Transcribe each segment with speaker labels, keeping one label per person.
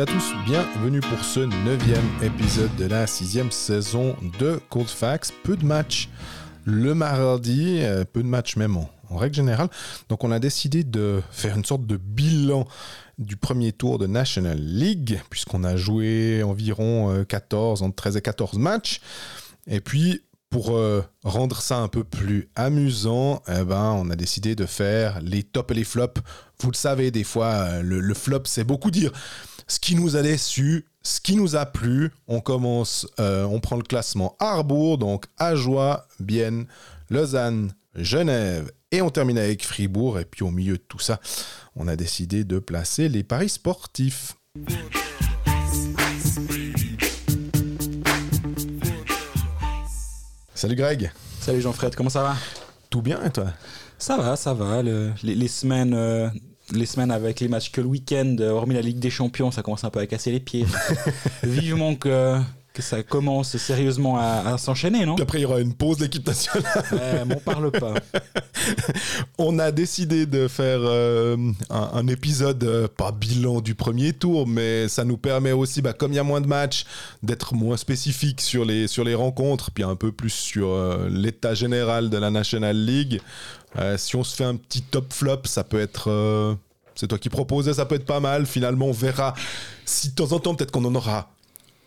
Speaker 1: à tous, bienvenue pour ce neuvième épisode de la sixième saison de Cold Facts. Peu de matchs le mardi, euh, peu de matchs même en, règle générale. Donc on a décidé de faire une sorte de bilan du premier tour de National League, puisqu'on a joué environ 14, euh, entre 13 et 14 matchs. Et puis pour euh, rendre ça un peu plus amusant, eh ben, on a décidé de faire les tops et les flops. Vous le savez, des fois, le, flop, c'est beaucoup dire ce qui nous a déçu, ce qui nous a plu. On commence, euh, on prend le classement Harbourg, donc Ajoie, Bienne, Lausanne, Genève, et on termine avec Fribourg. Et puis au milieu de tout ça, on a décidé de placer les paris sportifs. Salut Greg.
Speaker 2: Salut Jean-Fred, comment ça va?
Speaker 1: Tout bien et toi?
Speaker 2: Ça va, ça va. les, semaines, euh, les semaines avec les matchs que le week-end, euh, hormis la Ligue des Champions, ça commence un peu à casser les pieds. Vivement que que ça commence sérieusement à, s'enchaîner, non?
Speaker 1: Puis après, il y aura une pause de l'équipe nationale.
Speaker 2: Ouais, m'en parle pas.
Speaker 1: On a décidé de faire euh, un, épisode, euh, pas bilan du premier tour, mais ça nous permet aussi, bah, comme il y a moins de matchs, d'être moins spécifique sur les, sur les rencontres, puis un peu plus sur euh, l'état général de la National League. Si on se fait un petit top flop, ça peut être... c'est toi qui proposais, ça peut être pas mal. Finalement, on verra si de temps en temps, peut-être qu'on en aura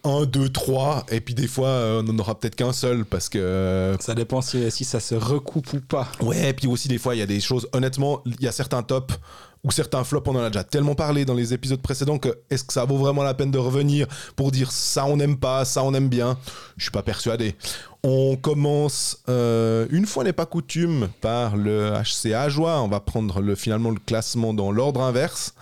Speaker 1: 1, 2, 3, et puis des fois, euh, on n'en aura peut-être qu'un seul parce que. Euh,
Speaker 2: ça dépend si, ça se recoupe ou pas.
Speaker 1: Ouais, et puis aussi, des fois, il y a des choses. Honnêtement, il y a certains tops ou certains flops, on en a déjà tellement parlé dans les épisodes précédents que est-ce que ça vaut vraiment la peine de revenir pour dire ça on n'aime pas, ça on aime bien? Je suis pas persuadé. On commence, euh, une fois n'est pas coutume, par le HCA Joie. On va prendre le, finalement le classement dans l'ordre inverse.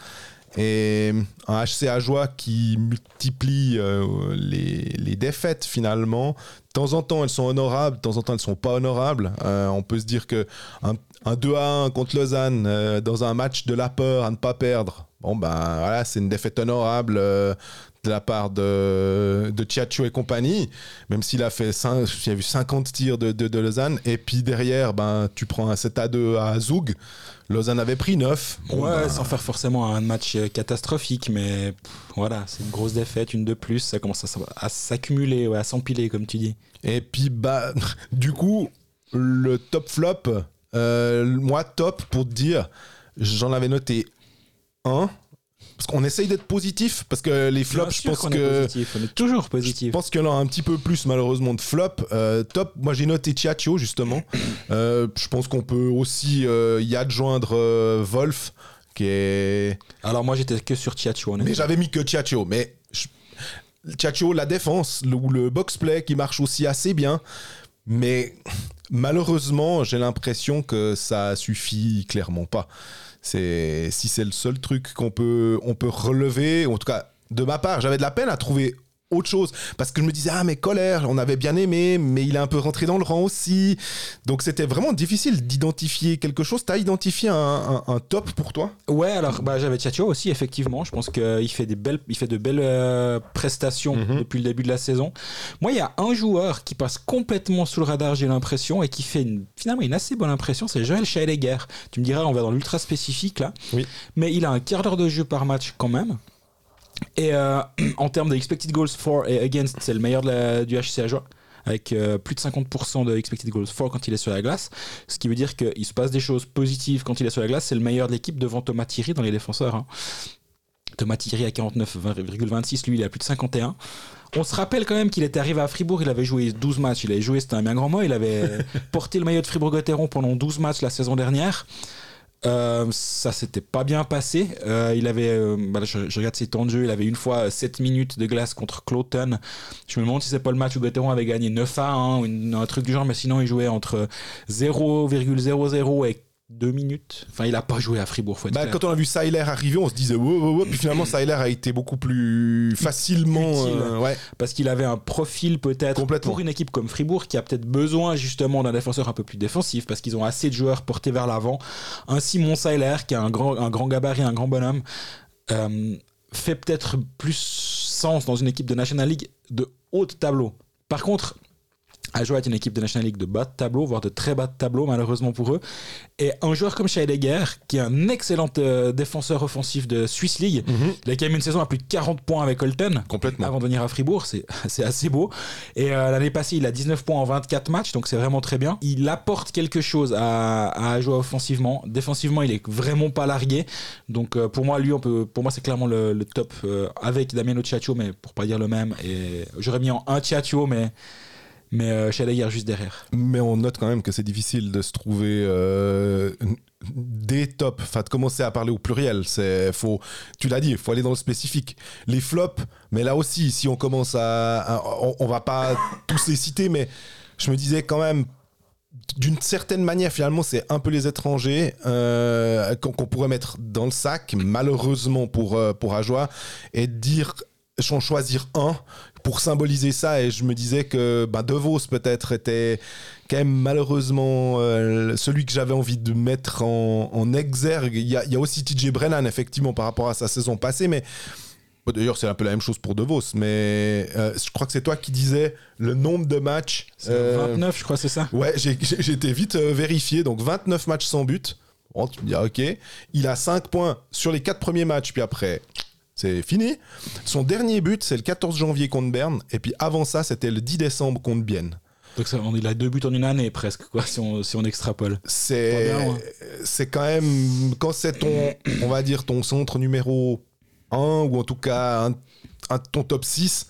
Speaker 1: Et un HCA joie qui multiplie euh, les, défaites finalement. De temps en temps, elles sont honorables, de temps en temps, elles sont pas honorables. Euh, on peut se dire que un, 2 à 1 contre Lausanne dans un match de la peur à ne pas perdre, bon ben voilà, c'est une défaite honorable de la part de, de et compagnie, même s'il a fait 5, il y a vu 50 tirs de, de, Lausanne, et puis derrière, ben, tu prends un 7 à 2 à Zoug, Lausanne avait pris 9.
Speaker 2: ouais, ben, sans faire forcément un match catastrophique, mais voilà, c'est une grosse défaite, une de plus, ça commence à, s'accumuler, à s'empiler, comme tu dis.
Speaker 1: Et puis, bah, du coup, le top flop, euh, moi, top pour te dire, j'en avais noté un parce qu'on essaye d'être positif parce que les flops je pense que
Speaker 2: on est toujours positif.
Speaker 1: Je pense qu'il y en a un petit peu plus malheureusement de flops. Euh, top moi j'ai noté Chiachio justement. Euh, je pense qu'on peut aussi euh, y adjoindre Wolf qui est
Speaker 2: alors moi j'étais que sur Chiachio
Speaker 1: mais j'avais mis que Chiachio mais Chiachio la défense ou le box play qui marche aussi assez bien. Mais malheureusement j'ai l'impression que ça suffit clairement pas c'est si c'est le seul truc qu'on peut on peut relever, en tout cas de ma part, j'avais de la peine à trouver autre chose. Parce que je me disais ah mais colère on avait bien aimé mais il est un peu rentré dans le rang aussi. Donc c'était vraiment difficile d'identifier quelque chose. T'as identifié un, top pour toi?
Speaker 2: Ouais alors bah, j'avais Tchatcho aussi effectivement. Je pense qu'il fait des belles il fait de belles euh, prestations mhm. depuis le début de la saison. Moi il y a un joueur qui passe complètement sous le radar j'ai l'impression et qui fait une, finalement une assez bonne impression c'est Joël Scheidegger tu me diras on va dans l'ultra spécifique là.
Speaker 1: Oui.
Speaker 2: mais il a un quart d'heure de jeu par match quand même et euh, en termes de expected goals for et against, c'est le meilleur de la, du joie avec euh, plus de 50% de expected goals for quand il est sur la glace, ce qui veut dire qu'il se passe des choses positives quand il est sur la glace, c'est le meilleur de l'équipe devant Thomas Thierry dans les défenseurs. Hein. Thomas Thierry à 49,26, lui il a plus de 51. On se rappelle quand même qu'il était arrivé à Fribourg, il avait joué 12 matchs, il avait joué, c'était un bien grand mot, il avait porté le maillot de Fribourg-Gotteron pendant 12 matchs la saison dernière. Euh, ça s'était pas bien passé. Euh, il avait, euh, bah je, regarde ses temps de jeu, il avait une fois 7 minutes de glace contre Cloton. Je me demande si c'est pas le match où Gauthieron avait gagné 9 à 1 ou un truc du genre, mais sinon il jouait entre 0,00 et deux minutes. Enfin, il a pas joué à Fribourg.
Speaker 1: Bah, quand on a vu Seiler arriver, on se disait wow, wow, wow. puis finalement Seiler a été beaucoup plus facilement
Speaker 2: euh, ouais. parce qu'il avait un profil peut-être pour une équipe comme Fribourg qui a peut-être besoin justement d'un défenseur un peu plus défensif parce qu'ils ont assez de joueurs portés vers l'avant. Un Simon Seiler qui a un grand, un grand gabarit, un grand bonhomme. Euh, fait peut-être plus sens dans une équipe de National League de haut tableau. Par contre, Ajoa est une équipe de National League de bas de tableau, voire de très bas de tableau, malheureusement pour eux. Et un joueur comme Scheidegger, qui est un excellent euh, défenseur offensif de Swiss League, il a quand même une saison à plus de 40 points avec Holton.
Speaker 1: Complètement.
Speaker 2: Avant de venir à Fribourg, c'est assez beau. Et euh, l'année passée, il a 19 points en 24 matchs, donc c'est vraiment très bien. Il apporte quelque chose à, à Ajoa offensivement. Défensivement, il est vraiment pas largué. Donc euh, pour moi, lui, on peut, pour moi, c'est clairement le, le top avec Damiano Ciaccio, mais pour pas dire le même. Et j'aurais mis en un Ciaccio, mais mais euh, Scheidegger juste derrière.
Speaker 1: Mais on note quand même que c'est difficile de se trouver euh, des tops, enfin de commencer à parler au pluriel. C'est faut, tu l'as dit, il faut aller dans le spécifique. Les flops, mais là aussi, si on commence à, on, on va pas tous les citer, mais je me disais quand même. D'une certaine manière, finalement, c'est un peu les étrangers euh, qu'on qu'on pourrait mettre dans le sac, malheureusement pour, euh, pour Ajoie, et dire, en choisir un pour symboliser ça. Et je me disais que bah, De Vos, peut-être, était quand même malheureusement euh, celui que j'avais envie de mettre en, en exergue. Il y, a, il y a aussi TJ Brennan, effectivement, par rapport à sa saison passée, mais d'ailleurs, c'est un peu la même chose pour De Vos. Mais euh, je crois que c'est toi qui disais le nombre de matchs.
Speaker 2: C'est
Speaker 1: euh,
Speaker 2: 29, je crois, c'est ça.
Speaker 1: Ouais, été vite euh, vérifié. Donc 29 matchs sans but. Bon, tu me dis, ah, ok. Il a 5 points sur les 4 premiers matchs, puis après, c'est fini. Son dernier but, c'est le 14 janvier contre Berne. Et puis avant ça, c'était le 10 décembre contre Bienne.
Speaker 2: Donc ça, on, il a deux buts en une année presque, quoi, si on, si on extrapole.
Speaker 1: C'est c'est quand même, quand c'est ton, on va dire, ton centre numéro 1, ou en tout cas un, un- ton top 6,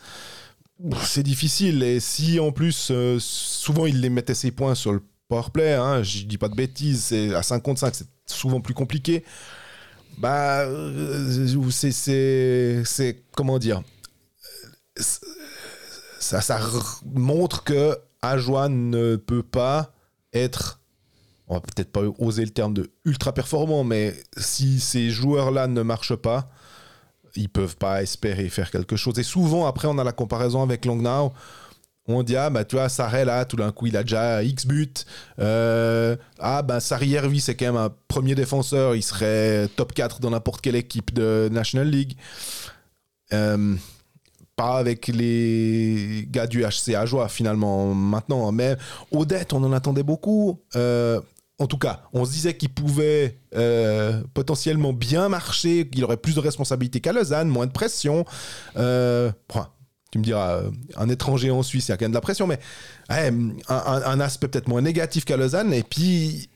Speaker 1: c'est difficile. Et si en plus, euh, souvent il les mettait ses points sur le powerplay, hein, je dis pas de bêtises, c'est à 5 contre 5, c'est souvent plus compliqué. Bah, euh, c'est, comment dire, ça, ça montre que Ajoie ne peut pas être on va peut-être pas oser le terme de ultra performant, mais si ces joueurs-là ne marchent pas, ils peuvent pas espérer faire quelque chose. Et souvent, après, on a la comparaison avec Langnau. On dit, ah, bah, tu vois, Sarré, là, tout d'un coup, il a déjà X buts. Euh, ah, bah, Sarri-Hervi, c'est quand même un premier défenseur. Il serait top 4 dans n'importe quelle équipe de National League. Euh, pas avec les gars du HC Ajoie, finalement, maintenant. Mais Odette, on en attendait beaucoup. Euh, en tout cas, on se disait qu'il pouvait potentiellement bien marcher, qu'il aurait plus de responsabilités qu'à moins de pression. Tu me diras, euh, un étranger en Suisse, il y a quand même de la pression, mais un, aspect peut-être moins négatif qu'à Lausanne. Et puis,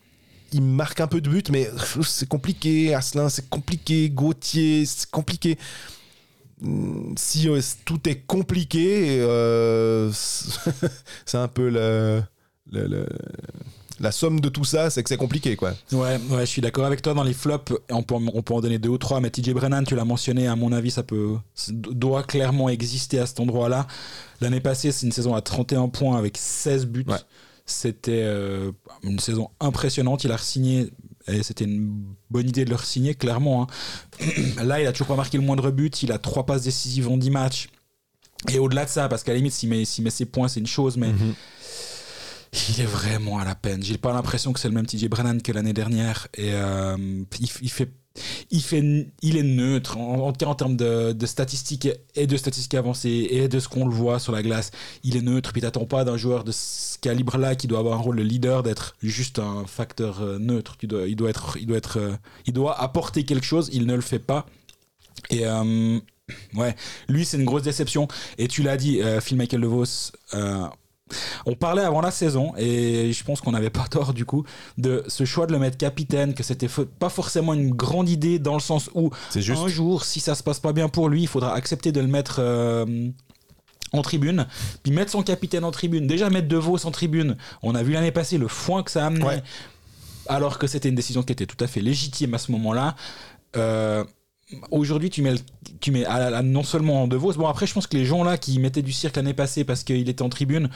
Speaker 1: il marque un peu de but, mais c'est compliqué. Asselin, c'est compliqué. Gauthier, c'est compliqué. Hum, Si euh, tout est compliqué, euh, c'est un peu le- la somme de tout ça, c'est que c'est compliqué, quoi.
Speaker 2: Ouais, ouais, je suis d'accord avec toi dans les flops. On peut, on peut en donner deux ou trois, mais TJ Brennan, tu l'as mentionné, à mon avis, ça peut, ça doit clairement exister à cet endroit-là. L'année passée, c'est une saison à 31 points avec 16 buts.
Speaker 1: Ouais.
Speaker 2: C'était euh, une saison impressionnante. Il a signé et c'était une bonne idée de le signer clairement. hein. Là, il a toujours pas marqué le moindre but. Il a trois passes décisives en 10 matchs. Et au-delà de ça, parce qu'à la limite, s'il met, s'il met ses points, c'est une chose, mais
Speaker 1: Mhm.
Speaker 2: Il est vraiment à la peine. J'ai pas l'impression que c'est le même TJ Brennan que l'année dernière. Et euh, il, fait. Il, fait, il est neutre, en, en en termes de, statistiques et de statistiques avancées et de ce qu'on le voit sur la glace. Il est neutre, puis t'attends pas d'un joueur de ce calibre-là qui doit avoir un rôle de leader d'être juste un facteur euh, neutre. Il, doit être, il, doit être, euh, il doit apporter quelque chose, il ne le fait pas. Et ouais, lui c'est une grosse déception. Et tu l'as dit, Phil Michael DeVos, on parlait avant la saison, et je pense qu'on n'avait pas tort du coup, de ce choix de le mettre capitaine, que c'était pas forcément une grande idée dans le sens où
Speaker 1: juste.
Speaker 2: un jour, si ça se passe pas bien pour lui, il faudra accepter de le mettre euh, en tribune, puis mettre son capitaine en tribune. Déjà mettre De Vos en tribune, on a vu l'année passée le foin que ça amenait,
Speaker 1: Ouais.
Speaker 2: alors que c'était une décision qui était tout à fait légitime à ce moment-là. Euh, Aujourd'hui, tu mets, le- tu mets à- à- non seulement De Vos, bon après, je pense que les gens là qui mettaient du cirque l'année passée parce qu'il était en tribune,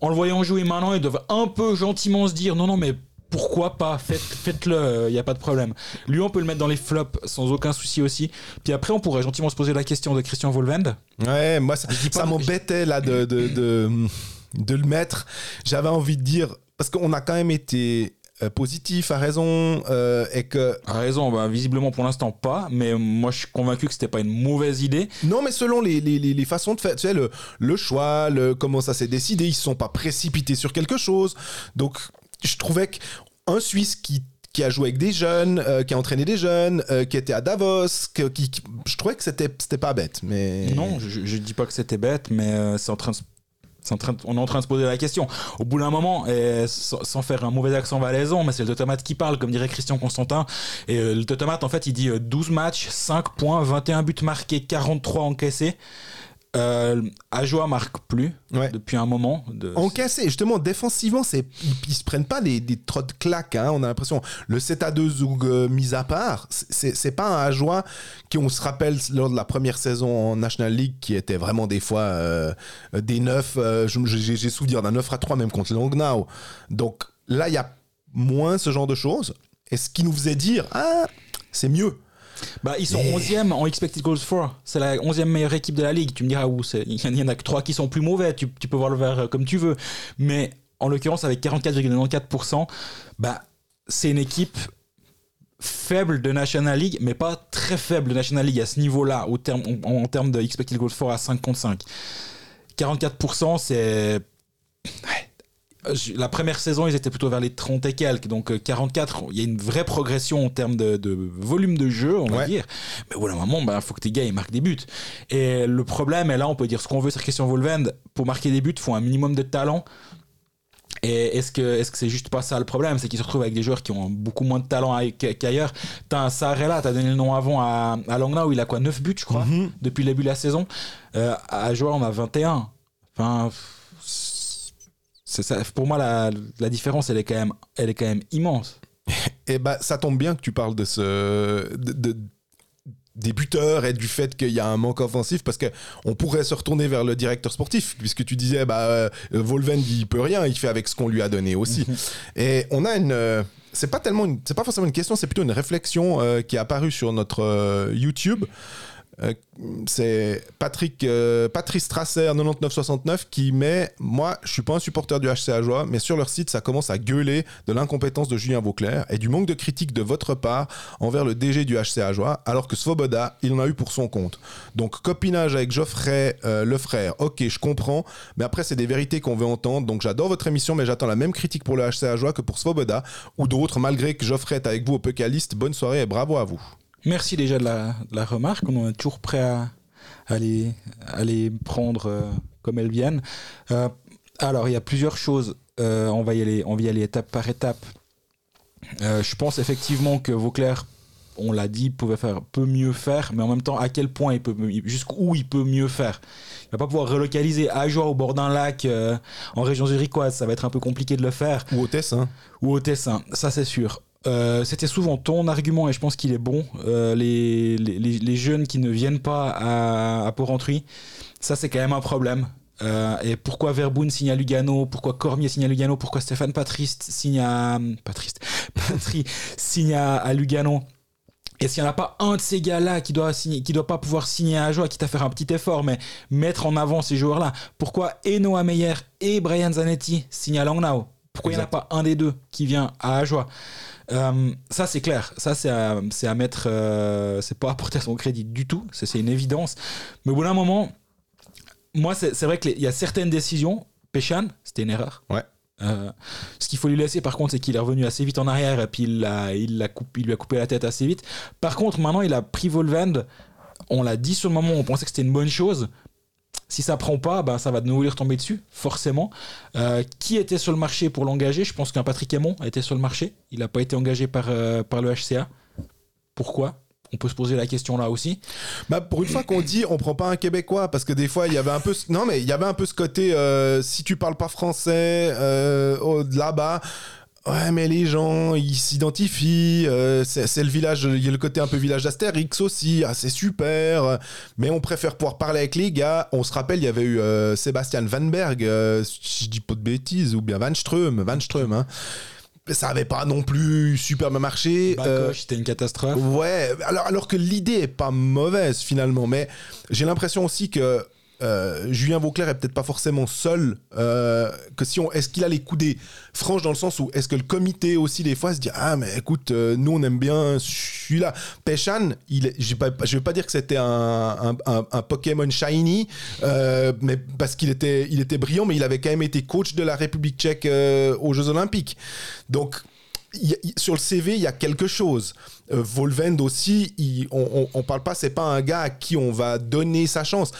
Speaker 2: en le voyant jouer maintenant, ils doivent un peu gentiment se dire non, non, mais pourquoi pas? Faites- Faites-le, il n'y a pas de problème. Lui, on peut le mettre dans les flops sans aucun souci aussi. Puis après, on pourrait gentiment se poser la question de Christian Volvend.
Speaker 1: Ouais, moi, ça, m'embêtait là de, de, de, de le mettre. J'avais envie de dire, parce qu'on a quand même été euh, positif, a raison, euh, et que...
Speaker 2: A raison, bah, visiblement pour l'instant pas, mais moi je suis convaincu que c'était pas une mauvaise idée.
Speaker 1: Non, mais selon les, les, les, les façons de faire, tu sais, le, le choix, le, comment ça s'est décidé, ils se sont pas précipités sur quelque chose. Donc, je trouvais qu'un Suisse qui qui a joué avec des jeunes, euh, qui a entraîné des jeunes, euh, qui était à Davos, que- qui- je trouvais que c'était c'était pas bête, mais
Speaker 2: Non, je, je dis pas que c'était bête, mais euh, c'est en train de se- on est en train de se poser la question. Au bout d'un moment, sans, faire un mauvais accent valaisan, mais c'est le Totomate qui parle, comme dirait Christian Constantin. Et euh, le Totomate, en fait, il dit euh, 12 matchs, 5 points, 21 buts marqués, 43 encaissés. Euh, Ajoa marque plus
Speaker 1: Ouais.
Speaker 2: depuis un moment. De...
Speaker 1: Encaissé, justement, défensivement, c'est, ils, se prennent pas des, des trop de claques. Hein, on a l'impression. Le 7 à 2 Zoug euh, mis à part, c'est, pas un Ajoie qui, on se rappelle, lors de la première saison en National League, qui était vraiment des fois euh, des 9. euh, j'ai souvenir d'un 9 à 3 même contre Langnau. Donc là, il y a moins ce genre de choses. Et ce qui nous faisait dire, ah, c'est mieux.
Speaker 2: Bah, ils sont
Speaker 1: Mais-
Speaker 2: 11e en expected goals for. C'est la 11e meilleure équipe de la ligue. Tu me diras où. Il y en a que 3 qui sont plus mauvais. Tu, tu peux voir le verre euh, comme tu veux. Mais en l'occurrence, avec 44,94%, bah, c'est une équipe faible de National League, mais pas très faible de National League à ce niveau-là, en, en termes de expected goals for à 5 contre 5. 44%, c'est. Je- La première saison, ils étaient plutôt vers les 30 et quelques. Donc euh, 44, il y a une vraie progression en termes de, de volume de jeu, on va
Speaker 1: Ouais.
Speaker 2: dire. Mais au bout d'un moment, il faut que tes gars ils marquent des buts. Et le problème, et là on peut dire ce qu'on veut sur Christian Volvend, pour marquer des buts, il faut un minimum de talent. Et est-ce que est-ce que c'est juste pas ça le problème? C'est qu'ils se retrouvent avec des joueurs qui ont beaucoup moins de talent qu'ailleurs. T'as un Sarela, t'as donné le nom avant à, à Langnau, il a quoi 9 buts, je crois,
Speaker 1: Mhm.
Speaker 2: depuis le début de la saison. Euh, à Joao, on a 21. Enfin, ça. Pour moi, la, la différence, elle est quand même, elle est quand même immense.
Speaker 1: Et bah, ça tombe bien que tu parles de ce. de- de- des buteurs et du fait qu'il y a un manque offensif parce que on pourrait se retourner vers le directeur sportif puisque tu disais bah euh, Volven il peut rien il fait avec ce qu'on lui a donné aussi et on a une euh, c'est pas tellement c'est pas forcément une question c'est plutôt une réflexion euh, qui est apparue sur notre euh, YouTube Euh, c'est Patrick euh, Patrice Strasser 9969 qui met moi je suis pas un supporter du HC Ajoie mais sur leur site ça commence à gueuler de l'incompétence de Julien Vauclair et du manque de critique de votre part envers le DG du HC Ajoie alors que Svoboda il en a eu pour son compte. Donc copinage avec Geoffrey euh, le frère. Ok je comprends mais après c'est des vérités qu'on veut entendre. Donc j'adore votre émission mais j'attends la même critique pour le HC Ajoie que pour Svoboda ou d'autres malgré que Geoffrey est avec vous au Pécaliste bonne soirée et bravo à vous
Speaker 2: Merci déjà de la, de la remarque. On est toujours prêt à, à les, à les prendre euh, comme elles viennent. Euh, alors, il y a plusieurs choses. Euh, on, va y aller, on va y aller étape par étape. Je pense effectivement que Vauclair, on l'a dit, pouvait faire, peut mieux faire, mais en même temps, à quel point il peut, jusqu'où il peut mieux faire? Il va pas pouvoir relocaliser Ajoie au bord d'un lac en région zurichoise. Ça va être un peu compliqué de le faire
Speaker 1: ou au Tessin
Speaker 2: ou au Tessin, ça c'est sûr. Euh, C'était souvent ton argument et je pense qu'il est bon. Euh, les, les, les- les jeunes qui ne viennent pas à, à Port-Rentruy, ça c'est quand même un problème. Euh, et pourquoi Verboon signe à Lugano? Pourquoi Cormier signe à Lugano? Pourquoi Stéphane Patriste signe à Patriste. Patry signe à, à Lugano? Est-ce qu'il n'y en a pas un de ces gars-là qui doit signer, qui doit pas pouvoir signer à Ajoie, quitte à faire un petit effort, mais mettre en avant ces joueurs-là Pourquoi et Noah Meyer et Brian Zanetti signent à Langnau? Pourquoi il n'y en a pas un des deux qui vient à Ajoie? Euh, Ça, c'est clair. Ça, c'est à, mettre. euh, c'est pas à porter à son crédit du tout. C'est une évidence. Mais au bout d'un moment, moi, c'est vrai qu'il y a certaines décisions. Péchan, c'était une erreur.
Speaker 1: Ouais.
Speaker 2: Euh, ce qu'il faut lui laisser, par contre, c'est qu'il est revenu assez vite en arrière et puis il, coupé- il lui a coupé la tête assez vite. Par contre, maintenant, il a pris Volvend. On l'a dit sur le moment, on pensait que c'était une bonne chose. Si ça prend pas, ben, ça va de nouveau lui retomber dessus, forcément. Euh, qui était sur le marché pour l'engager? Je pense qu'un Patrick Aymon était sur le marché. Il n'a pas été engagé par, euh, par le HCA. Pourquoi? On peut se poser la question là aussi.
Speaker 1: Bah, pour une fois qu'on dit on prend pas un québécois parce que des fois il y avait un peu ce- non mais il y avait un peu ce côté euh, si tu parles pas français euh, là-bas Ouais, mais les gens, ils s'identifient. euh, c'est le village, il y a le côté un peu village d'Astérix aussi. Ah, c'est super. euh, Mais on préfère pouvoir parler avec les gars. On se rappelle, il y avait eu euh, Sébastien Van Berg, euh, si je dis pas de bêtises, ou bien Van Ström. Van Ström, hein. Ça avait pas non plus super bien marché. euh,
Speaker 2: Bakoche, c'était une catastrophe.
Speaker 1: Ouais, alors, alors que l'idée est pas mauvaise finalement, mais j'ai l'impression aussi que euh, Julien Vauclair est peut-être pas forcément seul. euh, que si on, est-ce qu'il a les coudées franches dans le sens où est-ce que le comité aussi des fois se dit ah mais écoute euh, nous on aime bien celui-là. Peshan, il, j'ai pas, je veux pas dire que c'était un, Pokémon shiny, mais parce qu'il était, il était brillant, mais il avait quand même été coach de la République Tchèque aux Jeux Olympiques. Donc sur le CV, il y a quelque chose. Volvend aussi, on, on parle pas, c'est pas un gars à qui on va donner sa chance.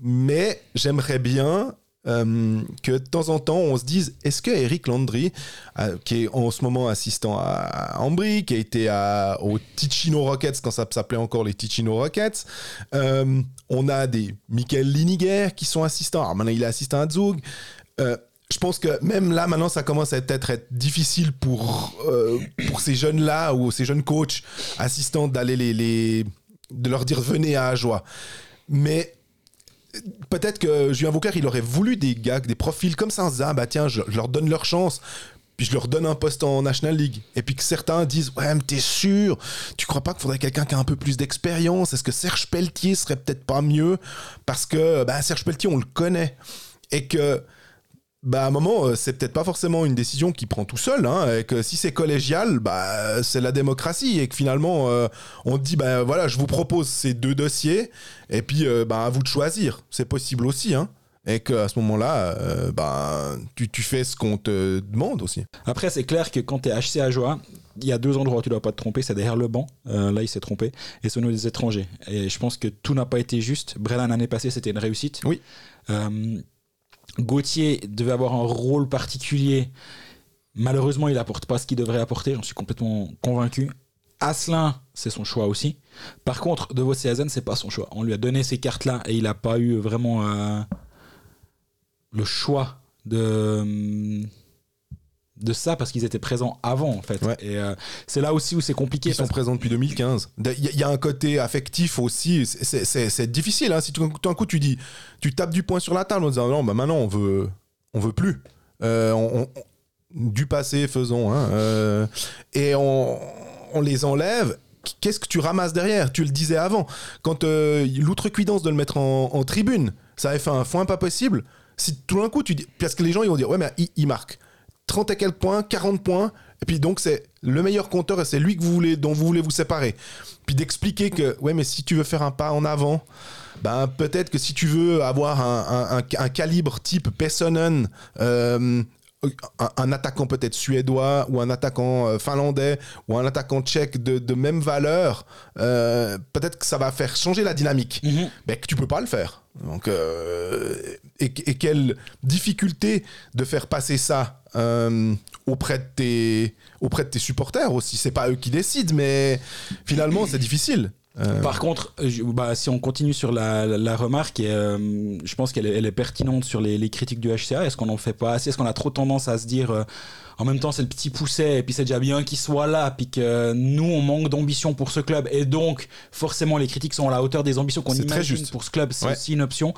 Speaker 1: Mais j'aimerais bien euh, que de temps en temps, on se dise est-ce que Eric Landry, euh, qui est en ce moment assistant à, Ambry, qui a été à, aux Ticino Rockets quand ça s'appelait encore les Ticino Rockets, euh, on a des Michael Liniger qui sont assistants. Alors maintenant, il est assistant à Zug. Je pense que même là, maintenant, ça commence à être, être difficile pour, pour ces jeunes-là ou ces jeunes coachs assistants d'aller les, les- de leur dire venez à Ajoie. Mais peut-être que Julien Vauclair, il aurait voulu des gars, des profils comme ça, ah bah tiens, je, je leur donne leur chance. Puis je leur donne un poste en National League. Et puis que certains disent Ouais, mais t'es sûr? Tu crois pas qu'il faudrait quelqu'un qui a un peu plus d'expérience? Est-ce que Serge Pelletier serait peut-être pas mieux? Parce que bah, Serge Pelletier, on le connaît. Et que bah, à un moment, euh, c'est peut-être pas forcément une décision qu'il prend tout seul. Hein, et que si c'est collégial, bah, c'est la démocratie. Et que finalement, euh, on te dit bah, voilà, je vous propose ces deux dossiers. Et puis, euh, bah, à vous de choisir. C'est possible aussi. Hein, et qu'à ce moment-là, euh, bah, tu, tu fais ce qu'on te demande aussi.
Speaker 2: Après, c'est clair que quand tu es HC à Joie, il y a deux endroits où tu dois pas te tromper. C'est derrière le banc. Euh, là, il s'est trompé. Et au niveau des étrangers. Et je pense que tout n'a pas été juste. Brennan, l'année passée, c'était une réussite.
Speaker 1: Oui.
Speaker 2: Euh, Gauthier devait avoir un rôle particulier. Malheureusement, il apporte pas ce qu'il devrait apporter. J'en suis complètement convaincu. Asselin, c'est son choix aussi. Par contre, De Vos Hazen, c'est pas son choix. On lui a donné ces cartes-là et il n'a pas eu vraiment euh, le choix de de ça parce qu'ils étaient présents avant en fait.
Speaker 1: Ouais.
Speaker 2: Et euh, c'est là aussi où c'est compliqué.
Speaker 1: Ils sont présents depuis 2015. Il y, a- il y a un côté affectif aussi. C'est- difficile. Hein. Si tout d'un coup tu dis, tu tapes du poing sur la table en disant non, bah maintenant on veut, on veut plus. Euh, on- on- du passé, faisons. hein. Euh, et on, on les enlève. Qu'est-ce que tu ramasses derrière? Tu le disais avant. Quand euh, l'outrecuidance de le mettre en, en tribune, ça avait fait un foin pas possible. Si tout d'un coup tu dis. Parce que les gens ils vont dire ouais, mais il, il marque 30 et quelques points, 40 points. Et puis donc c'est le meilleur compteur et c'est lui que vous voulez, dont vous voulez vous séparer. Puis d'expliquer que ouais mais si tu veux faire un pas en avant, ben peut-être que si tu veux avoir un, un- un- un calibre type Pessonen, euh, un, attaquant peut-être suédois ou un attaquant euh, finlandais ou un attaquant tchèque de, de même valeur, euh, peut-être que ça va faire changer la dynamique
Speaker 2: Mhm.
Speaker 1: ben, que tu peux pas le faire. Donc, euh, et, et quelle difficulté de faire passer ça euh, auprès, de tes, auprès de tes supporters aussi. C'est pas eux qui décident, mais finalement, c'est difficile. Euh,
Speaker 2: Par contre, je- bah, si on continue sur la, la- la remarque, et, euh, je pense qu'elle est, pertinente sur les, les critiques du HCA. Est-ce qu'on en fait pas assez? Est-ce qu'on a trop tendance à se dire, en même temps, c'est le petit pousset, et puis c'est déjà bien qu'il soit là, puis que nous, on manque d'ambition pour ce club, et donc, forcément, les critiques sont à la hauteur des ambitions qu'on
Speaker 1: très
Speaker 2: imagine
Speaker 1: juste.
Speaker 2: pour ce club. C'est
Speaker 1: Ouais.
Speaker 2: aussi une option.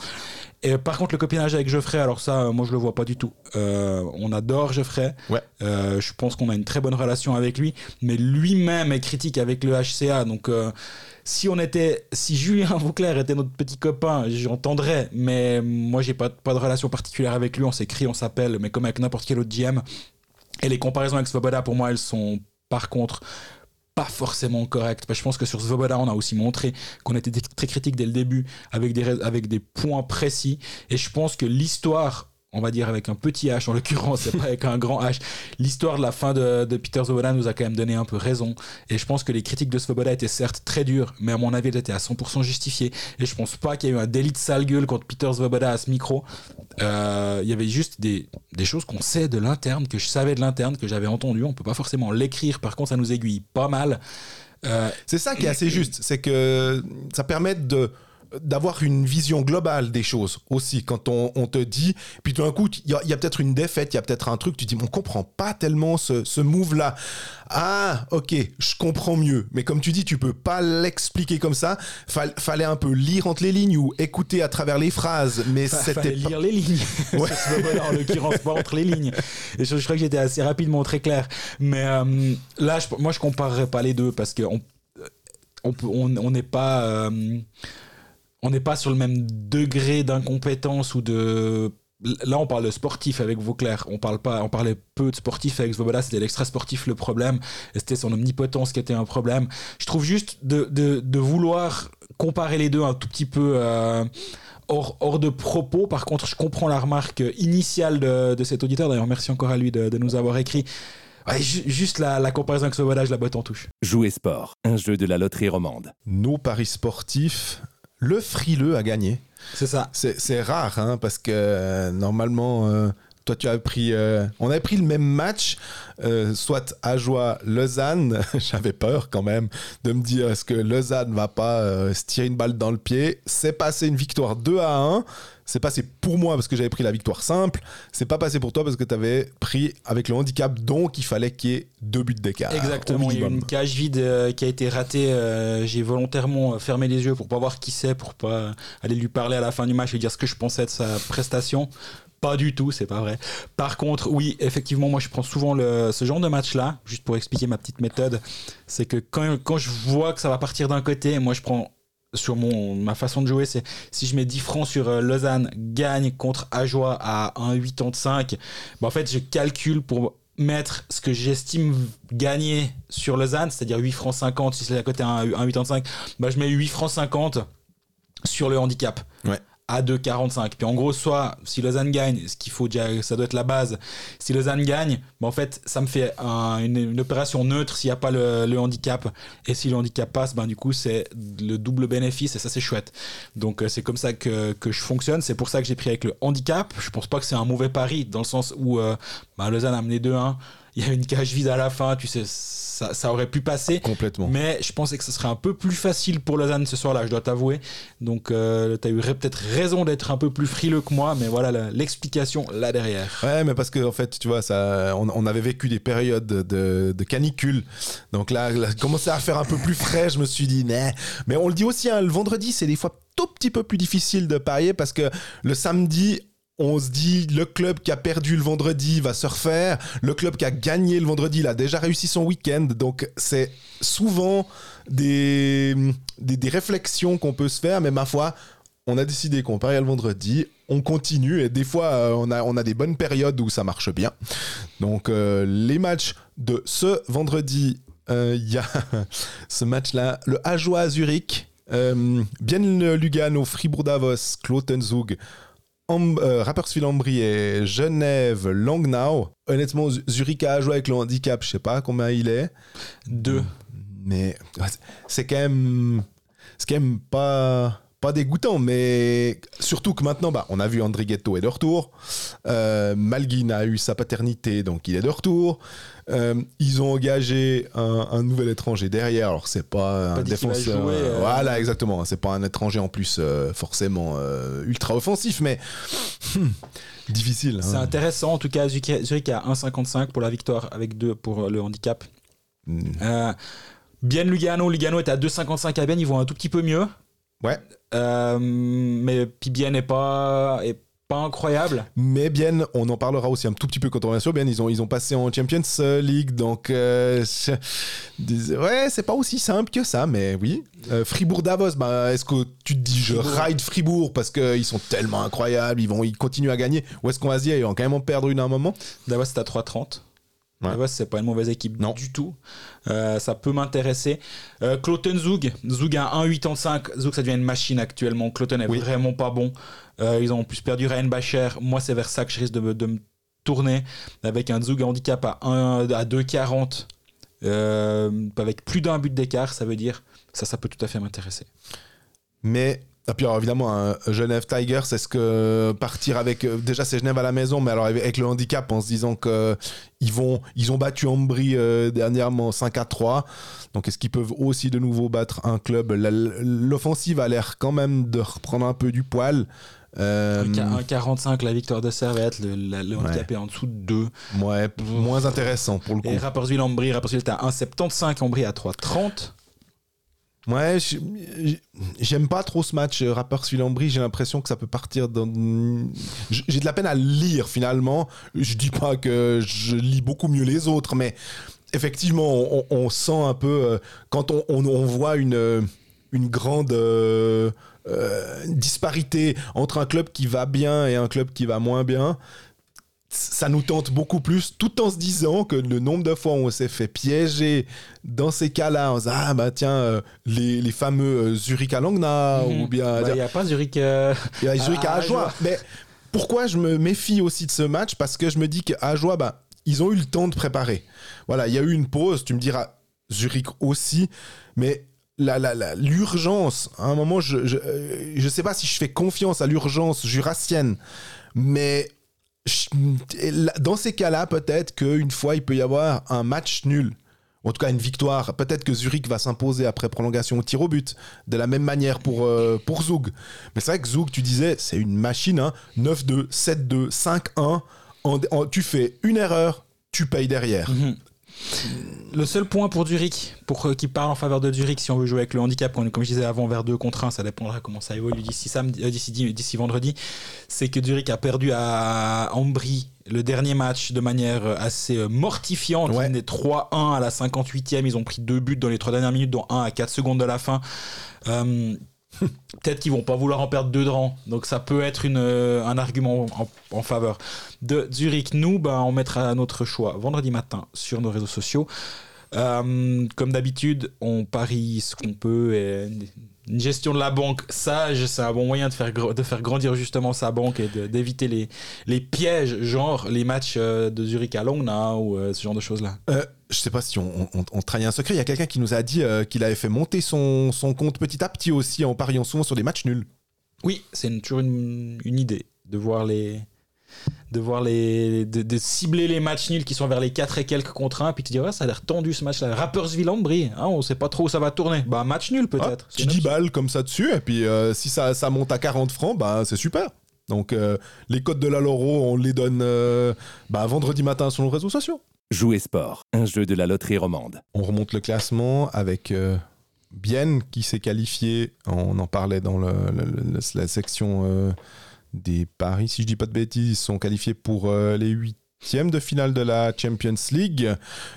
Speaker 2: Et par contre, le copinage avec Geoffrey, alors ça, euh, moi, je le vois pas du tout. Euh, on adore Geoffrey.
Speaker 1: Ouais.
Speaker 2: Euh, je pense qu'on a une très bonne relation avec lui, mais lui-même est critique avec le HCA. Donc, euh, si on était, si Julien Vauclair était notre petit copain, j'entendrais. Mais moi, j'ai pas, pas de relation particulière avec lui. On s'écrit, on s'appelle, mais comme avec n'importe quel autre GM. Et les comparaisons avec Svoboda, pour moi, elles sont par contre pas forcément correctes. Parce que je pense que sur Svoboda, on a aussi montré qu'on était très critique dès le début, avec des, avec des points précis. Et je pense que l'histoire, on va dire avec un petit H en l'occurrence, c'est pas avec un grand H, l'histoire de la fin de, de Peter Svoboda nous a quand même donné un peu raison. Et je pense que les critiques de Svoboda étaient certes très dures, mais à mon avis, elles étaient à 100% justifiées. Et je pense pas qu'il y ait eu un délit de sale gueule contre Peter Svoboda à ce micro. Euh, Il y avait juste des, des choses qu'on sait de l'interne, que je savais de l'interne, que j'avais entendu. On peut pas forcément l'écrire, par contre, ça nous aiguille pas mal. Euh,
Speaker 1: C'est ça qui est assez juste, c'est que ça permet de d'avoir une vision globale des choses aussi quand on, on te dit puis tout d'un coup il y a, a peut-être une défaite il y a peut-être un truc tu dis mais on comprend pas tellement ce, ce move là ah ok je comprends mieux mais comme tu dis tu peux pas l'expliquer comme ça Fall- fallait un peu lire entre les lignes ou écouter à travers les phrases mais
Speaker 2: Fa-
Speaker 1: c'était
Speaker 2: fallait
Speaker 1: pas-
Speaker 2: lire les lignes.
Speaker 1: Ouais.
Speaker 2: En l'occurrence, pas entre les lignes. Et je, je crois que j'étais assez rapidement très clair. Mais euh, là, je- moi, je comparerais pas les deux parce que on on peut- on on n'est pas. euh, on n'est pas sur le même degré d'incompétence ou de Là, on parle de sportif avec Vauclair. On parle pas, on parlait peu de sportif avec Svoboda. C'était l'extra sportif le problème. Et c'était son omnipotence qui était un problème. Je trouve juste de, de, de vouloir comparer les deux un tout petit peu euh, hors, hors de propos. Par contre, je comprends la remarque initiale de, de cet auditeur. D'ailleurs, merci encore à lui de, de nous avoir écrit. Ouais, ju- juste la, la comparaison avec Svoboda, je la botte en touche.
Speaker 3: Jouer sport, un jeu de la loterie romande.
Speaker 1: Nos paris sportifs, le frileux a gagné.
Speaker 2: C'est ça.
Speaker 1: C'est rare, hein, parce que euh, normalement, euh, toi, tu as pris. euh, on avait pris le même match, euh, soit Ajoie Lausanne. J'avais peur quand même de me dire est-ce que Lausanne va pas euh, se tirer une balle dans le pied? C'est passé une victoire 2 à 1. C'est passé pour moi parce que j'avais pris la victoire simple. C'est pas passé pour toi parce que tu avais pris avec le handicap, donc il fallait qu'il y ait deux buts d'écart.
Speaker 2: Exactement, il y a une cage vide euh, qui a été ratée. euh, J'ai volontairement euh, fermé les yeux pour pas voir qui c'est, pour pas aller lui parler à la fin du match et dire ce que je pensais de sa prestation. Pas du tout, c'est pas vrai. Par contre, oui, effectivement, moi je prends souvent le, ce genre de match-là, juste pour expliquer ma petite méthode, c'est que quand, quand je vois que ça va partir d'un côté, moi je prends sur mon, ma façon de jouer, c'est si je mets 10 francs sur euh, Lausanne gagne contre Ajoie à 1,85, bah, en fait je calcule pour mettre ce que j'estime gagner sur Lausanne, c'est-à-dire 8 francs 50, si c'est à côté à 1,85, bah, je mets 8 francs 50 sur le handicap.
Speaker 1: Ouais.
Speaker 2: À 2,45. Puis en gros, soit si Lausanne gagne, ce qu'il faut déjà, ça doit être la base. Si Lausanne gagne, bah en fait, ça me fait un- une, opération neutre s'il n'y a pas le, handicap. Et si le handicap passe, ben du coup, c'est le double bénéfice et ça, c'est chouette. Donc, euh, c'est comme ça que, que je fonctionne. C'est pour ça que j'ai pris avec le handicap. Je pense pas que c'est un mauvais pari dans le sens où euh, bah, Lausanne a mené 2-1. Il y a une cage vide à la fin, tu sais, ça, ça aurait pu passer.
Speaker 1: Complètement.
Speaker 2: Mais je pensais que ce serait un peu plus facile pour Lausanne ce soir-là, je dois t'avouer. Donc, euh, tu as eu peut-être raison d'être un peu plus frileux que moi, mais voilà l'explication là derrière.
Speaker 1: Ouais, mais parce que en fait, tu vois, ça, on, on avait vécu des périodes de, de canicule. Donc là, là, commencer à faire un peu plus frais, je me suis dit, mais, mais on le dit aussi, hein, le vendredi, c'est des fois tout petit peu plus difficile de parier parce que le samedi, on se dit, le club qui a perdu le vendredi va se refaire. Le club qui a gagné le vendredi, il a déjà réussi son week-end. Donc, c'est souvent des, des, réflexions qu'on peut se faire, mais ma foi, on a décidé qu'on pariait le vendredi, on continue et des fois euh, on, a, on a des bonnes périodes où ça marche bien. Donc euh, les matchs de ce vendredi, euh, il y a ce match-là, le Ajoie Zurich, Bien Lugano, Fribourg Davos, Klotenzug, euh, Rapperswil-Ambry et Genève, Langnau. Honnêtement, Zurich à Ajoie avec le handicap, je sais pas combien il est.
Speaker 2: Deux.
Speaker 1: Mais c'est quand même, c'est quand même pas, pas dégoûtant. Mais surtout que maintenant, bah, on a vu André Ghetto est de retour. Euh, Malguin a eu sa paternité, donc il est de retour. Euh, ils ont engagé un, un nouvel étranger derrière. Alors c'est pas, un
Speaker 2: qu'il va
Speaker 1: défenseur.
Speaker 2: jouer, euh,
Speaker 1: Voilà, exactement. C'est pas un étranger en plus forcément ultra offensif, mais hmm, difficile.
Speaker 2: C'est
Speaker 1: hein.
Speaker 2: intéressant, en tout cas, Zurich à 1,55 pour la victoire avec 2 pour le handicap.
Speaker 1: Hmm.
Speaker 2: Bien Lugano, Lugano est à 2,55 à Bien, ils vont un tout petit peu mieux.
Speaker 1: Ouais.
Speaker 2: Euh, mais Bien n'est pas, est pas incroyable.
Speaker 1: Mais bien, on en parlera aussi un tout petit peu quand on revient sur bien. Ils ont, ils ont passé en Champions League, donc euh, je- ouais, c'est pas aussi simple que ça, mais oui. Euh, Fribourg Davos, bah, est-ce que tu te dis je ride Fribourg parce qu'ils sont tellement incroyables, ils vont, ils continuent à gagner, ou est-ce qu'on va se dire ils vont quand même en perdre une à un moment?
Speaker 2: Davos est à 3,30.
Speaker 1: Ouais.
Speaker 2: Davos, c'est pas une mauvaise équipe
Speaker 1: Non.
Speaker 2: du tout. Euh, ça peut m'intéresser. Euh, Cloten Zug, Zug à 1,85. Zug, ça devient une machine actuellement. Cloten est
Speaker 1: Oui.
Speaker 2: vraiment pas bon. Euh, ils ont en plus perdu Ryan Bacher. Moi, c'est vers ça que je risque de me, de me tourner avec un Zug handicap à, 1 à 2,40. Euh, avec plus d'un but d'écart, ça veut dire ça, ça peut tout à fait m'intéresser.
Speaker 1: Mais et puis alors, évidemment, un Genève Tigers, est-ce que partir avec euh, déjà c'est Genève à la maison, mais alors avec- le handicap en se disant que ils vont ils ont battu Ambry euh, dernièrement 5 à 3. Donc est-ce qu'ils peuvent aussi de nouveau battre un club? L'offensive a l'air quand même de reprendre un peu du poil. Euh,
Speaker 2: 1,45 la victoire de Servette, le, handicap est en dessous de 2.
Speaker 1: ouais, moins intéressant pour le coup.
Speaker 2: Et Rapperswil Ambry, Rapperswil est à 1,75, Ambry à 3,30.
Speaker 1: Ouais, j'aime pas trop ce match euh, Rapperswil-Ambry. J'ai l'impression que ça peut partir dans. J'ai de la peine à lire finalement. Je dis pas que je lis beaucoup mieux les autres, mais effectivement, on, sent un peu euh, quand on, voit une euh, grande disparité entre un club qui va bien et un club qui va moins bien, ça nous tente beaucoup plus, tout en se disant que le nombre de fois où on s'est fait piéger dans ces cas-là, on se dit, ah bah tiens, euh, les, les fameux euh, Zurich à Langna,
Speaker 2: Mhm.
Speaker 1: ou bien
Speaker 2: Bah, Il n'y a pas Zurich. euh,
Speaker 1: il y a Zurich à
Speaker 2: à
Speaker 1: Ajoie.
Speaker 2: Ajoie.
Speaker 1: Mais pourquoi je me méfie aussi de ce match? Parce que je me dis qu'à Ajoie, bah, ils ont eu le temps de préparer. Voilà, il y a eu une pause, tu me diras Zurich aussi, mais la- la- la- l'urgence, à un moment, je je, euh, sais pas si je fais confiance à l'urgence jurassienne, mais dans ces cas-là, peut-être qu'une fois, il peut y avoir un match nul. En tout cas, une victoire. Peut-être que Zurich va s'imposer après prolongation au tir au but. De la même manière pour, euh, Zug. Mais c'est vrai que Zug, tu disais, c'est une machine. Hein. 9-2, 7-2, 5-1. En- en- tu fais une erreur, tu payes derrière.
Speaker 2: Mhm. Le seul point pour Zurich, pour euh, qui parle en faveur de Zurich, si on veut jouer avec le handicap, comme, je disais avant, vers 2 contre 1, ça dépendra comment ça évolue d'ici samedi, euh, d'ici, di- d'ici vendredi, c'est que Zurich a perdu à Ambry le dernier match de manière euh, assez mortifiante.
Speaker 1: Ouais.
Speaker 2: Ils menaient 3-1 à la 58e, ils ont pris deux buts dans les trois dernières minutes, dont un à 4 secondes de la fin. Euh, Peut-être qu'ils vont pas vouloir en perdre deux de rang, donc ça peut être euh, un argument en, faveur de Zurich. Nous, ben, on mettra notre choix vendredi matin sur nos réseaux sociaux. Euh, comme d'habitude, on parie ce qu'on peut et une gestion de la banque sage, c'est un bon moyen de faire, de faire grandir justement sa banque et d'éviter les, les pièges, genre les matchs euh, de Zurich à Longna ou ce genre de choses-là.
Speaker 1: Je sais pas si on, on, on trahit un secret. Il y a quelqu'un qui nous a dit euh, qu'il avait fait monter son, son compte petit à petit aussi en pariant souvent sur des matchs nuls.
Speaker 2: Oui, c'est toujours une, une idée de voir les. De voir les. De, de cibler les matchs nuls qui sont vers les 4 et quelques contre 1, puis te dire, ouais, ça a l'air tendu ce match-là. Rappersville-Ambry, hein, on sait pas trop où ça va tourner. Bah, match nul
Speaker 1: Ah,
Speaker 2: peut-être. C'est
Speaker 1: tu
Speaker 2: une
Speaker 1: 10
Speaker 2: option.
Speaker 1: balles comme ça dessus, et puis euh, si ça, ça monte à 40 francs, bah, c'est super. Donc euh, les codes de la Loro, on les donne bah, vendredi matin sur nos réseaux sociaux.
Speaker 3: Jouer sport, un jeu de la loterie romande.
Speaker 1: On remonte le classement avec euh, Bienne qui s'est qualifié, on en parlait dans la section euh, des paris, si je dis pas de bêtises, ils sont qualifiés pour euh, les huitièmes de finale de la Champions League.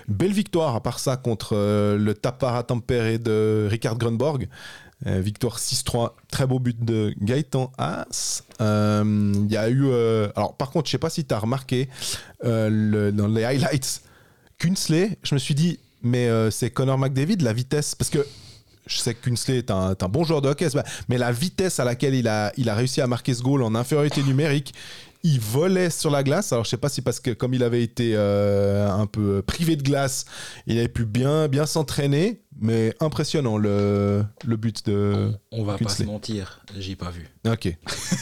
Speaker 1: Belle victoire à part ça contre euh, le Tapara Tampere de Ricard Grunborg. Euh, victoire 6-3, très beau but de Gaëtan Haas. Euh, Il y a eu. euh, alors, par contre, je sais pas si tu as remarqué dans les highlights, Kunsley, je me suis dit, mais c'est Connor McDavid, la vitesse. Parce que je sais que Kunsley est un, bon joueur de hockey, mais la vitesse à laquelle il a réussi à marquer ce goal en infériorité numérique, il volait sur la glace. Alors je sais pas si parce que comme il avait été euh, un peu privé de glace, il avait pu bien, bien s'entraîner, mais impressionnant le, le but de.
Speaker 2: On va pas se mentir, j'ai pas vu.
Speaker 1: Ok,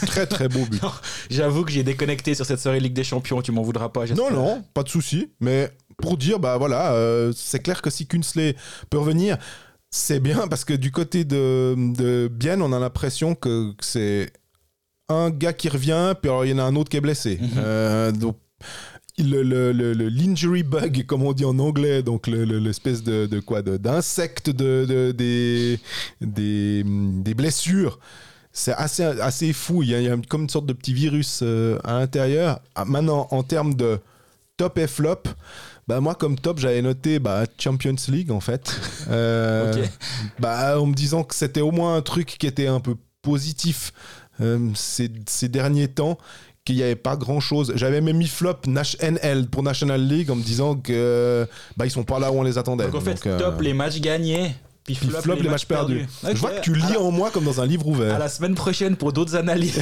Speaker 1: très très beau but.
Speaker 2: J'avoue que j'ai déconnecté sur cette soirée Ligue des Champions, tu m'en voudras pas.
Speaker 1: Non, non, pas de souci. Mais pour dire, bah voilà, euh, c'est clair que si Kunsley peut revenir, c'est bien parce que du côté de, de Bienne, on a l'impression que c'est un gars qui revient, puis alors il y en a un autre qui est blessé.
Speaker 2: Mhm.
Speaker 1: Euh, donc, le, le- le- l'injury bug, comme on dit en anglais, donc le- le- l'espèce de, de quoi, de- d'insecte de, de- des, des, des blessures. C'est assez, assez fou. Il y, a, il y a comme une sorte de petit virus euh, à l'intérieur. Ah, maintenant, en termes de top et flop, bah moi, comme top, j'avais noté bah, Champions League, en fait. Euh, bah, en me disant que c'était au moins un truc qui était un peu positif ces, ces derniers temps qu'il n'y avait pas grand chose. J'avais même mis flop Nash NL pour National League en me disant que bah, ils sont pas là où on les attendait.
Speaker 2: Donc en fait,
Speaker 1: Donc, euh,
Speaker 2: top les matchs gagnés, puis flop,
Speaker 1: flop, les, matchs perdus.
Speaker 2: Ok.
Speaker 1: Je vois que tu lis
Speaker 2: la-
Speaker 1: en moi comme dans un livre ouvert.
Speaker 2: À la semaine prochaine pour d'autres analyses.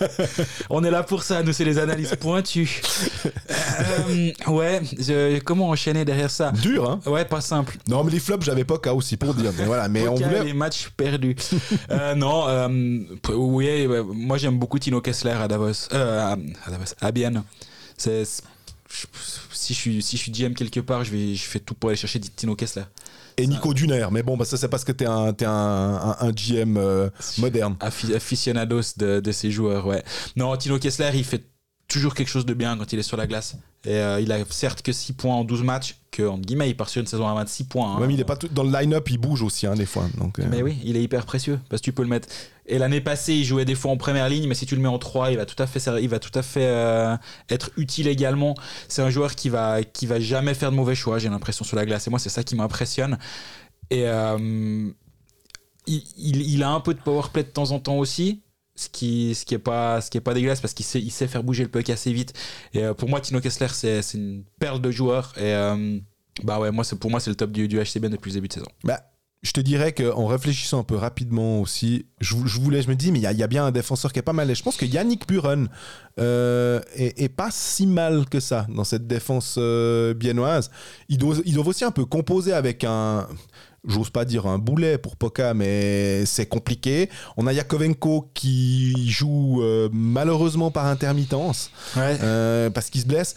Speaker 2: On est là pour ça, nous c'est les analyses pointues. Euh, ouais, je- comment enchaîner derrière ça?
Speaker 1: Dur, hein?
Speaker 2: Ouais, pas simple.
Speaker 1: Non, mais les flops, j'avais pas qu'à aussi pour dire. Mais voilà, mais on voulait.
Speaker 2: les matchs perdus. Euh, non, euh, oui, moi j'aime beaucoup Tino Kessler à Davos, à, Davos, à Bienne. C'est, si je suis si je suis GM quelque part, je vais je fais tout pour aller chercher Tino Kessler.
Speaker 1: Et Nico Duner. Mais bon, bah, ça, c'est parce que t'es un, un, un, un GM euh, moderne.
Speaker 2: Aficionados de, de ces joueurs, ouais. Non, Tino Kessler, il fait toujours quelque chose de bien quand il est sur la glace. Et euh, il a certes que 6 points en 12 matchs, que, entre guillemets, il part sur une saison à 26 points. hein.
Speaker 1: Même il est pas tout, dans le line-up, il bouge aussi, hein, des fois. Donc, euh,
Speaker 2: Mais oui, il est hyper précieux parce que tu peux le mettre. Et l'année passée, il jouait des fois en première ligne, mais si tu le mets en 3, il va tout à fait, il va tout à fait euh, être utile également. C'est un joueur qui va, qui va jamais faire de mauvais choix, j'ai l'impression, sur la glace. Et moi, c'est ça qui m'impressionne. Et il, il- il a un peu de power play de temps en temps aussi. Ce qui, ce qui est pas, ce qui est pas dégueulasse parce qu'il sait, il sait faire bouger le puck assez vite. Et euh, pour moi, Tino Kessler, c'est, une perle de joueur. Et euh, bah ouais, moi, c'est, pour moi, c'est le top du, du HCBN depuis le début de saison.
Speaker 1: Bah, je te dirais qu'en réfléchissant un peu rapidement aussi, je, je voulais, je me dis, mais il y, a- bien un défenseur qui est pas mal. Et je pense que Yannick Buren euh, est, pas si mal que ça dans cette défense euh, biennoise. Ils ils doivent aussi un peu composer avec un. J'ose pas dire un boulet pour Poca, mais c'est compliqué. On a Yakovenko qui joue euh, malheureusement par intermittence.
Speaker 2: Ouais.
Speaker 1: Euh, parce qu'il se blesse.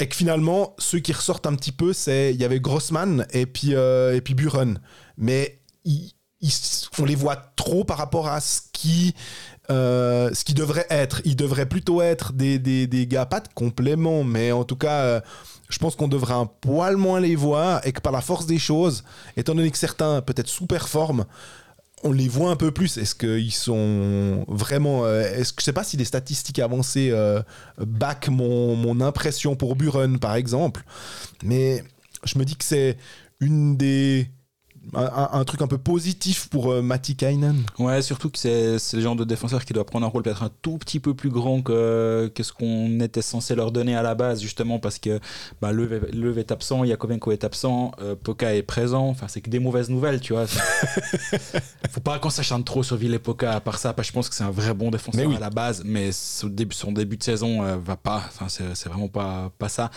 Speaker 1: Et que finalement, ceux qui ressortent un petit peu, c'est il y avait Grossman et puis, euh, et puis Buren. Mais ils- ils- on les voit trop par rapport à ce qui, euh, ce qui devrait être. Ils devraient plutôt être des, des, des gars, pas de complément, mais en tout cas, euh, je pense qu'on devrait un poil moins les voir et que par la force des choses, étant donné que certains peut-être sous-performent, on les voit un peu plus. Est-ce qu'ils sont vraiment. euh, est-ce que je sais pas si les statistiques avancées euh, back mon, mon impression pour Buren, par exemple. Mais je me dis que c'est une des. Un, truc un peu positif pour euh, Matti Kainen.
Speaker 2: Ouais, surtout que c'est c'est le genre de défenseur qui doit prendre un rôle peut-être un tout petit peu plus grand que, que ce qu'on était censé leur donner à la base, justement parce que bah, est, absent, Yakovenko est absent, euh, Poka est présent. Enfin, c'est que des mauvaises nouvelles, tu vois. Faut pas qu'on s'acharne trop sur Ville Poka à part ça, parce que je pense que c'est un vrai bon défenseur
Speaker 1: oui.
Speaker 2: à la base, mais son début, son début de saison euh, va pas. Enfin, c'est c'est vraiment pas, pas ça.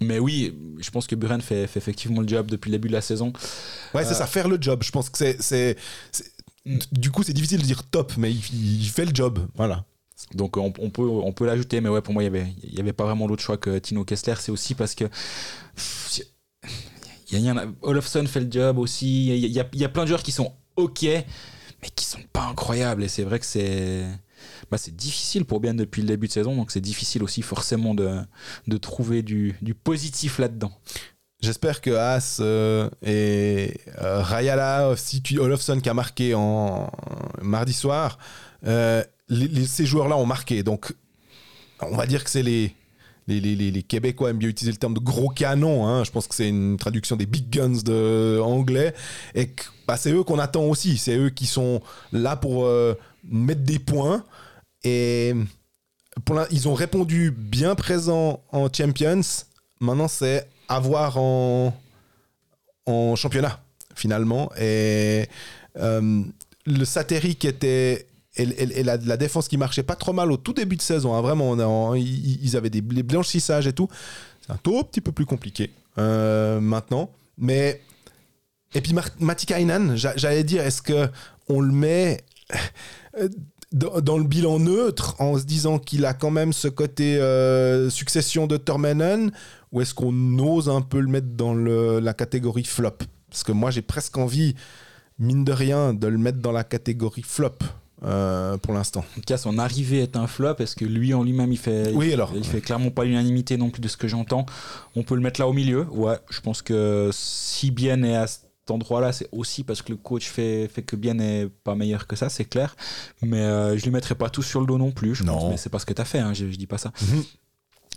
Speaker 2: Mais oui, je pense que Buren fait, fait effectivement le job depuis le début de la saison.
Speaker 1: Ouais, c'est
Speaker 2: Euh.
Speaker 1: ça, faire le job. Je pense que c'est.
Speaker 2: Mm.
Speaker 1: Du coup, c'est difficile de dire top, mais il, il fait le job. Voilà.
Speaker 2: Donc on, on peut, on peut l'ajouter, mais ouais, pour moi, il y avait, y avait pas vraiment d'autre choix que Tino Kessler. C'est aussi parce que. Il y, en a, Olofsson fait le job aussi. Il y, y y a plein de joueurs qui sont OK, mais qui sont pas incroyables. Et c'est vrai que c'est. Bah, c'est difficile pour bien depuis le début de saison, donc c'est difficile aussi forcément de, de trouver du, du positif là-dedans.
Speaker 1: J'espère que Haas euh, et euh, Rayala, Olofsson qui a marqué en mardi soir, euh, ces joueurs-là ont marqué. Donc, on va dire que c'est les, les, les, Québécois aiment bien utiliser le terme de gros canon. hein. Je pense que c'est une traduction des big guns de anglais. Et bah, c'est eux qu'on attend aussi. C'est eux qui sont là pour euh, mettre des points. Et ils ont répondu bien présent en Champions. Maintenant, c'est avoir en, championnat, finalement. Et euh, le Sateri qui était. Et, la, défense qui marchait pas trop mal au tout début de saison, hein, vraiment, ils, avaient des bl- blanchissages et tout. C'est un tout petit peu plus compliqué euh, maintenant. Mais. Et puis Kainen, j'a- j'allais dire, est-ce que on le met euh, dans, dans le bilan neutre en se disant qu'il a quand même ce côté euh, succession de Tormenon ou est-ce qu'on ose un peu le mettre dans le- la catégorie flop? Parce que moi j'ai presque envie, mine de rien, de le mettre dans la catégorie flop euh, pour l'instant.
Speaker 2: En tout cas, son arrivée est un flop. Est-ce que lui en lui-même, il fait,
Speaker 1: Oui,
Speaker 2: il,
Speaker 1: alors.
Speaker 2: il fait clairement pas l'unanimité non plus de ce que j'entends. On peut le mettre là au milieu. Ouais, je pense que si Bien est à endroit-là, c'est aussi parce que le coach fait, fait que Bien n'est pas meilleur que ça, c'est clair. Mais euh, je lui mettrai pas tout sur le dos non plus. Je
Speaker 1: Non.
Speaker 2: pense, mais c'est pas ce que tu as fait, hein, je, je dis pas ça.
Speaker 1: Mhm.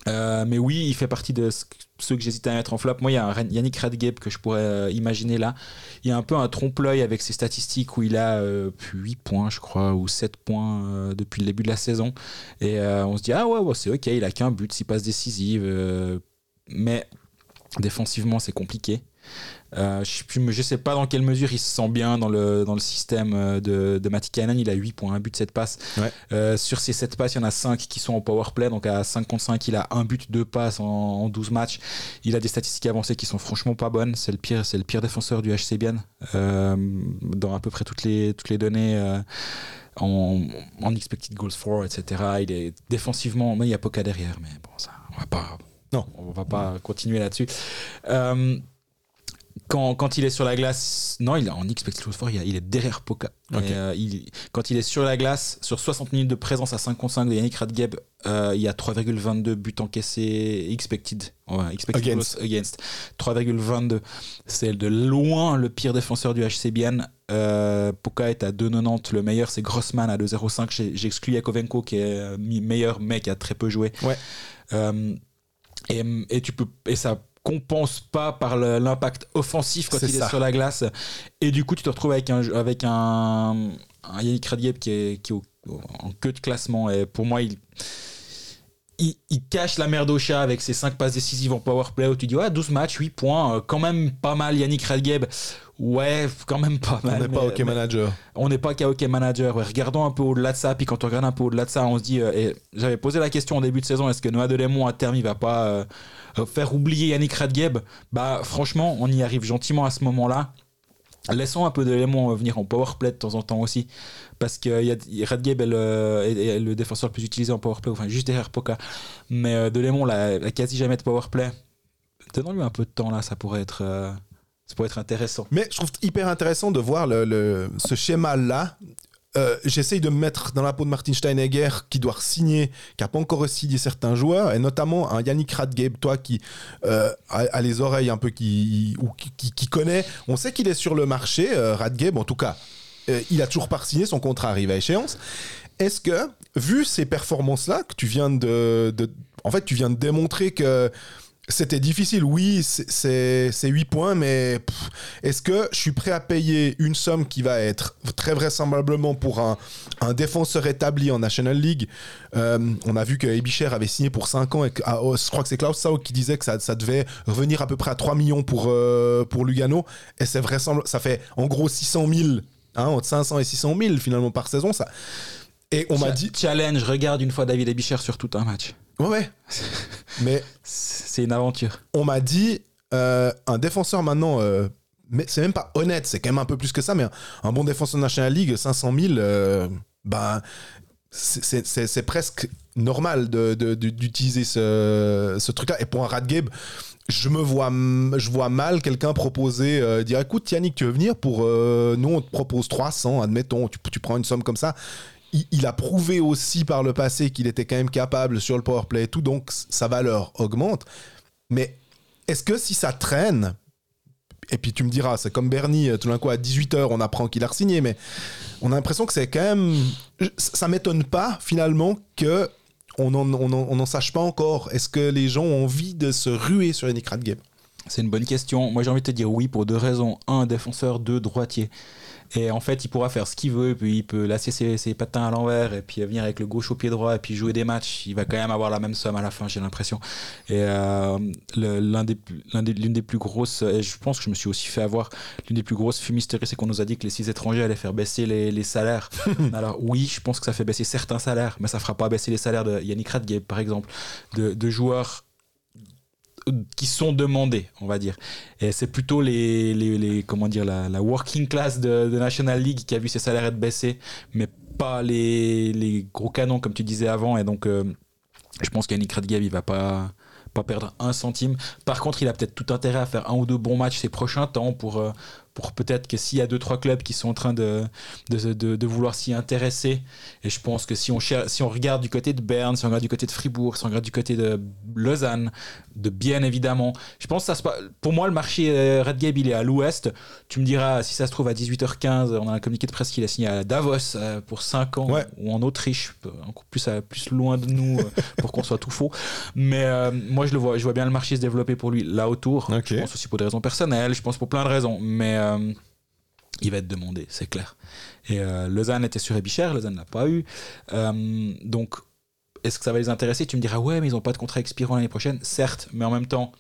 Speaker 2: Euh, mais oui, il fait partie de ce- ceux que j'hésitais à mettre en flop. Moi, il y a un Yannick Radgeb que je pourrais euh, imaginer là. Il y a un peu un trompe-l'œil avec ses statistiques où il a euh, 8 points, je crois, ou 7 points depuis le début de la saison. Et on se dit, ah ouais, ouais, c'est ok, il a qu'un but, s'il passe décisive. mais défensivement, c'est compliqué. Euh, je ne sais pas dans quelle mesure il se sent bien dans le, dans le système euh, de, de Matti Kainen. Il a 8 points, un but, 7 passes.
Speaker 1: Ouais.
Speaker 2: Euh, sur ces 7 passes, il y en a 5 qui sont en power play. Donc à 5 contre 5, il a un but, 2 passes en, en 12 matchs. Il a des statistiques avancées qui sont franchement pas bonnes. C'est le pire, c'est le pire défenseur du HCBN euh, dans à peu près toutes les, toutes les données. euh, en, en expected goals for, etc. Il est défensivement, mais il y a Poca derrière, mais bon, ça, on va pas,
Speaker 1: Non.
Speaker 2: on va pas continuer là-dessus. Euh, quand, quand il est sur la glace, non, il est en for, il, il est derrière Poca. Et, euh, il, quand il est sur la glace, sur 60 minutes de présence à 5 contre 5 de Yannick Radgeb, euh, il y a 3,22 buts encaissés expected, expected
Speaker 1: Against.
Speaker 2: against. 3,22. C'est de loin le pire défenseur du HCBN. Euh, Poca est à 2,90. Le meilleur, c'est Grossman à 2,05. J'ai- J'exclus Yakovenko qui est euh, meilleur, mais qui a très peu joué.
Speaker 1: Ouais.
Speaker 2: Euh, et, et tu peux et ça compense pas par l'impact offensif quand il
Speaker 1: ça.
Speaker 2: est sur la glace. Et du coup, tu te retrouves avec un, avec un, un Yannick Radgeb qui est, qui est au- en queue de classement. Et pour moi, il, il, il cache la merde au chat avec ses 5 passes décisives en powerplay où tu dis, ouais, 12 matchs, 8 points, euh, quand même pas mal Yannick Radgeb. Ouais, quand même pas
Speaker 1: On
Speaker 2: mal.
Speaker 1: n'est pas OK manager.
Speaker 2: on n'est pas OK Manager. Ouais, regardons un peu au-delà de ça. Puis quand on regarde un peu au-delà de ça, on se dit. euh, j'avais posé la question en début de saison est-ce que Noah Delémont à terme il va pas euh, faire oublier Yannick Radgeb Bah franchement, on y arrive gentiment à ce moment-là. Laissons un peu Delémont venir en powerplay de temps en temps aussi. Parce que a Radgeb est le, le défenseur le plus utilisé en powerplay, enfin juste derrière Poca. Mais euh, Delémont l'a quasi jamais de powerplay. Donnons-lui un peu de temps là, ça pourrait être, euh, ça pourrait être intéressant.
Speaker 1: Mais je trouve hyper intéressant de voir le- ce schéma-là. Euh, J'essaye de me mettre dans la peau de Martin Steinegger qui doit signer, qui n'a pas encore signé certains joueurs, et notamment un Yannick Radgeb, toi qui euh, a, les oreilles un peu qui, ou qui, qui- connaît. On sait qu'il est sur le marché, euh, en tout cas. euh, il a toujours pas signé, son contrat arrive à échéance. Est-ce que, vu ces performances-là, que tu viens de, de- En fait, tu viens de démontrer que c'était difficile, oui, c'est- c'est c'est 8 points, mais est-ce que je suis prêt à payer une somme qui va être très vraisemblablement pour un, un défenseur établi en National League? Euh, On a vu que Ebicher avait signé pour 5 ans et que, ah, oh, je crois que c'est Klaus Sau qui disait que ça, ça devait revenir à peu près à 3 millions pour, euh, pour Lugano. Et c'est vraisemblable, ça fait en gros 600 000, hein, entre 500 et 600 000 finalement par saison. Ça. Et on m'a dit.
Speaker 2: Challenge, regarde une fois David Ebicher sur tout un match.
Speaker 1: Ouais. Mais
Speaker 2: C'est une aventure.
Speaker 1: on m'a dit euh, un défenseur maintenant, euh, mais c'est même pas honnête, c'est quand même un peu plus que ça, mais un, un bon défenseur de National League, 500 000, euh, ben, c'est- presque normal d'utiliser ce, ce truc-là. Et pour un Radgeb, je me vois, je vois mal quelqu'un proposer, euh, dire écoute Yannick, tu veux venir pour euh, nous on te propose 300, admettons, tu, tu prends une somme comme ça. Il, a prouvé aussi par le passé qu'il était quand même capable sur le powerplay et tout, donc sa valeur augmente. Mais est-ce que si ça traîne, et puis tu me diras, c'est comme Bernie, euh, tout d'un coup à 18h on apprend qu'il a signé, mais on a l'impression que c'est quand même... Ça m'étonne pas finalement que on n'en on en- on en sache pas encore. Est-ce que les gens ont envie de se ruer sur Yannick Radgeb
Speaker 2: C'est une bonne question. Moi, j'ai envie de te dire oui pour deux raisons. Un, défenseur, deux, droitier. Et en fait, il pourra faire ce qu'il veut, puis il peut lasser ses, ses patins à l'envers, et puis venir avec le gauche au pied droit, et puis jouer des matchs. Il va quand même avoir la même somme à la fin, j'ai l'impression. Et euh, des, des- l'une des plus grosses, et je pense que je me suis aussi fait avoir, l'une des plus grosses fumisteries, c'est qu'on nous a dit que les six étrangers allaient faire baisser les, les salaires. Alors oui, je pense que ça fait baisser certains salaires, mais ça fera pas baisser les salaires de Yannick Radgeb, par exemple, de, de joueurs qui sont demandés, on va dire. Et c'est plutôt les, les, comment dire, la, working class de, National League qui a vu ses salaires être baissés, mais pas les, les gros canons comme tu disais avant. Et donc, euh, je pense qu'Yannick Radgeb, il va pas pas perdre un centime. Par contre, il a peut-être tout intérêt à faire un ou deux bons matchs ces prochains temps pour, euh, pour peut-être que s'il y a deux trois clubs qui sont en train de, de, de- de vouloir s'y intéresser, et je pense que si on, si on regarde du côté de Berne, si on regarde du côté de Fribourg, si on regarde du côté de Lausanne, de Bienne évidemment, je pense que ça se pour moi le marché euh, Red Gable il est à l'ouest. Tu me diras si ça se trouve à 18h15, on a un communiqué de presse qu'il a signé à Davos euh, pour 5 ans
Speaker 1: Ouais.
Speaker 2: ou en Autriche, euh, encore plus, à- plus loin de nous pour qu'on soit tout faux. Mais euh, moi je le vois, je vois bien le marché se développer pour lui là autour.
Speaker 1: Ok.
Speaker 2: Je pense aussi pour des raisons personnelles, je pense pour plein de raisons, mais euh, il va être demandé, c'est clair. Et euh, Lausanne était sur Ebicher, Lausanne l'a pas eu. Euh, donc, est-ce que ça va les intéresser? Tu me diras, ouais, mais ils n'ont pas de contrat expirant l'année prochaine. Certes, mais en même temps,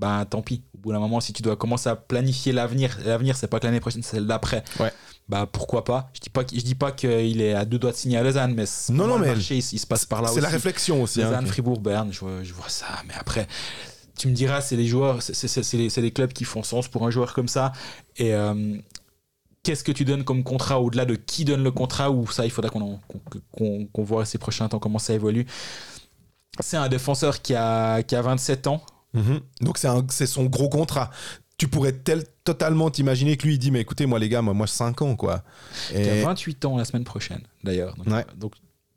Speaker 2: bah tant pis. Au bout d'un moment, si tu dois commencer à planifier l'avenir, l'avenir, c'est pas que l'année prochaine, c'est celle d'après.
Speaker 1: Ouais.
Speaker 2: Bah pourquoi pas? Je dis pas, que- je dis pas qu'il est à deux doigts de signer à Lausanne, mais
Speaker 1: Non, non,
Speaker 2: le
Speaker 1: mais
Speaker 2: marché, il, il se passe par là aussi.
Speaker 1: C'est la réflexion aussi. hein,
Speaker 2: Lausanne, Fribourg, Berne, je vois ça. Mais après, tu me diras, c'est les joueurs, c'est- les, clubs qui font sens pour un joueur comme ça. Et euh, qu'est-ce que tu donnes comme contrat au-delà de qui donne le contrat ou ça, il faudra qu'on qu'on voit ces prochains temps comment ça évolue. C'est un défenseur qui a, qui a 27 ans.
Speaker 1: Mhm. Donc c'est son gros contrat. Tu pourrais tel, totalement t'imaginer que lui il dit mais écoutez moi les gars moi moi 5 ans quoi. Et
Speaker 2: 28 ans la semaine prochaine, d'ailleurs. Donc,
Speaker 1: Ouais.
Speaker 2: donc,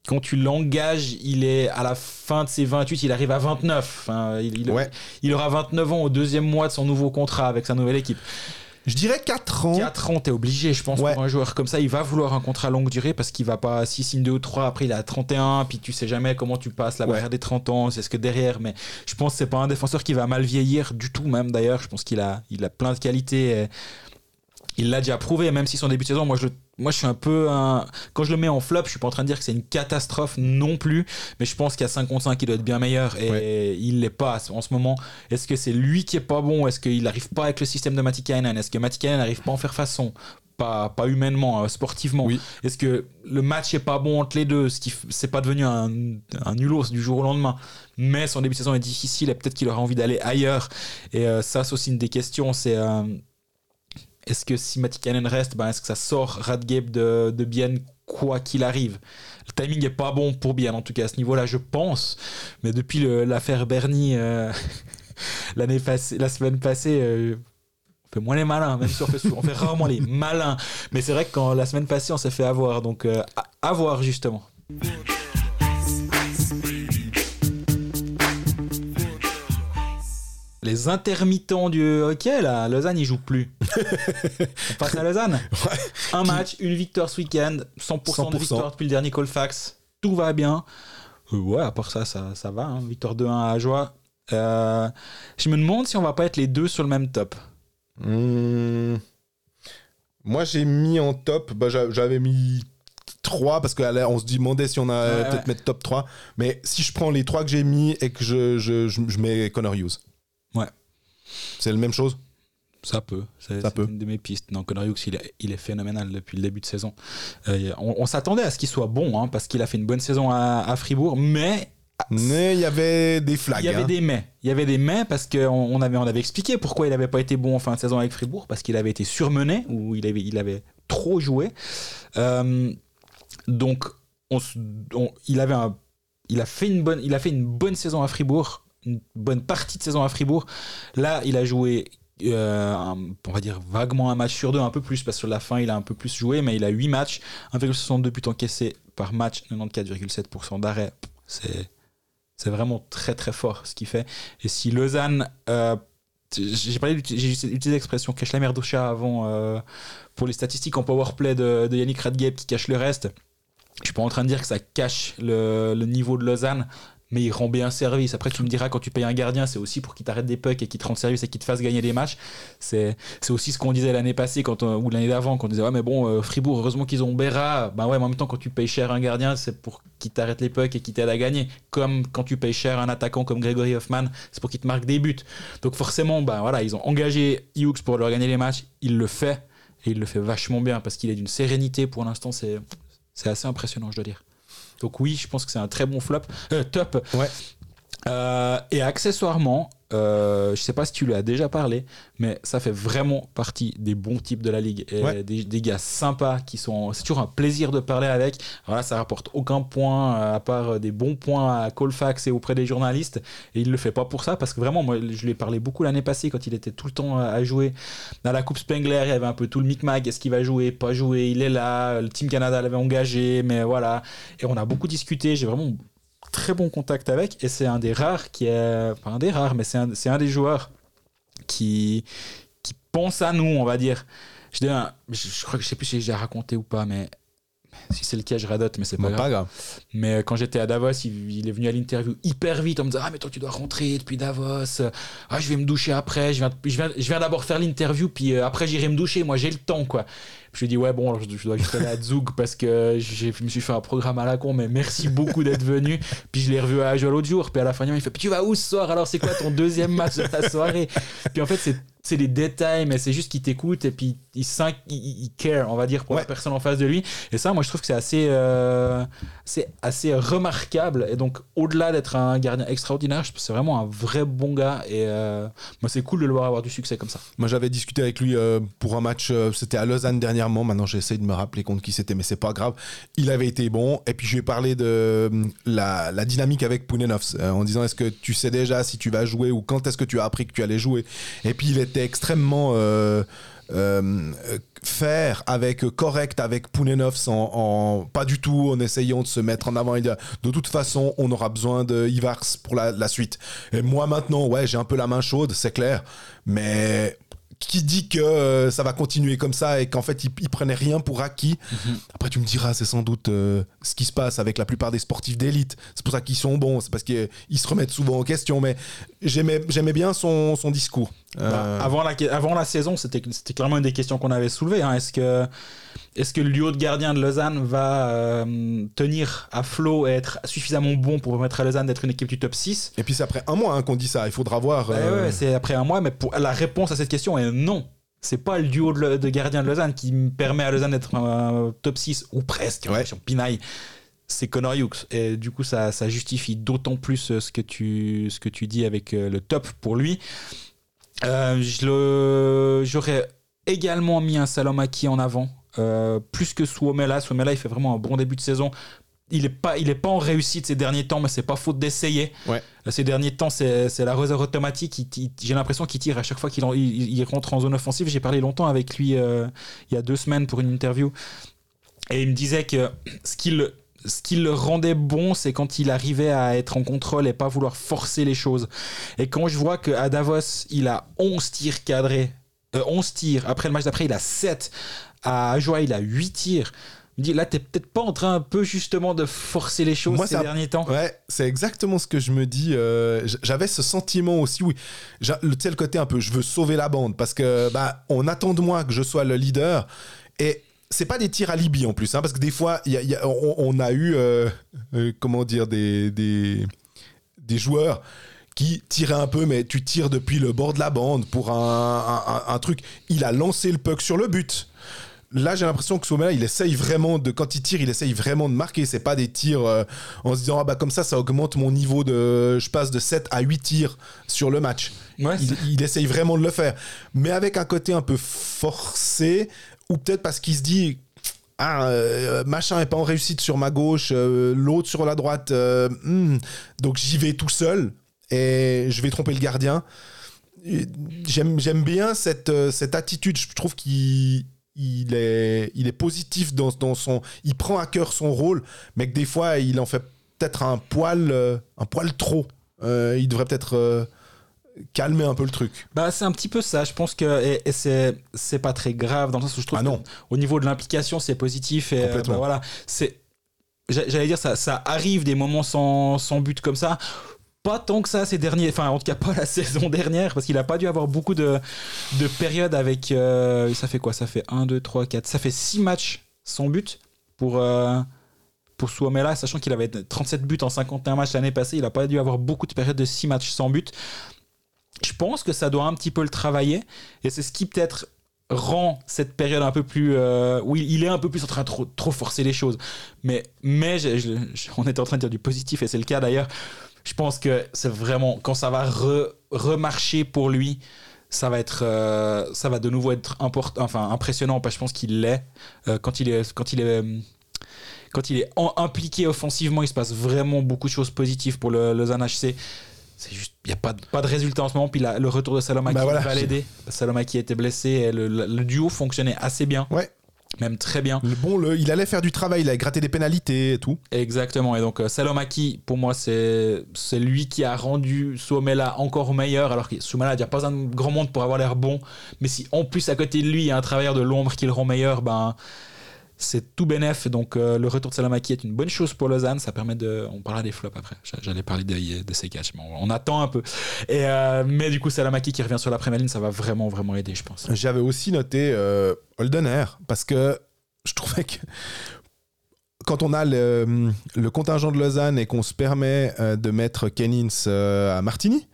Speaker 2: quand tu l'engages, il est à la fin de ses 28, il arrive à 29. Enfin, il, il-
Speaker 1: Ouais.
Speaker 2: il aura 29 ans au deuxième mois de son nouveau contrat avec sa nouvelle équipe.
Speaker 1: Je dirais 4 ans.
Speaker 2: 4 ans, t'es obligé, je pense,
Speaker 1: Ouais.
Speaker 2: pour un joueur comme ça. Il va vouloir un contrat longue durée parce qu'il va pas, s'il signe 2 ou 3, après il a 31, puis tu sais jamais comment tu passes la
Speaker 1: Ouais.
Speaker 2: barrière des 30 ans, c'est ce que derrière. Mais je pense que c'est pas un défenseur qui va mal vieillir du tout, même d'ailleurs. Je pense qu'il a, il a plein de qualités. et il l'a déjà prouvé, même si son début de saison, moi je, le- moi je suis un peu un. Quand je le mets en flop, je suis pas en train de dire que c'est une catastrophe non plus, mais je pense qu'à 5 contre 5, il doit être bien meilleur et il l'est pas en ce moment. Est-ce que c'est lui qui est pas bon? Est-ce qu'il n'arrive pas avec le système de Matikainen Est-ce que Matikainen n'arrive pas à en faire façon? Pas, pas humainement, euh, sportivement.
Speaker 1: Oui.
Speaker 2: Est-ce que le match est pas bon entre les deux? Ce qui c'est pas devenu un, un nulos du jour au lendemain. Mais son début de saison est difficile et peut-être qu'il aura envie d'aller ailleurs. Et euh, ça, c'est aussi une des questions. C'est euh, est-ce que si Matikanen reste, ben, est-ce que ça sort Radgeb de, de Bienne quoi qu'il arrive? Le timing est pas bon pour Bienne, en tout cas à ce niveau-là, je pense. Mais depuis l'affaire Bernie euh, l'année la semaine passée. euh, on fait moins les malins, même si on fait, on fait rarement les malins. Mais c'est vrai que quand la semaine passée, on s'est fait avoir. Donc, euh, à, à voir justement. Les intermittents du hockey, là, Lausanne, ils jouent plus. on passe à Lausanne. Un match, une victoire ce week-end, 100%, de
Speaker 1: 100%.
Speaker 2: victoire depuis le dernier Colfax. Tout va bien. Euh, ouais, à part ça, ça, ça va. hein. Victoire 2-1 à Joie. Euh, je me demande si on va pas être les deux sur le même top.
Speaker 1: Hmm. Moi, j'ai mis en top, bah, j'a- j'avais mis 3 parce qu'on se demandait si on a
Speaker 2: Ouais,
Speaker 1: peut-être
Speaker 2: ouais.
Speaker 1: mettre top 3. Mais si je prends les 3 que j'ai mis et que je, je, je, je mets Connor Hughes. C'est la même chose
Speaker 2: Ça peut. C'est
Speaker 1: Ça
Speaker 2: c'est
Speaker 1: peut.
Speaker 2: une de mes pistes. Non, Connor Hughes, il est, il est phénoménal depuis le début de saison. Euh, on on s'attendait à ce qu'il soit bon, hein, parce qu'il a fait une bonne saison à, à Fribourg, mais
Speaker 1: Mais il y avait des flags.
Speaker 2: il y avait
Speaker 1: hein.
Speaker 2: des mais. Il y avait des mais parce qu'on on avait, on avait expliqué pourquoi il n'avait pas été bon en fin de saison avec Fribourg, parce qu'il avait été surmené, ou il avait, il avait trop joué. Euh, donc, on- il, avait un- il, a fait une bonne, il a fait une bonne saison à Fribourg, une bonne partie de saison à Fribourg. Là, il a joué, euh, on va dire vaguement un match sur deux, un peu plus, parce que la fin, il a un peu plus joué, mais il a 8 matchs, 1,62 buts encaissés par match, 94,7% d'arrêt. C'est. C'est vraiment très très fort ce qu'il fait. Et si Lausanne, euh, j'ai parlé, j'ai utilisé l'expression cache la merde au chat avant euh, pour les statistiques en powerplay de, de Yannick Radgeb qui cache le reste. Je suis pas en train de dire que ça cache le, le niveau de Lausanne, mais il rend bien service. Après, tu me diras, quand tu payes un gardien, c'est aussi pour qu'il t'arrête des pucks et qu'il te rende service et qu'il te fasse gagner des matchs. C'est c'est aussi ce qu'on disait l'année passée quand on- ou l'année d'avant, quand on disait, ouais, mais bon, euh, Fribourg, heureusement qu'ils ont Berra. Ben ouais, mais en même temps, quand tu payes cher un gardien, c'est pour qu'il t'arrête les pucks et qu'il t'aide à gagner. Comme quand tu payes cher un attaquant comme Gregory Hoffman, c'est pour qu'il te marque des buts. Donc forcément, ben voilà, ils ont engagé Hughes pour leur gagner les matchs. Il le fait et il le fait vachement bien parce qu'il est d'une sérénité pour l'instant. C'est c'est assez impressionnant, je dois dire. Donc oui, je pense que c'est un très bon flop, euh, top.
Speaker 1: Ouais.
Speaker 2: Euh, et accessoirement, euh, je sais pas si tu lui as déjà parlé, mais ça fait vraiment partie des bons types de la ligue et
Speaker 1: Ouais.
Speaker 2: des, des gars sympas qui sont. C'est toujours un plaisir de parler avec. Voilà, ça rapporte aucun point euh, à part euh, des bons points à Colfax et auprès des journalistes. Et il le fait pas pour ça parce que vraiment, moi, je lui ai parlé beaucoup l'année passée quand il était tout le temps à à jouer dans la Coupe Spengler. Il y avait un peu tout le micmac. Est-ce qu'il va jouer, pas jouer Il est là. Le Team Canada l'avait engagé, mais voilà. Et on a beaucoup discuté. J'ai vraiment très bon contact avec et c'est un des rares qui est pas un des rares mais c'est un, c'est un des joueurs qui qui pense à nous on va dire je, dis un- je, je crois que je sais plus si j'ai raconté ou pas mais si c'est le cas je radote mais c'est pas
Speaker 1: pas grave.
Speaker 2: mais euh, quand j'étais à Davos, il, il est venu à l'interview hyper vite en me disant Ah, mais toi, tu dois rentrer depuis Davos. Ah, je vais me doucher après. Je viens, je viens, je viens d'abord faire l'interview, puis euh, après, j'irai me doucher. Moi, j'ai le temps, quoi. Je lui dit Ouais, bon, alors, je, dois juste aller à Zug parce que je me suis fait un programme à la con, mais merci beaucoup d'être venu. Puis je l'ai revu à Ajo l'autre jour. Puis à la fin, il fait Puis tu vas où ce soir? Alors, c'est quoi ton deuxième match de ta soirée? Puis en fait, c'est. C'est des détails, mais c'est juste qu'il t'écoute et puis il, sent, il, il- care, on va dire, pour la personne en face de lui. Et ça, moi, je trouve que c'est assez, euh, assez remarquable. Et donc, au-delà d'être un gardien extraordinaire, c'est vraiment un vrai bon gars. Et euh, moi, c'est cool de le voir avoir du succès comme ça.
Speaker 1: Moi, j'avais discuté avec lui euh, pour un match, euh, c'était à Lausanne dernièrement. Maintenant, j'essaie de me rappeler contre qui c'était, mais c'est pas grave. Il avait été bon. Et puis, je lui ai parlé de la, la dynamique avec Pounenovs en disant est-ce que tu sais déjà si tu vas jouer ou quand est-ce que tu as appris que tu allais jouer? Et puis, il était extrêmement. euh, euh, faire avec correct avec Pounenovs en, en- pas du tout en essayant de se mettre en avant il dit, de toute façon on aura besoin de Ivars pour la, la suite et moi maintenant ouais j'ai un peu la main chaude c'est clair mais qui dit que euh, ça va continuer comme ça et qu'en fait il, il prenait rien pour acquis.
Speaker 2: Mhm.
Speaker 1: Après tu me diras c'est sans doute euh, ce qui se passe avec la plupart des sportifs d'élite. C'est pour ça qu'ils sont bons, c'est parce qu'ils ils se remettent souvent en question. Mais j'aimais bien son, son discours. Euh,
Speaker 2: Bah, avant, la, avant la saison, c'était c'était clairement une des questions qu'on avait soulevées. hein. Est-ce que, est que le duo de gardiens de Lausanne va euh, tenir à flot et être suffisamment bon pour permettre à Lausanne d'être une équipe du top 6
Speaker 1: Et puis c'est après un mois hein, qu'on dit ça. Il faudra voir. Euh,
Speaker 2: ouais, C'est après un mois, mais pour, la réponse à cette question est non. C'est pas le duo de, de gardiens de Lausanne qui me permet à Lausanne d'être un top 6 ou presque
Speaker 1: Ouais.
Speaker 2: sur Pinaille. C'est Connor Hughes. Et du coup, ça, ça justifie d'autant plus euh, ce que tu, ce que tu dis avec euh, le top pour lui. Euh, J'aurais également mis un Salomaki en avant, euh, plus que Suomela. Suomela, il fait vraiment un bon début de saison. Il n'est pas, il est pas en réussite ces derniers temps, mais c'est pas faute d'essayer.
Speaker 1: Ouais.
Speaker 2: Euh, Ces derniers temps, c'est c'est l'arroseur automatique. J'ai l'impression qu'il tire à chaque fois qu'il en- il, il rentre en zone offensive. J'ai parlé longtemps avec lui euh, il y a deux semaines pour une interview. Et il me disait que ce qui le, ce qui le rendait bon, c'est quand il arrivait à être en contrôle et pas vouloir forcer les choses. Et quand je vois qu'à Davos, il a 11 tirs cadrés, euh, 11 tirs, après le match d'après, il a 7, à Ajoa, il a 8 tirs. Je me dis, là, t'es peut-être pas en train un peu justement de forcer les choses
Speaker 1: Moi,
Speaker 2: ces
Speaker 1: ça-
Speaker 2: derniers temps.
Speaker 1: Ouais, c'est exactement ce que je me dis. euh, J'avais ce sentiment aussi, oui. Tu sais, le côté un peu, je veux sauver la bande parce que bah, on attend de moi que je sois le leader. Et c'est pas des tirs à Libye en plus, hein, parce que des fois, il y a- il y a- on, on a eu, euh, euh, comment dire, des, des, des joueurs qui tiraient un peu, mais tu tires depuis le bord de la bande pour un, un- un- un truc. Il a lancé le puck sur le but. Là, j'ai l'impression que Somela, il essaye vraiment de, quand il tire, il essaye vraiment de marquer. C'est pas des tirs euh, en se disant, ah bah comme ça, ça augmente mon niveau de, je passe de 7 à 8 tirs sur le match.
Speaker 2: Ouais,
Speaker 1: Il, il essaye vraiment de le faire. Mais avec un côté un peu forcé, ou peut-être parce qu'il se dit, ah, euh, machin est pas en réussite sur ma gauche, euh, l'autre sur la droite, hmm, donc j'y vais tout seul et je vais tromper le gardien. J'aime bien cette, cette attitude. Je trouve qu'il il est, il est positif dans, dans son. Il prend à cœur son rôle, mais que des fois, il en fait peut-être un poil, euh, un poil trop. Euh, il devrait peut-être euh, calmer un peu le truc.
Speaker 2: Bah, c'est un petit peu ça. Je pense que et, et c'est c'est pas très grave dans le sens où je trouve
Speaker 1: Ah non.
Speaker 2: que au niveau de l'implication, c'est positif et euh,
Speaker 1: Complètement.
Speaker 2: bah, voilà, c'est j'a- j'allais dire ça ça arrive des moments sans, sans but comme ça. Pas tant que ça ces derniers, enfin en tout cas pas la saison dernière parce qu'il a pas dû avoir beaucoup de de périodes avec euh, ça fait quoi? Ça fait 1 2 3 4, ça fait 6 matchs sans but pour euh, pour Suomela, sachant qu'il avait 37 buts en 51 matchs l'année passée, il a pas dû avoir beaucoup de périodes de 6 matchs sans but. Je pense que ça doit un petit peu le travailler et c'est ce qui peut-être rend cette période un peu plus euh, où il est un peu plus en train de trop, trop forcer les choses. Mais mais on était en train de dire du positif et c'est le cas d'ailleurs je pense que c'est vraiment quand ça va re- remarcher pour lui ça va être euh, ça va de nouveau être important enfin impressionnant parce que je pense qu'il l'est Euh, quand il est quand il est euh, quand il est en- impliqué offensivement il se passe vraiment beaucoup de choses positives pour le Lausanne HC c'est juste il n'y a pas de, pas de résultat en ce moment puis la- le retour de Salomaki
Speaker 1: Bah voilà.
Speaker 2: va l'aider Salomaki était blessé et le, le- le duo fonctionnait assez bien
Speaker 1: Ouais.
Speaker 2: Même très bien
Speaker 1: Le bon, le, il allait faire du travail, il allait gratter des pénalités et tout.
Speaker 2: Exactement. Et donc, euh, Salomaki, pour moi, c'est lui qui a rendu Suomela encore meilleur. Alors que Suomela, il n'y a pas un grand monde pour avoir l'air bon. Mais si en plus, à côté de lui, il y a un travailleur de l'ombre qui le rend meilleur, ben. C'est tout bénef, donc euh, le retour de Salomaki est une bonne chose pour Lausanne. Ça permet de. On parlera des flops après. J'a- J'allais parler de, de ces mais on, attend un peu. Et, euh, mais du coup, Salomaki qui revient sur la première ligne, ça va vraiment, vraiment aider, je pense.
Speaker 1: J'avais aussi noté euh, Holdener parce que je trouvais que quand on a le, le contingent de Lausanne et qu'on se permet euh, de mettre Kennins euh, à Martigny,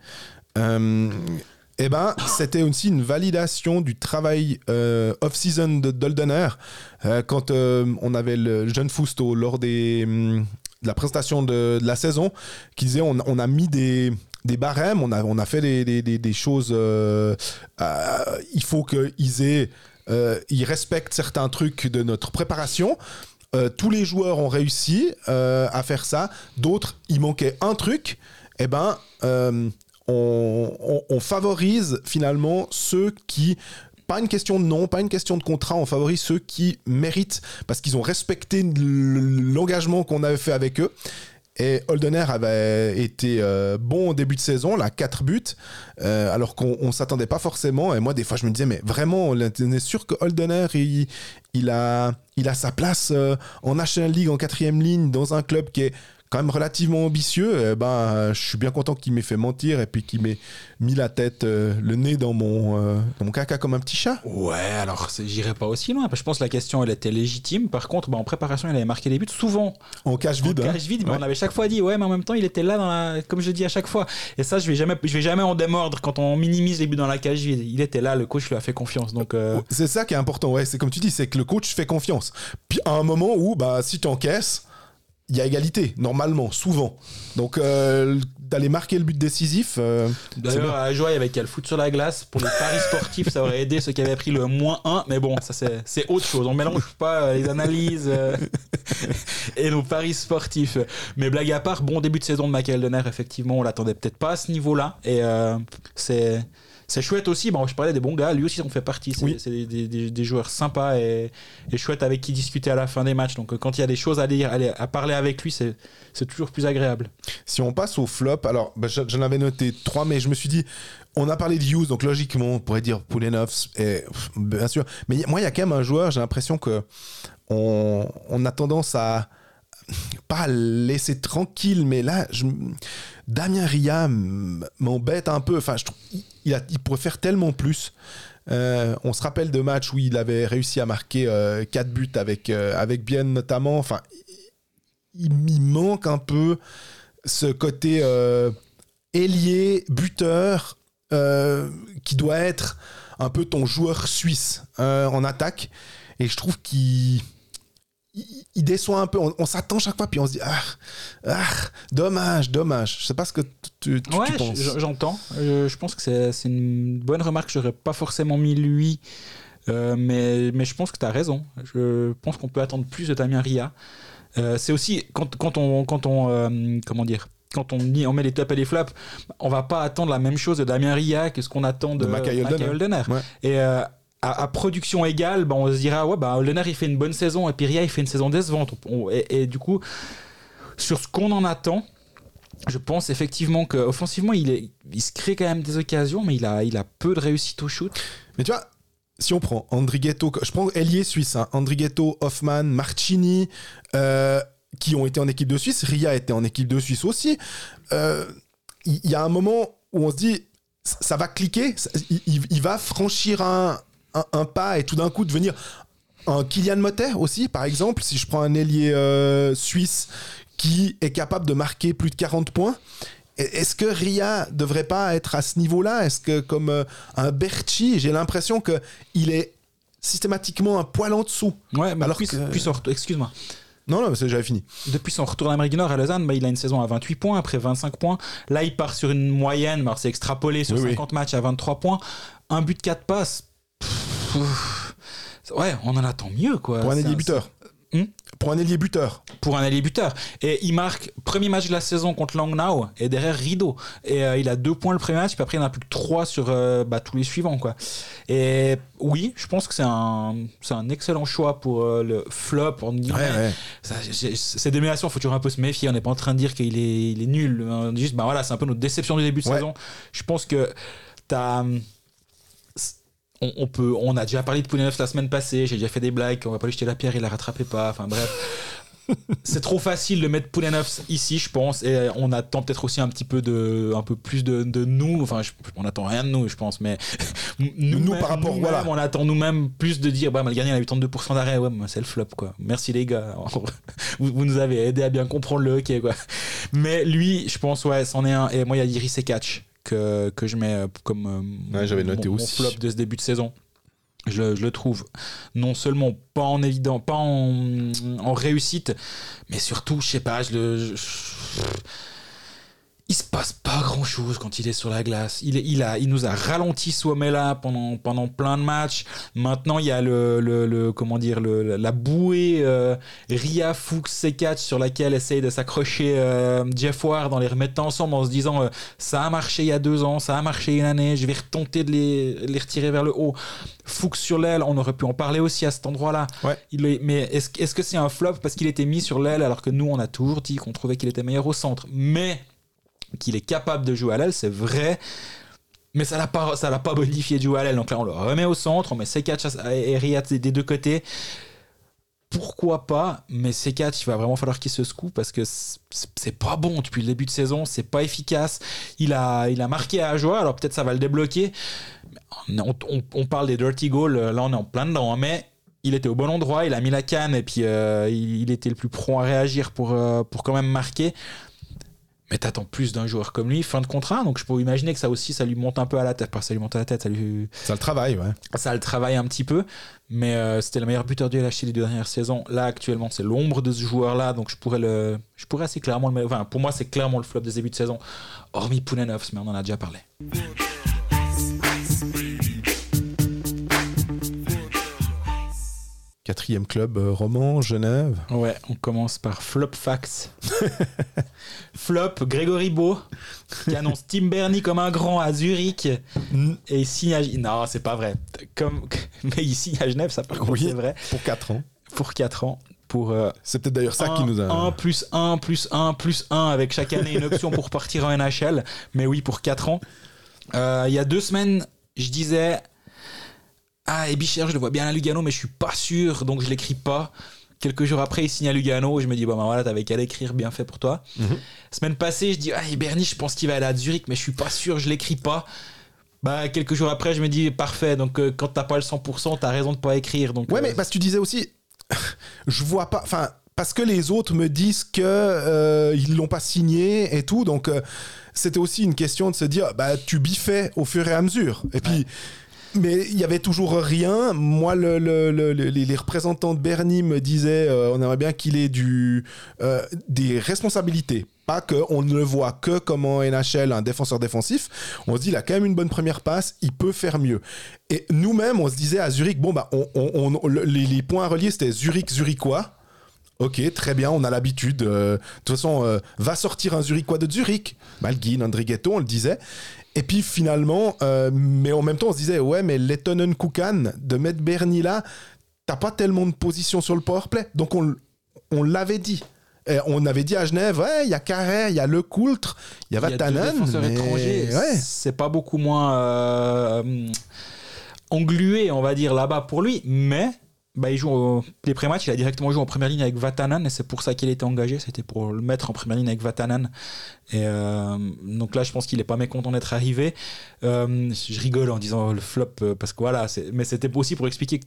Speaker 1: euh, eh ben, c'était aussi une validation du travail euh, off-season de d'Holdener. Euh, quand euh, on avait le jeune Fousto lors des, hum, de la présentation de, la saison, qui disait on, a mis des, barèmes, on a, on a fait des, des, choses. euh, il faut qu'ils aient. respectent certains trucs de notre préparation. Tous les joueurs ont réussi à faire ça. D'autres, il manquait un truc. Eh ben, on, favorise finalement ceux qui. Pas une question de nom, pas une question de contrat, on favorise ceux qui méritent parce qu'ils ont respecté l'engagement qu'on avait fait avec eux. Et Holdener avait été euh, bon au début de saison, là, 4 buts, euh, alors qu'on ne s'attendait pas forcément. Et moi, des fois, je me disais, mais vraiment, on est sûr que Holdener, il, il, a, il a sa place euh, en National League, en quatrième ligne, dans un club qui est quand même relativement ambitieux, eh ben, je suis bien content qu'il m'ait fait mentir et puis qu'il m'ait mis la tête, euh, le nez dans mon, euh, dans mon caca comme un petit chat.
Speaker 2: Ouais, alors j'irai pas aussi loin. Je pense que la question, elle était légitime. Par contre, bah, en préparation, il avait marqué des buts souvent.
Speaker 1: En cache vide.
Speaker 2: En
Speaker 1: hein.
Speaker 2: cache vide, mais on avait chaque fois dit, ouais, mais en même temps, il était là, dans la... comme je dis à chaque fois. Et ça, je vais jamais, je vais jamais en démordre quand on minimise les buts dans la cage vide. Il était là, le coach lui a fait confiance. Donc, euh,
Speaker 1: C'est ça qui est important, ouais. C'est comme tu dis, c'est que le coach fait confiance. Puis à un moment où, bah, si tu encaisses, il y a égalité, normalement, souvent. Donc, euh, d'aller marquer le but décisif. euh,
Speaker 2: D'ailleurs, à jouer avec le foot sur la glace, pour les paris sportifs, ça aurait aidé ceux qui avaient pris le moins 1. Mais bon, ça c'est autre chose. On mélange pas euh, les analyses euh, et nos paris sportifs. Mais blague à part, bon début de saison de Michael Denner, effectivement, on l'attendait peut-être pas à ce niveau-là. Et c'est. C'est chouette aussi, bon, je parlais des bons gars, lui aussi en fait partie. C'est
Speaker 1: Oui.
Speaker 2: des, des- des- des joueurs sympas et, et chouettes avec qui discuter à la fin des matchs. Donc euh, quand il y a des choses à dire, à parler avec lui, c'est c'est toujours plus agréable.
Speaker 1: Si on passe au flop, alors bah, j'en avais noté trois, mais je me suis dit, on a parlé de Hughes, donc logiquement, on pourrait dire Poulenov, et bien sûr. Mais moi, il y a quand même un joueur, j'ai l'impression que on, on a tendance à pas laisser tranquille, mais là, Damien Ria m'embête un peu. Enfin, je il, pourrait faire tellement plus. Euh, on se rappelle de matchs où il avait réussi à marquer 4 buts avec, euh, avec Bien notamment. Enfin, il, il manque un peu ce côté euh, ailier, buteur, euh, qui doit être un peu ton joueur suisse euh, en attaque. Et je trouve qu'il il, il déçoit un peu. On, on s'attend chaque fois, puis on se dit ah, ah, dommage, dommage. Je sais pas ce que tu, tu-
Speaker 2: Ouais,
Speaker 1: tu penses.
Speaker 2: j'entends. Je, je pense que c'est une bonne remarque. J'aurais pas forcément mis lui, euh, mais, mais je pense que tu as raison. Je pense qu'on peut attendre plus de Damien Ria. Euh, c'est aussi quand, quand on, quand on euh, comment dire, quand on, met les tops et les flops, on va pas attendre la même chose de Damien Ria que ce qu'on attend de,
Speaker 1: De Mackay Holdener.
Speaker 2: Holdener.
Speaker 1: Ouais.
Speaker 2: Et euh, à, production égale, bah, on se dira ouais bah Holdener il fait une bonne saison et puis Ria il fait une saison décevante. Et, du coup, sur ce qu'on en attend, je pense effectivement qu'offensivement, il, se crée quand même des occasions, mais il a, peu de réussite au shoot.
Speaker 1: Mais tu vois, si on prend Andrighetto, je prends ailier suisse, hein, Andrighetto, Hoffman, Marcini, euh, qui ont été en équipe de Suisse, Ria était en équipe de Suisse aussi. Euh, Il y, a un moment où on se dit, ça va cliquer, il va franchir un, un- un pas et tout d'un coup devenir un Kylian Motet aussi, par exemple, si je prends un ailier euh, suisse qui est capable de marquer plus de 40 points. Est-ce que Ria devrait pas être à ce niveau-là? Est-ce que comme euh, un Berchi, j'ai l'impression que il est systématiquement un poil en dessous
Speaker 2: Ouais, mais
Speaker 1: Alors
Speaker 2: depuis,
Speaker 1: que-
Speaker 2: son retour- excuse-moi.
Speaker 1: Non, non, j'avais fini.
Speaker 2: Depuis son retour d'Amérique du Nord à Lausanne, bah, il a une saison à 28 points, après 25 points. Là, il part sur une moyenne, c'est extrapolé sur
Speaker 1: Oui, oui.
Speaker 2: 50 matchs à 23 points. Un but, 4 passes. Pff, ouais, on en attend mieux, quoi.
Speaker 1: Pour un ailier buteur.
Speaker 2: Hmm
Speaker 1: Pour un ailier buteur.
Speaker 2: pour un allié buteur. Et il marque premier match de la saison contre Langnau et derrière Rideau. Et euh, il a deux points le premier match, puis après il en a plus que trois sur euh, bah, tous les suivants. Quoi. Et oui, je pense que c'est un, c'est un excellent choix pour euh, le flop. J'ai- ces déménations, il faut toujours un peu se méfier. On n'est pas en train de dire qu'il est, il est nul. On dit juste, bah voilà, c'est un peu notre déception du début de
Speaker 1: Ouais.
Speaker 2: saison. Je pense que t'as. hum, On, on peut, on a déjà parlé de Poulenov la semaine passée. J'ai déjà fait des blagues. On va pas lui jeter la pierre, il la rattrapait pas. Enfin bref. c'est trop facile de mettre Poulenov ici, je pense, et on attend peut-être aussi un petit peu de, un peu plus de, de nous. Enfin, je- on attend rien de nous, je pense, mais
Speaker 1: Nous, par rapport,
Speaker 2: nous-mêmes,
Speaker 1: voilà.
Speaker 2: on attend nous-mêmes plus de dire, bah, il a 82% d'arrêt, ouais, mais c'est le flop, quoi. Merci les gars, vous, vous nous avez aidé à bien comprendre le hockey, quoi. Mais lui, je pense, ouais, c'en est un. Et moi, il y a Iris et Catch que, que je mets euh, comme euh,
Speaker 1: Ouais, j'avais noté
Speaker 2: mon, mon
Speaker 1: aussi.
Speaker 2: flop de ce début de saison. Je, je le trouve non seulement pas en évident, pas en, en réussite, mais surtout, je sais pas, je le. je- il se passe pas grand chose quand il est sur la glace. Il, est- il, a, il nous a ralenti Suomela pendant, pendant plein de matchs. Maintenant, il y a le, le, le- comment dire, le, la bouée euh, Ria Fuchs Sekat sur laquelle essaye de s'accrocher euh, Jeff Ward en les remettant ensemble en se disant euh, ça a marché il y a deux ans, ça a marché une année, je vais retenter de les, les retirer vers le haut. Fuchs sur l'aile, on aurait pu en parler aussi à cet endroit-là.
Speaker 1: Ouais.
Speaker 2: Il est- mais est-ce est-ce que c'est un flop parce qu'il était mis sur l'aile alors que nous, on a toujours dit qu'on trouvait qu'il était meilleur au centre? Mais qu'il est capable de jouer à l'aile, c'est vrai. Mais ça l'a pas, ça l'a pas modifié de jouer à l'aile. Donc là, on le remet au centre, on met C4 et Riyad des deux côtés. Pourquoi pas Mais C4, il va vraiment falloir qu'il se secoue parce que c'est pas bon depuis le début de saison, c'est pas efficace. Il a, il a marqué à joie, alors peut-être ça va le débloquer. On, parle des dirty goals, là on est en plein dedans, hein, mais il était au bon endroit, il a mis la canne et puis euh, il, il était le plus prompt à réagir pour, euh, pour quand même marquer. Mais t'attends plus d'un joueur comme lui, fin de contrat, donc je peux imaginer que ça aussi, ça lui monte un peu à la tête. Pas ça lui monte à la tête, ça, lui,
Speaker 1: Ça le travaille, ouais.
Speaker 2: ça le travaille un petit peu. Mais euh, c'était le meilleur buteur du LHC les deux dernières saisons. Là, actuellement, c'est l'ombre de ce joueur-là, donc je pourrais, le, je pourrais assez clairement le. Enfin, pour moi, c'est clairement le flop des débuts de saison, hormis Pounenovs, mais on en a déjà parlé.
Speaker 1: Quatrième club euh, roman, Genève.
Speaker 2: Ouais, on commence par Flop Facts. Flop, Grégory Beau, qui annonce Tim Bernie comme un grand à Zurich.
Speaker 1: Mm.
Speaker 2: Et il signe à... Non, c'est pas vrai. Comme... Mais il signe à Genève, ça par contre,
Speaker 1: Oui.
Speaker 2: c'est vrai.
Speaker 1: Pour 4 ans.
Speaker 2: Pour 4 ans. Pour euh,
Speaker 1: C'est peut-être d'ailleurs ça qui nous a.
Speaker 2: 1 plus 1 plus 1 plus 1 avec chaque année une option pour partir en NHL. Mais oui, pour 4 ans. Euh, il y a deux semaines, je disais Ah, et Bichère, je le vois bien à Lugano, mais je suis pas sûr, donc je l'écris pas. Quelques jours après, il signe à Lugano. Je me dis, bon, ben voilà, t'avais qu'à l'écrire, bien fait pour toi.
Speaker 1: Mhm.
Speaker 2: Semaine passée, je dis, ah, et Bernie, je pense qu'il va aller à Zurich, mais je suis pas sûr, je l'écris pas. Bah, quelques jours après, je me dis, parfait. Donc, euh, quand t'as pas le 100%, t'as raison de pas écrire. Donc,
Speaker 1: Ouais,
Speaker 2: euh,
Speaker 1: mais parce que tu disais aussi, je vois pas. Enfin, parce que les autres me disent que euh, ils l'ont pas signé et tout, donc euh, c'était aussi une question de se dire, bah tu biffais au fur et à mesure. Et puis. Mais il y avait toujours rien. Moi, le- le- le- le- les, représentants de Bernie me disaient, euh, on aimerait bien qu'il ait euh, des responsabilités. Pas qu'on ne le voit que comme en NHL, un défenseur défensif. On se dit, il a quand même une bonne première passe, il peut faire mieux. Et nous-mêmes, on se disait à Zurich, bon, bah, les, les points reliés, c'était Zurich-Zurichois. Ok, très bien, on a l'habitude. euh, de toute façon, va sortir un Zurichois de Zurich. Malguin, Andrighetto, on le disait. Et puis finalement, euh, mais en même temps, on se disait, ouais, mais Lettonen Kukan, de mettre Bernie là, t'as pas tellement de position sur le powerplay. Donc on, on l'avait dit. Et on avait dit à Genève, ouais, il y a Carrère, il y a Le Coultre, il y a Vatanen. mais-. Ouais.
Speaker 2: C'est pas beaucoup moins euh, englué, on va dire, là-bas pour lui. Mais bah, il joue au- les pré-matchs, il a directement joué en première ligne avec Vatanen. Et c'est pour ça qu'il était engagé. C'était pour le mettre en première ligne avec Vatanen. Et euh, donc là, je pense qu'il est pas mécontent d'être arrivé. Euh, je rigole en disant le flop euh, parce que voilà, mais c'était aussi pour expliquer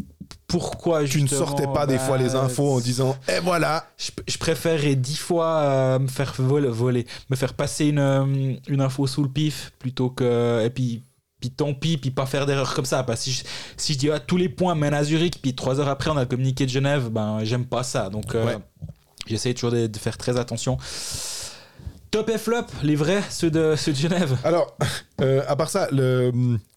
Speaker 2: pourquoi
Speaker 1: Tu ne sortais pas des
Speaker 2: bah,
Speaker 1: fois les infos en disant, et voilà,
Speaker 2: je, je préférerais dix fois euh, me faire voler, voler, me faire passer une, une info sous le pif plutôt que. Et puis, puis tant pis, puis pas faire d'erreur comme ça. Parce que si je, si je dis ah, tous les points mènent à Zurich, puis trois heures après on a communiqué de Genève, ben j'aime pas ça. Donc euh,
Speaker 1: Ouais.
Speaker 2: j'essaie toujours de, de faire très attention. Top et flop, les vrais, ceux de, ceux de Genève.
Speaker 1: Alors, euh, à part ça, le-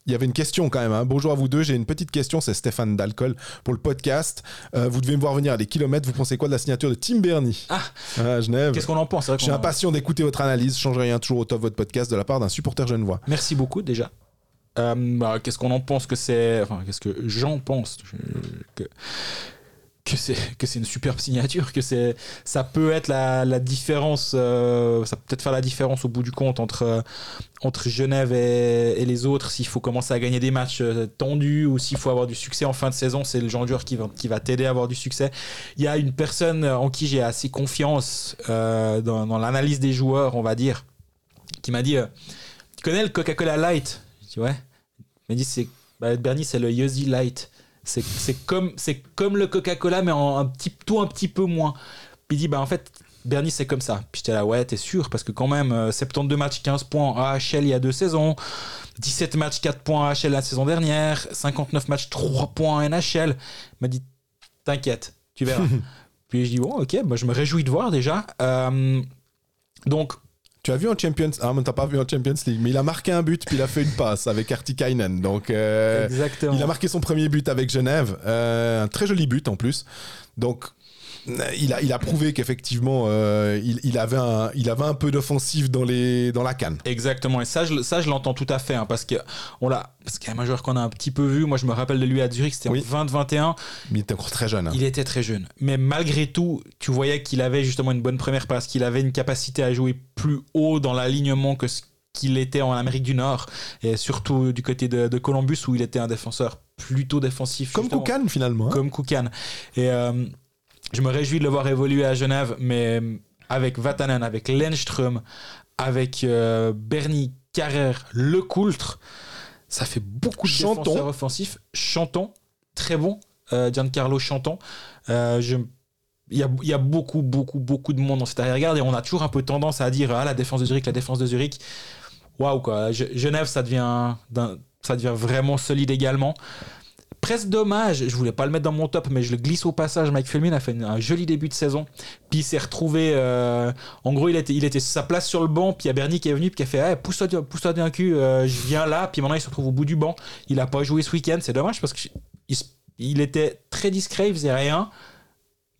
Speaker 1: il y avait une question quand même. hein. Bonjour à vous deux. J'ai une petite question. C'est Stéphane Dalcol pour le podcast. Euh, vous devez me voir venir à des kilomètres. Vous pensez quoi de la signature de Tim Bernie?
Speaker 2: Ah.
Speaker 1: à Genève
Speaker 2: Qu'est-ce qu'on en pense?
Speaker 1: Je suis impatient d'écouter votre analyse. Change rien toujours au top votre podcast de la part d'un supporter genevois.
Speaker 2: Merci beaucoup déjà. Euh, bah, qu'est-ce qu'on en pense que c'est enfin qu'est-ce que j'en pense que que c'est une superbe signature que c'est ça peut être la, la différence euh, ça peut peut-être faire la différence au bout du compte entre euh, entre Genève et, les autres s'il faut commencer à gagner des matchs tendus ou s'il faut avoir du succès en fin de saison c'est le genre qui va qui va t'aider à avoir du succès. Il y a une personne en qui j'ai assez confiance dans, l'analyse des joueurs on va dire qui m'a dit tu connais le Coca-Cola Light? Dis ouais. Il m'a dit c'est bah, Bernie c'est le Yossi Light. C'est comme c'est comme le Coca-Cola mais en un petit tout un petit peu moins. Puis il dit bah en fait Bernie c'est comme ça. Puis j'étais là ouais t'es sûr? Parce que quand même euh, 72 matchs 15 points en AHL il y a deux saisons, 17 matchs 4 points en AHL la saison dernière, 59 matchs 3 points en NHL. Il m'a dit t'inquiète tu verras. Puis je dis bon ok bah, je me réjouis de voir déjà. Euh, donc
Speaker 1: Tu as vu en Champions Ah, mais t'as pas vu en Champions League, mais il a marqué un but, puis il a fait une passe avec Artikainen. Donc, euh,
Speaker 2: Exactement.
Speaker 1: il a marqué son premier but avec Genève. euh, un très joli but en plus. Donc, il a, il a prouvé qu'effectivement, euh, il, il avait un, il avait un peu d'offensive dans, les, dans la canne.
Speaker 2: Exactement, et ça, je, ça, je l'entends tout à fait, hein, parce que on l'a, parce qu'il y a un joueur qu'on a un petit peu vu. Moi, je me rappelle de lui à Zurich, c'était
Speaker 1: Oui.
Speaker 2: en 20-21.
Speaker 1: Mais il était encore très jeune. hein.
Speaker 2: Il était très jeune, mais malgré tout, tu voyais qu'il avait justement une bonne première passe, qu'il avait une capacité à jouer plus haut dans l'alignement que ce qu'il était en Amérique du Nord, et surtout du côté de, de Columbus où il était un défenseur plutôt défensif.
Speaker 1: Comme. Koukan finalement. hein.
Speaker 2: comme Koukan. Et euh, je me réjouis de le voir évoluer à Genève, mais avec Vatanen, avec Lenström, avec euh, Bernie, Carrère, Lecoultre, ça fait beaucoup de
Speaker 1: Chanton.
Speaker 2: défenseurs offensifs. Chanton, très bon. Euh, Giancarlo Chanton. Euh, je- il y, a, il y a beaucoup, beaucoup, beaucoup de monde dans cette arrière-garde et on a toujours un peu tendance à dire ah, la défense de Zurich, la défense de Zurich. Waouh, quoi. Ge- Genève, ça devient, ça devient vraiment solide également presque dommage, je voulais pas le mettre dans mon top, mais je le glisse au passage. Mike Felmin a fait un joli début de saison, puis il s'est retrouvé. euh, en gros, il était, il était sa place sur le banc, puis il y a Bernie qui est venu, puis qui a fait Eh, pousse-toi pousse-toi d'un cul, euh, je viens là, puis maintenant il se retrouve au bout du banc. Il a pas joué ce week-end, c'est dommage parce qu'il il était très discret, il faisait rien.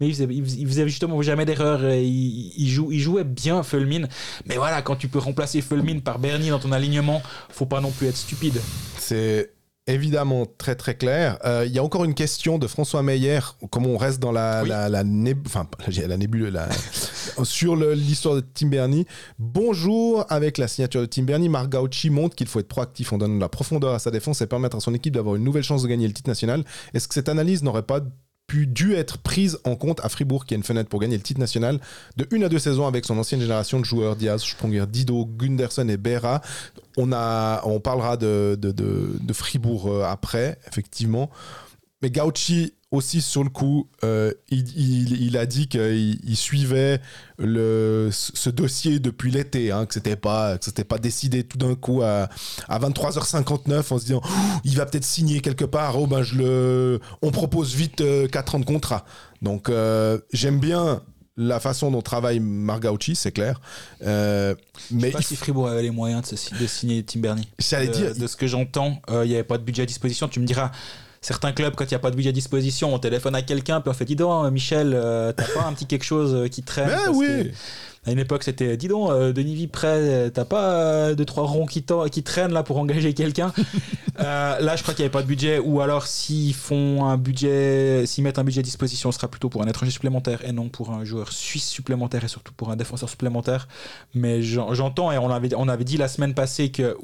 Speaker 2: Mais il faisait, faisait- justement jamais d'erreur. il jouait bien Fulmin. Mais voilà, quand tu peux remplacer Fulmin par Bernie dans ton alignement, faut pas non plus être stupide.
Speaker 1: C'est évidemment très très clair. Euh, Il y a encore une question de François Meyer, comme on reste dans la,
Speaker 2: Oui.
Speaker 1: la, la, nébule, enfin, j'ai la nébule, la- sur l'histoire de Tim Bernie. Bonjour, avec la signature de Tim Bernie, Marc Gauchi montre qu'il faut être proactif en donnant de la profondeur à sa défense et permettre à son équipe d'avoir une nouvelle chance de gagner le titre national. Est-ce que cette analyse n'aurait pas pu dû être prise en compte à Fribourg, qui a une fenêtre pour gagner le titre national de une à deux saisons avec son ancienne génération de joueurs, Diaz, Spronger, Dido, Gunderson et Berra. On, a, on parlera de, de, de- de Fribourg euh, après, effectivement. Mais Gauchi aussi sur le coup, euh, il, il- il a dit qu'il il suivait le, ce dossier depuis l'été, hein, que c'était pas que c'était pas décidé tout d'un coup à, à 23h59 en se disant Ouh, il va peut-être signer quelque part. Oh ben je le, on propose vite 4 ans de contrat. Donc euh, j'aime bien la façon dont travaille Marc Gauchi, c'est clair. Euh,
Speaker 2: Je
Speaker 1: mais
Speaker 2: sais pas si Fribourg avait les moyens de, se- de signer Tim Bernie.
Speaker 1: j'allais
Speaker 2: de,
Speaker 1: dire,
Speaker 2: de ce que j'entends, euh, il n'y avait pas de budget à disposition. Tu me diras, certains clubs, quand il n'y a pas de budget à disposition, on téléphone à quelqu'un, puis on fait Dis donc, euh, Michel, euh, t'as pas un petit quelque chose euh, qui traîne
Speaker 1: ben oui.
Speaker 2: À une époque, c'était Dis donc, euh, Denis Vipré, t'as pas deux, trois ronds qui, traînent là pour engager quelqu'un Là, je crois qu'il n'y avait pas de budget, ou alors s'ils font un budget, s'ils mettent un budget à disposition, ce sera plutôt pour un étranger supplémentaire et non pour un joueur suisse supplémentaire et surtout pour un défenseur supplémentaire. Mais j'en- j'entends, et on avait, on avait dit la semaine passée que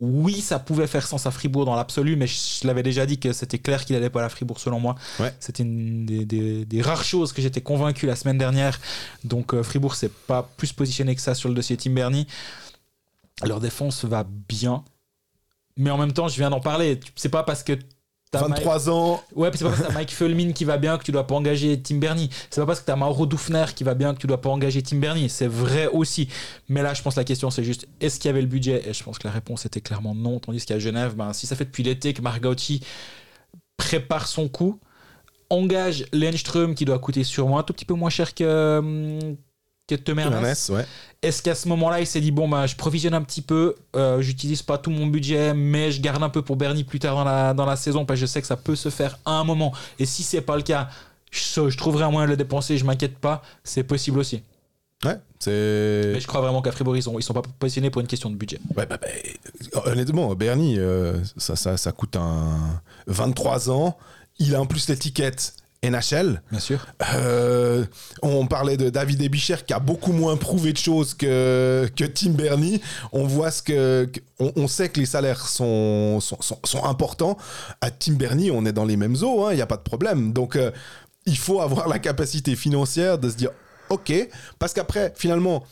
Speaker 2: oui, ça pouvait faire sens à Fribourg dans l'absolu, mais je l'avais déjà dit que c'était clair qu'il n'allait pas à Fribourg selon moi.
Speaker 1: Ouais.
Speaker 2: C'était une des, des- des rares choses que j'étais convaincu la semaine dernière. Donc euh, Fribourg s'est pas plus positionné que ça sur le dossier Tim Bernie. Leur défense va bien. Mais en même temps, je viens d'en parler. C'est pas parce que t'as Mike-
Speaker 1: 23 ans,
Speaker 2: Ouais, puis c'est pas parce que t'as Mike Fulmin qui va bien que tu dois pas engager Tim Bernie. C'est pas parce que t'as Mauro Dufner qui va bien que tu dois pas engager Tim Bernie. C'est vrai aussi. Mais là, je pense que la question, c'est juste est-ce qu'il y avait le budget? Et je pense que la réponse était clairement non. Tandis qu'à Genève, ben, si ça fait depuis l'été que Margauchi prépare son coup, engage Lenström qui doit coûter sûrement un tout petit peu moins cher que, hum, que Temernes.
Speaker 1: Ouais.
Speaker 2: Est-ce qu'à ce moment-là, il s'est dit bon bah je provisionne un petit peu, euh, j'utilise pas tout mon budget, mais je garde un peu pour Bernie plus tard dans la, dans la saison parce que je sais que ça peut se faire à un moment. Et si c'est pas le cas, je, je trouverai un moyen de le dépenser, je m'inquiète pas, c'est possible aussi.
Speaker 1: Ouais, c'est.
Speaker 2: Mais je crois vraiment qu'à Fribourg ils sont, ils sont pas positionnés pour une question de budget.
Speaker 1: Ouais, bah, bah, honnêtement, Bernie, euh, ça, ça, ça coûte un 23 ans. Il a en plus l'étiquette NHL.
Speaker 2: Bien sûr.
Speaker 1: Euh, on parlait de David Ebicher qui a beaucoup moins prouvé de choses que, que Tim Bernie. On voit ce que. on, on sait que les salaires sont, sont, sont- sont importants. À Tim Bernie, on est dans les mêmes eaux, il n'y a pas de problème. Donc, euh, il faut avoir la capacité financière de se dire OK, parce qu'après, finalement,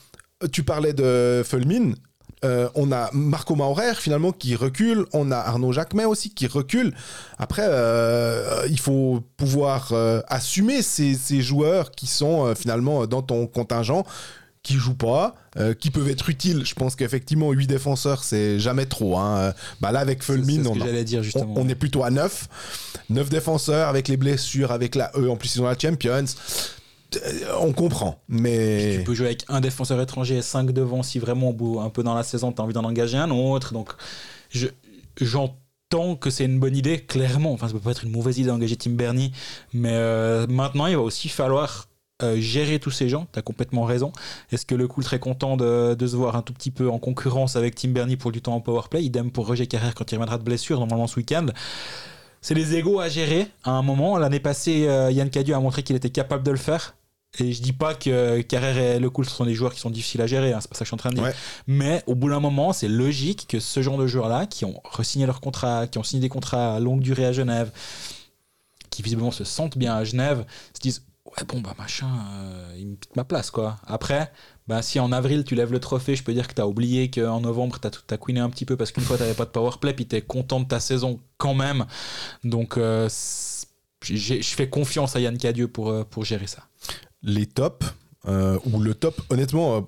Speaker 1: tu parlais de Fulmin. Euh, on a Marco Maurer finalement qui recule, on a Arnaud Jacquemet aussi qui recule. Après, euh, il faut pouvoir euh, assumer ces, ces joueurs qui sont finalement dans ton contingent, qui jouent pas, qui peuvent être utiles. Je pense qu'effectivement, 8 défenseurs, c'est jamais trop. hein. Bah là, avec Fulmin, on, a-
Speaker 2: dire
Speaker 1: on est plutôt à 9. 9 défenseurs avec les blessures, avec la E, en plus ils ont la Champions. On comprend, mais
Speaker 2: Tu peux jouer avec un défenseur étranger et 5 devant si vraiment un peu dans la saison, tu envie d'en engager un autre. Donc, je- j'entends que c'est une bonne idée, clairement. Enfin, ça peut pas être une mauvaise idée d'engager Tim Bernie. Mais euh, maintenant, il va aussi falloir euh, gérer tous ces gens. Tu as complètement raison. Est-ce que le coup très content de, se voir un tout petit peu en concurrence avec Tim Bernie pour du temps en powerplay Idem pour Roger Carrère quand il reviendra de blessure, normalement ce week-end. C'est les égaux à gérer à un moment. L'année passée, euh, Yann Cadieux a montré qu'il était capable de le faire. Et je dis pas que Carrère et Le Cool sont des joueurs qui sont difficiles à gérer, hein, c'est pas ça que je suis en train de dire.
Speaker 1: Ouais.
Speaker 2: Mais au bout d'un moment, c'est logique que ce genre de joueurs-là, qui ont re-signé leur contrat, qui ont signé des contrats à longue durée à Genève, qui visiblement se sentent bien à Genève, se disent Ouais, bon, bah machin, euh, il me pique ma place, quoi. Après, bah, si en avril tu lèves le trophée, je peux dire que tu as oublié qu'en novembre tu as, queené un petit peu parce qu'une fois tu n'avais pas de powerplay, puis tu es content de ta saison quand même. Donc, euh, je fais confiance à Yann Cadieux pour, euh, pour gérer ça.
Speaker 1: Les tops, euh, ou le top, honnêtement, euh,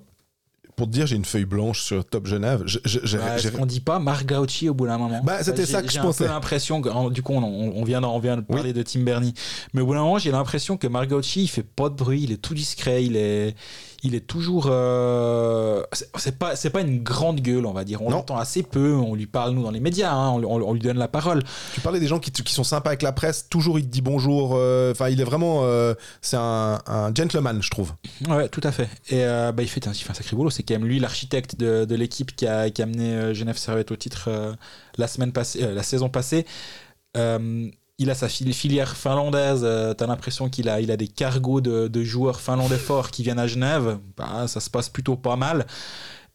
Speaker 1: pour te dire, j'ai une feuille blanche sur Top Genève. Je- je- j'ai-
Speaker 2: Bah,
Speaker 1: j'ai-
Speaker 2: on dit pas Marc au bout d'un moment.
Speaker 1: Bah, c'était
Speaker 2: j'ai-
Speaker 1: ça que je
Speaker 2: j'ai
Speaker 1: pensais.
Speaker 2: peu l'impression que, du coup, on, vient, d'en- on vient de parler de Tim Bernie. Mais au bout d'un moment, j'ai l'impression que Marc il fait pas de bruit, il est tout discret, il est, il est toujours. euh, c'est- pas, c'est pas une grande gueule, on va dire. On l'entend assez peu, on lui parle, nous, dans les médias, hein, on, on- on lui donne la parole.
Speaker 1: Tu parlais des gens qui, qui sont sympas avec la presse, toujours il te dit bonjour. euh, Enfin, il est vraiment. euh, c'est un, un gentleman, je trouve.
Speaker 2: Ouais, tout à fait. Et bah, il, fait un, il fait un sacré boulot. C'est quand même lui l'architecte de, de l'équipe qui a, qui a amené Genève Servette au titre la, semaine passée, la saison passée. Euh, il a sa fili- filière finlandaise. euh, T'as l'impression qu'il a, des cargos de, joueurs finlandais forts qui viennent à Genève. Bah, ça se passe plutôt pas mal.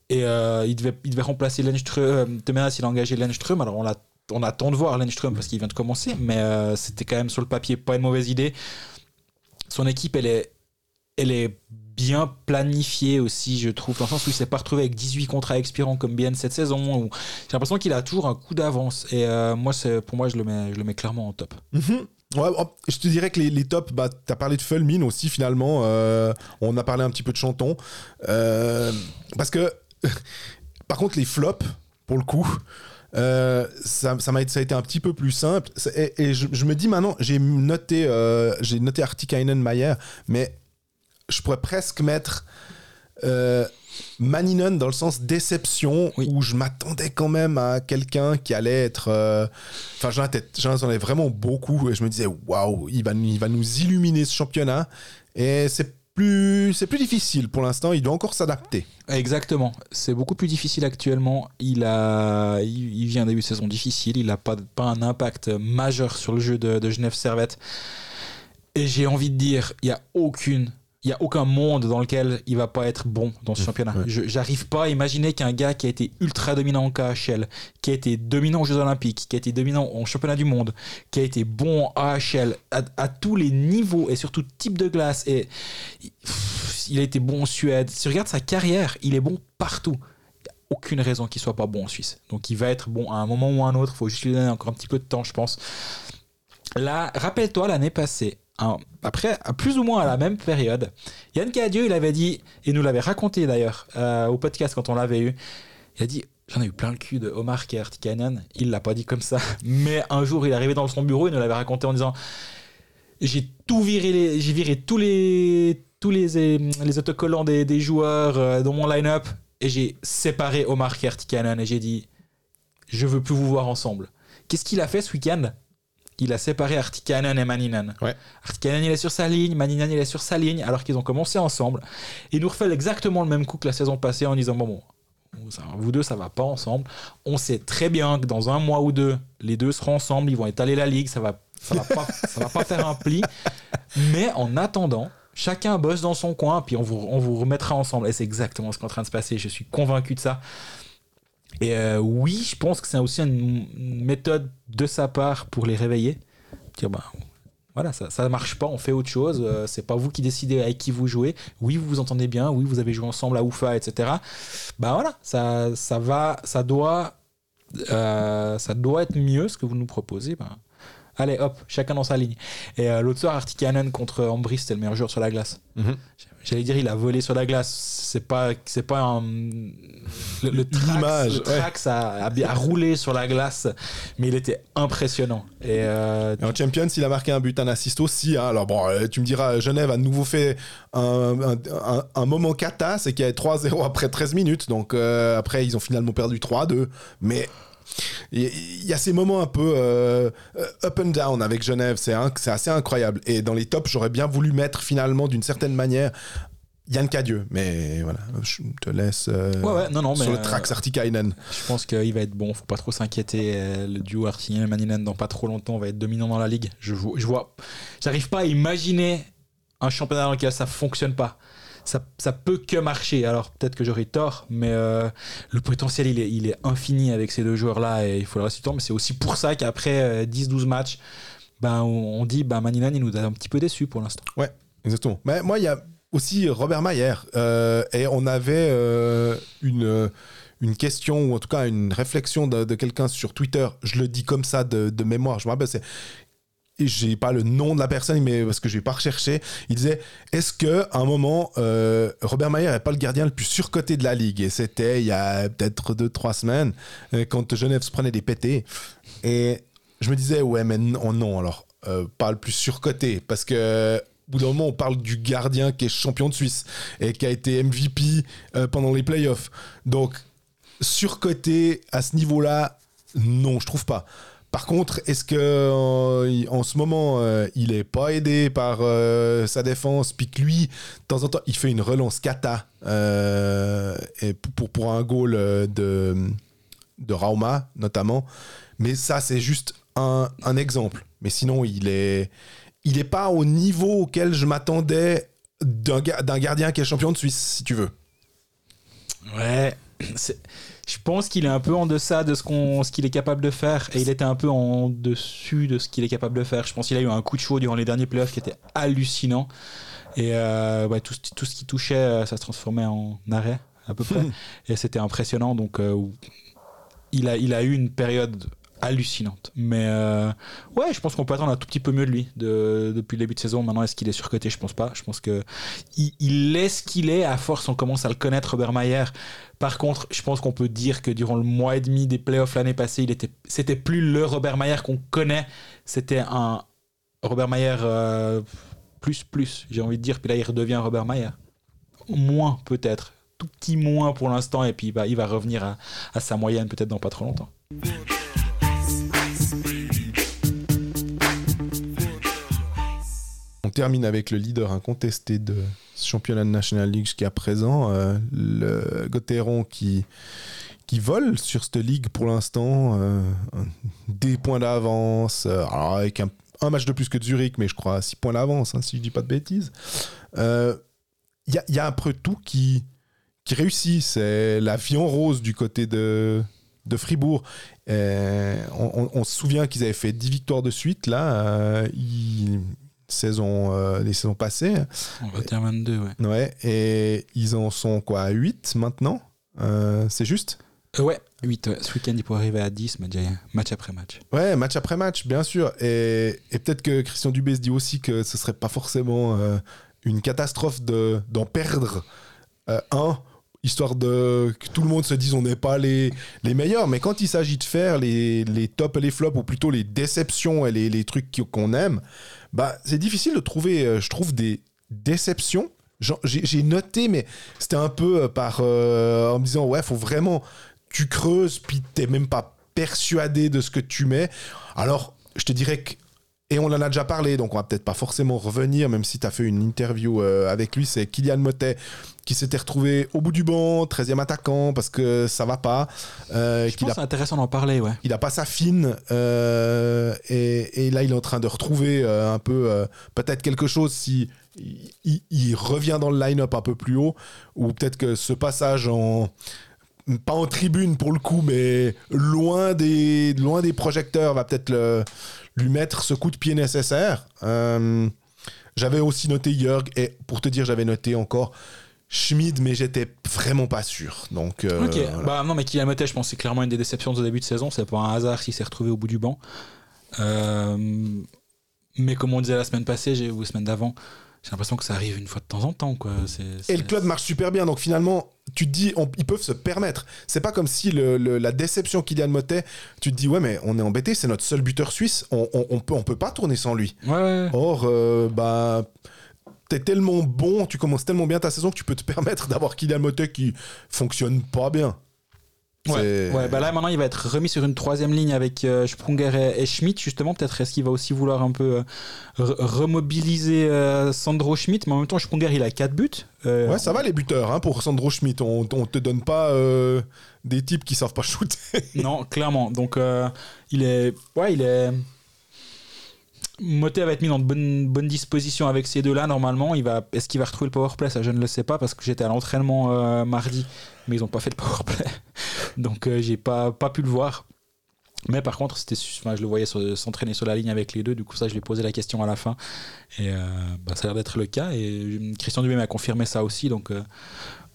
Speaker 2: Et euh, il, devait, il devait remplacer Lenström. Temeras, il a engagé Lenström. Alors on, attend de voir Lenström parce qu'il vient de commencer. Mais euh, c'était quand même sur le papier pas une mauvaise idée. Son équipe, est, elle est bien planifiée aussi, je trouve, dans le sens où il s'est pas retrouvé avec 18 contrats expirants comme bien cette saison. J'ai l'impression qu'il a toujours un coup d'avance. Et euh, moi, pour moi, je le, mets, je le mets clairement en top.
Speaker 1: Mhm. Oh, je te dirais que les, les tops, bah, tu as parlé de Fulmin aussi finalement. euh, on a parlé un petit peu de Chanton. Euh, parce que, par contre, les flops, pour le coup, euh, ça, ça, m'a, ça a été un petit peu plus simple. Et, je, me dis maintenant, j'ai noté, j'ai noté Artikainen Mayer, mais je pourrais presque mettre. Euh, Maninen dans le sens déception
Speaker 2: Oui.
Speaker 1: où je m'attendais quand même à quelqu'un qui allait être euh, enfin j'en attendais- j'en attendais vraiment beaucoup et je me disais waouh il va il va nous illuminer ce championnat et c'est plus c'est plus difficile pour l'instant il doit encore s'adapter
Speaker 2: Exactement. C'est beaucoup plus difficile actuellement. Il, a, il, il vient d'un début de saison difficile. Il n'a pas, pas un impact majeur sur le jeu de, de Genève Servette. Et j'ai envie de dire, il n'y a aucune. Il y a aucun monde dans lequel il va pas être bon dans ce championnat.
Speaker 1: ouais.
Speaker 2: Je J'arrive pas à imaginer qu'un gars qui a été ultra dominant en KHL, qui a été dominant aux Jeux Olympiques, qui a été dominant en championnat du monde, qui a été bon en AHL à, à tous les niveaux et sur tout type de glace, et pff, il a été bon en Suède. Si tu regardes sa carrière, il est bon partout. Il n'y a aucune raison qu'il soit pas bon en Suisse. Donc il va être bon à un moment ou à un autre. Il faut juste lui donner encore un petit peu de temps, je pense. Là, rappelle-toi l'année passée, après, plus ou moins à la même période, Yann Cadieux, il avait dit, et nous l'avait raconté d'ailleurs euh, au podcast quand on l'avait eu, il a dit J'en ai eu plein le cul de Omar Kertikanen. Il l'a pas dit comme ça, mais un jour il est arrivé dans son bureau, il nous l'avait raconté en disant J'ai tout viré, j'ai viré tous les tous les, les autocollants des, joueurs euh, dans mon line-up et j'ai séparé Omar Kertikanen et j'ai dit Je veux plus vous voir ensemble. Qu'est-ce qu'il a fait ce week-end? Il a séparé Artikanen et Maninen.
Speaker 1: Ouais.
Speaker 2: Artikanen il est sur sa ligne, Maninen il est sur sa ligne, alors qu'ils ont commencé ensemble. Et il nous refait exactement le même coup que la saison passée en disant Bon, bon, vous deux, ça va pas ensemble. On sait très bien que dans un mois ou deux, les deux seront ensemble, ils vont étaler la ligue, ça va, ça va, pas, ça va pas faire un pli. Mais en attendant, chacun bosse dans son coin, puis on vous, on vous remettra ensemble. Et c'est exactement ce qui est en train de se passer. Je suis convaincu de ça. Et euh, oui, je pense que c'est aussi une méthode de sa part pour les réveiller. Dire, bah, voilà, ça, ça marche pas, on fait autre chose. euh, c'est pas vous qui décidez avec qui vous jouez. Oui, vous vous entendez bien. Oui, vous avez joué ensemble à Oufa, etc. Bah voilà, ça, ça va, ça doit, euh, ça doit être mieux ce que vous nous proposez. Ben, Allez, hop, chacun dans sa ligne. Et euh, l'autre soir, Artikainen contre Ambry, c'était le meilleur joueur sur la glace.
Speaker 1: Mhm.
Speaker 2: J'allais dire, il a volé sur la glace. C'est pas, c'est pas un. Le, le Trax, le
Speaker 1: ouais.
Speaker 2: Trax a, a bien- a roulé sur la glace, mais il était impressionnant. Et euh,
Speaker 1: Et en Champions, il a marqué un but, un assist aussi. hein. Alors bon, euh, tu me diras, Genève a de nouveau fait un, un- un- un moment cata, c'est qu'il y avait 3-0 après 13 minutes. Donc euh, après, ils ont finalement perdu 3-2. Mais il y, a ces moments un peu euh, euh, up and down avec Genève. C'est assez incroyable. Et dans les tops, j'aurais bien voulu mettre finalement d'une certaine manière Yann Cadieux. Mais voilà, je te laisse euh,
Speaker 2: Ouais, ouais, non, non,
Speaker 1: sur
Speaker 2: mais,
Speaker 1: le track Artikainen.
Speaker 2: je pense qu'il va être bon. Faut pas trop s'inquiéter. Euh, Le duo Artikainen Maninen dans pas trop longtemps va être dominant dans la ligue. Je, vois- je vois, j'arrive pas à imaginer un championnat dans lequel ça fonctionne pas. Ça, ça peut que marcher. Alors peut-être que j'aurai tort, mais euh, le potentiel il est, il est infini avec ces deux joueurs-là et il faut le rester du temps. Mais c'est aussi pour ça qu'après euh, 10-12 matchs, ben, on, dit ben, Maninen il nous a un petit peu déçus pour l'instant.
Speaker 1: Exactement. Mais moi, il y a aussi Robert Mayer. euh, et on avait euh, une, une question, ou en tout cas une réflexion de, de quelqu'un sur Twitter. Je le dis comme ça de, de mémoire. Je me rappelle, c'est. J'ai pas le nom de la personne, mais parce que je vais pas recherché. Il disait Est-ce que un moment, euh, Robert Mayer n'est pas le gardien le plus surcoté de la ligue? Et c'était il y a peut-être deux, trois semaines, euh, quand Genève se prenait des pétés. Et je me disais Ouais, mais non, alors, euh, pas le plus surcoté. Parce que au bout d'un moment, on parle du gardien qui est champion de Suisse et qui a été MVP pendant les playoffs. Donc, surcoté à ce niveau-là, non, je trouve pas. Par contre, est-ce que euh, en ce moment, euh, il est pas aidé par euh, sa défense, puis que lui, de temps en temps, il fait une relance kata pour, un goal de, Rauma, notamment. Mais ça, c'est juste un, exemple. Mais sinon, il est, pas au niveau auquel je m'attendais d'un ga- d'un gardien qui est champion de Suisse, si tu veux.
Speaker 2: Ouais, je pense qu'il est un peu en deçà de ce qu'on, ce qu'il est capable de faire, et il était un peu en dessus de ce qu'il est capable de faire. Je pense qu'il a eu un coup de chaud durant les derniers playoffs qui était hallucinant, et euh, ouais, tout, ce- tout ce qui touchait, euh, ça se transformait en arrêt à peu près, et c'était impressionnant. Donc, euh, il a, il a eu une période hallucinante. Mais euh, ouais, je pense qu'on peut attendre un tout petit peu mieux de lui de- depuis le début de saison. Maintenant, est-ce qu'il est surcoté? Je pense pas. Je pense que il, il est ce qu'il est. À force, on commence à le connaître, Robert Mayer. Par contre, je pense qu'on peut dire que durant le mois et demi des playoffs l'année passée, il était, c'était plus le Robert Mayer qu'on connaît. C'était un Robert Mayer euh, plus plus, j'ai envie de dire. Puis là, il redevient Robert Mayer. Moins peut-être, tout petit moins pour l'instant. Et puis va, il va revenir à, à sa moyenne peut-être dans pas trop longtemps.
Speaker 1: On termine avec le leader incontesté de championnat de National League jusqu'à présent, euh, le Gauthieron qui, qui vole sur cette ligue pour l'instant, euh, des points d'avance, euh, avec un, match de plus que Zurich, mais je crois 6 points d'avance, hein, si je dis pas de bêtises. Euh, Il y, a, y un peu tout qui, qui réussit, c'est la vie en rose du côté de, de Fribourg. Euh, on, se souvient qu'ils avaient fait 10 victoires de suite, là, euh, ils- saison, euh, les saisons passées.
Speaker 2: On va dire 22, ouais.
Speaker 1: Ouais, et ils en sont quoi, à 8 maintenant Euh, C'est juste?
Speaker 2: Euh, ouais, 8. ouais. Ce week-end, il pourrait arriver à 10, mais déjà match après match.
Speaker 1: Ouais, match après match, bien sûr. Et, et peut-être que Christian Dubé se dit aussi que ce serait pas forcément euh, une catastrophe de- d'en perdre un, histoire de que tout le monde se dise on n'est pas les, les meilleurs. Mais quand il s'agit de faire les, les tops et les flops, ou plutôt les déceptions et les, les trucs qu'on aime, bah, c'est difficile de trouver, euh, je trouve, des déceptions. J'ai noté, mais c'était un peu euh, par euh, en me disant ouais, faut vraiment tu creuses, puis t'es même pas persuadé de ce que tu mets. Alors, je te dirais que et on en a déjà parlé, donc on va peut-être pas forcément revenir, même si tu as fait une interview avec lui, c'est Kylian Motet qui s'était retrouvé au bout du banc, 13e attaquant, parce que ça va pas. euh,
Speaker 2: Je pense
Speaker 1: a
Speaker 2: c'est intéressant d'en parler, ouais.
Speaker 1: il a pas sa fine euh, et, et là il est en train de retrouver euh, un peu peut-être quelque chose si il, il- il revient dans le line-up un peu plus haut ou peut-être que ce passage en pas en tribune pour le coup mais loin des loin des projecteurs va peut-être lui mettre ce coup de pied nécessaire Euh, j'avais aussi noté Jörg et pour te dire j'avais noté encore Schmid mais j'étais vraiment pas sûr donc euh,
Speaker 2: ok,
Speaker 1: voilà.
Speaker 2: bah non, mais Kylian Motet, je pense que c'est clairement une des déceptions de début de saison. C'est pas un hasard s'il s'est retrouvé au bout du banc. Euh, mais comme on disait la semaine passée ou la semaine d'avant, j'ai l'impression que ça arrive une fois de temps en temps. Quoi.
Speaker 1: Et le club marche super bien, donc finalement, tu te dis, on- ils peuvent se permettre. C'est pas comme si le- le- la déception Kylian Motet, tu te dis, ouais, mais on est embêté, c'est notre seul buteur suisse, on, on, on peut, on peut pas tourner sans lui.
Speaker 2: Ouais, ouais.
Speaker 1: Or, euh, bah, t'es tellement bon, tu commences tellement bien ta saison que tu peux te permettre d'avoir Kylian Motet qui fonctionne pas bien.
Speaker 2: Ouais, ouais, bah là maintenant il va être remis sur une troisième ligne avec euh, Sprunger et, et Schmidt justement. Peut-être est-ce qu'il va aussi vouloir un peu euh, re- remobiliser euh, Sandro Schmidt, mais en même temps Sprunger il a 4 buts. Euh,
Speaker 1: Ouais, ça va les buteurs, hein, pour Sandro Schmidt. On, on te donne pas des types qui savent pas shooter.
Speaker 2: Non, clairement. Donc il est, ouais, il est. Motet va être mis dans de bonnes, bonnes dispositions avec ces deux-là normalement. Est-ce qu'il va retrouver le powerplay? Ça, je ne le sais pas parce que j'étais à l'entraînement euh, mardi, mais ils n'ont pas fait de powerplay, donc euh, j'ai pas pu le voir. Mais par contre, je le voyais s'entraîner sur la ligne avec les deux. Du coup, ça, je lui ai posé la question à la fin, et euh, bah, ça a l'air d'être le cas. Et euh, Christian Dubé m'a confirmé ça aussi, donc.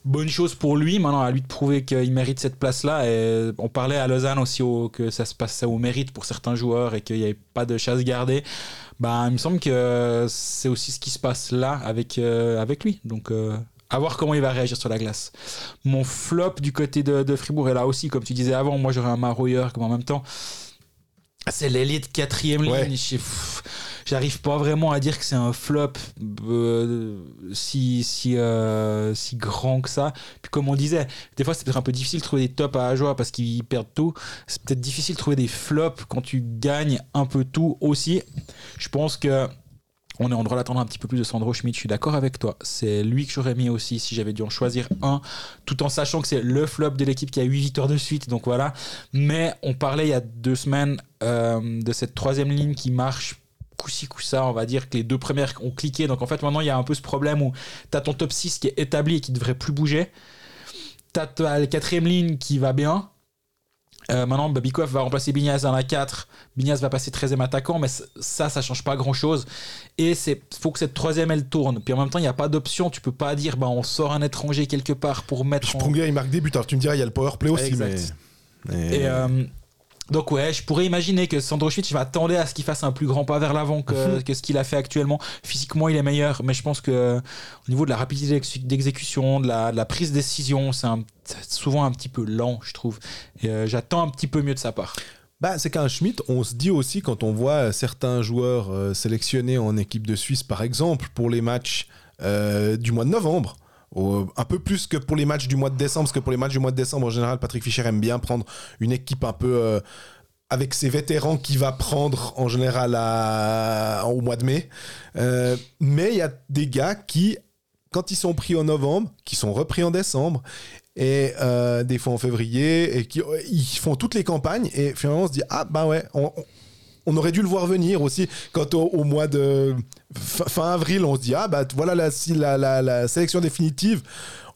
Speaker 2: Bonne chose pour lui, maintenant à lui de prouver qu'il mérite cette place-là. Et on parlait à Lausanne aussi au- que ça se passait au mérite pour certains joueurs et qu'il n'y avait pas de chasse gardée. Bah, il me semble que c'est aussi ce qui se passe là avec, euh, avec lui. Donc, euh, à voir comment il va réagir sur la glace. Mon flop du côté de, de Fribourg est là aussi, comme tu disais avant. Moi, j'aurais un Marouilleur comme en même temps. C'est l'élite quatrième
Speaker 1: Ouais.
Speaker 2: ligne. Pff, J'arrive pas vraiment à dire que c'est un flop euh, si, si, euh, si grand que ça. Puis comme on disait, des fois c'est peut-être un peu difficile de trouver des tops à Ajoie parce qu'ils perdent tout. C'est peut-être difficile de trouver des flops quand tu gagnes un peu tout aussi. Je pense que on est en droit d'attendre un petit peu plus de Sandro Schmidt, je suis d'accord avec toi. C'est lui que j'aurais mis aussi si j'avais dû en choisir un, tout en sachant que c'est le flop de l'équipe qui a 8 victoires de suite. Donc voilà. Mais on parlait il y a deux semaines euh, de cette troisième ligne qui marche coup-ci, coup-ça, on va dire que les deux premières ont cliqué. Donc en fait, maintenant, il y a un peu ce problème où tu as ton top 6 qui est établi et qui devrait plus bouger. Tu as la quatrième ligne qui va bien. Euh, maintenant, Babikov va remplacer Bignaz dans la 4. Bignaz va passer 13e attaquant, mais ça, ça change pas grand chose. Et il faut que cette troisième, elle tourne. Puis en même temps, il n'y a pas d'option. Tu peux pas dire, bah, on sort un étranger quelque part pour mettre. en-
Speaker 1: Sprunger, il marque des buts. Alors tu me diras, il y a le power play aussi,
Speaker 2: Exact.
Speaker 1: mais. mais-
Speaker 2: Et euh, donc ouais, je pourrais imaginer que Sandro Schmidt, je m'attendais à ce qu'il fasse un plus grand pas vers l'avant que, que ce qu'il a fait actuellement. Physiquement, il est meilleur, mais je pense que euh, au niveau de la rapidité d'ex- d'exécution, de la, de la prise de décision, c'est souvent un petit peu lent, je trouve. Et euh, j'attends un petit peu mieux de sa part.
Speaker 1: Bah, c'est qu'un Schmidt, on se dit aussi quand on voit certains joueurs euh, sélectionnés en équipe de Suisse, par exemple, pour les matchs euh, du mois de novembre, au- un peu plus que pour les matchs du mois de décembre, parce que pour les matchs du mois de décembre, en général, Patrick Fischer aime bien prendre une équipe un peu euh, avec ses vétérans qu'il va prendre en général au mois de mai. Euh, mais il y a des gars qui, quand ils sont pris en novembre, qui sont repris en décembre, et euh, des fois en février, et qui font toutes les campagnes, et finalement on se dit ah bah ouais, on- on aurait dû le voir venir aussi quand au, mois de fin, avril on se dit ah bah voilà la, la, sélection définitive.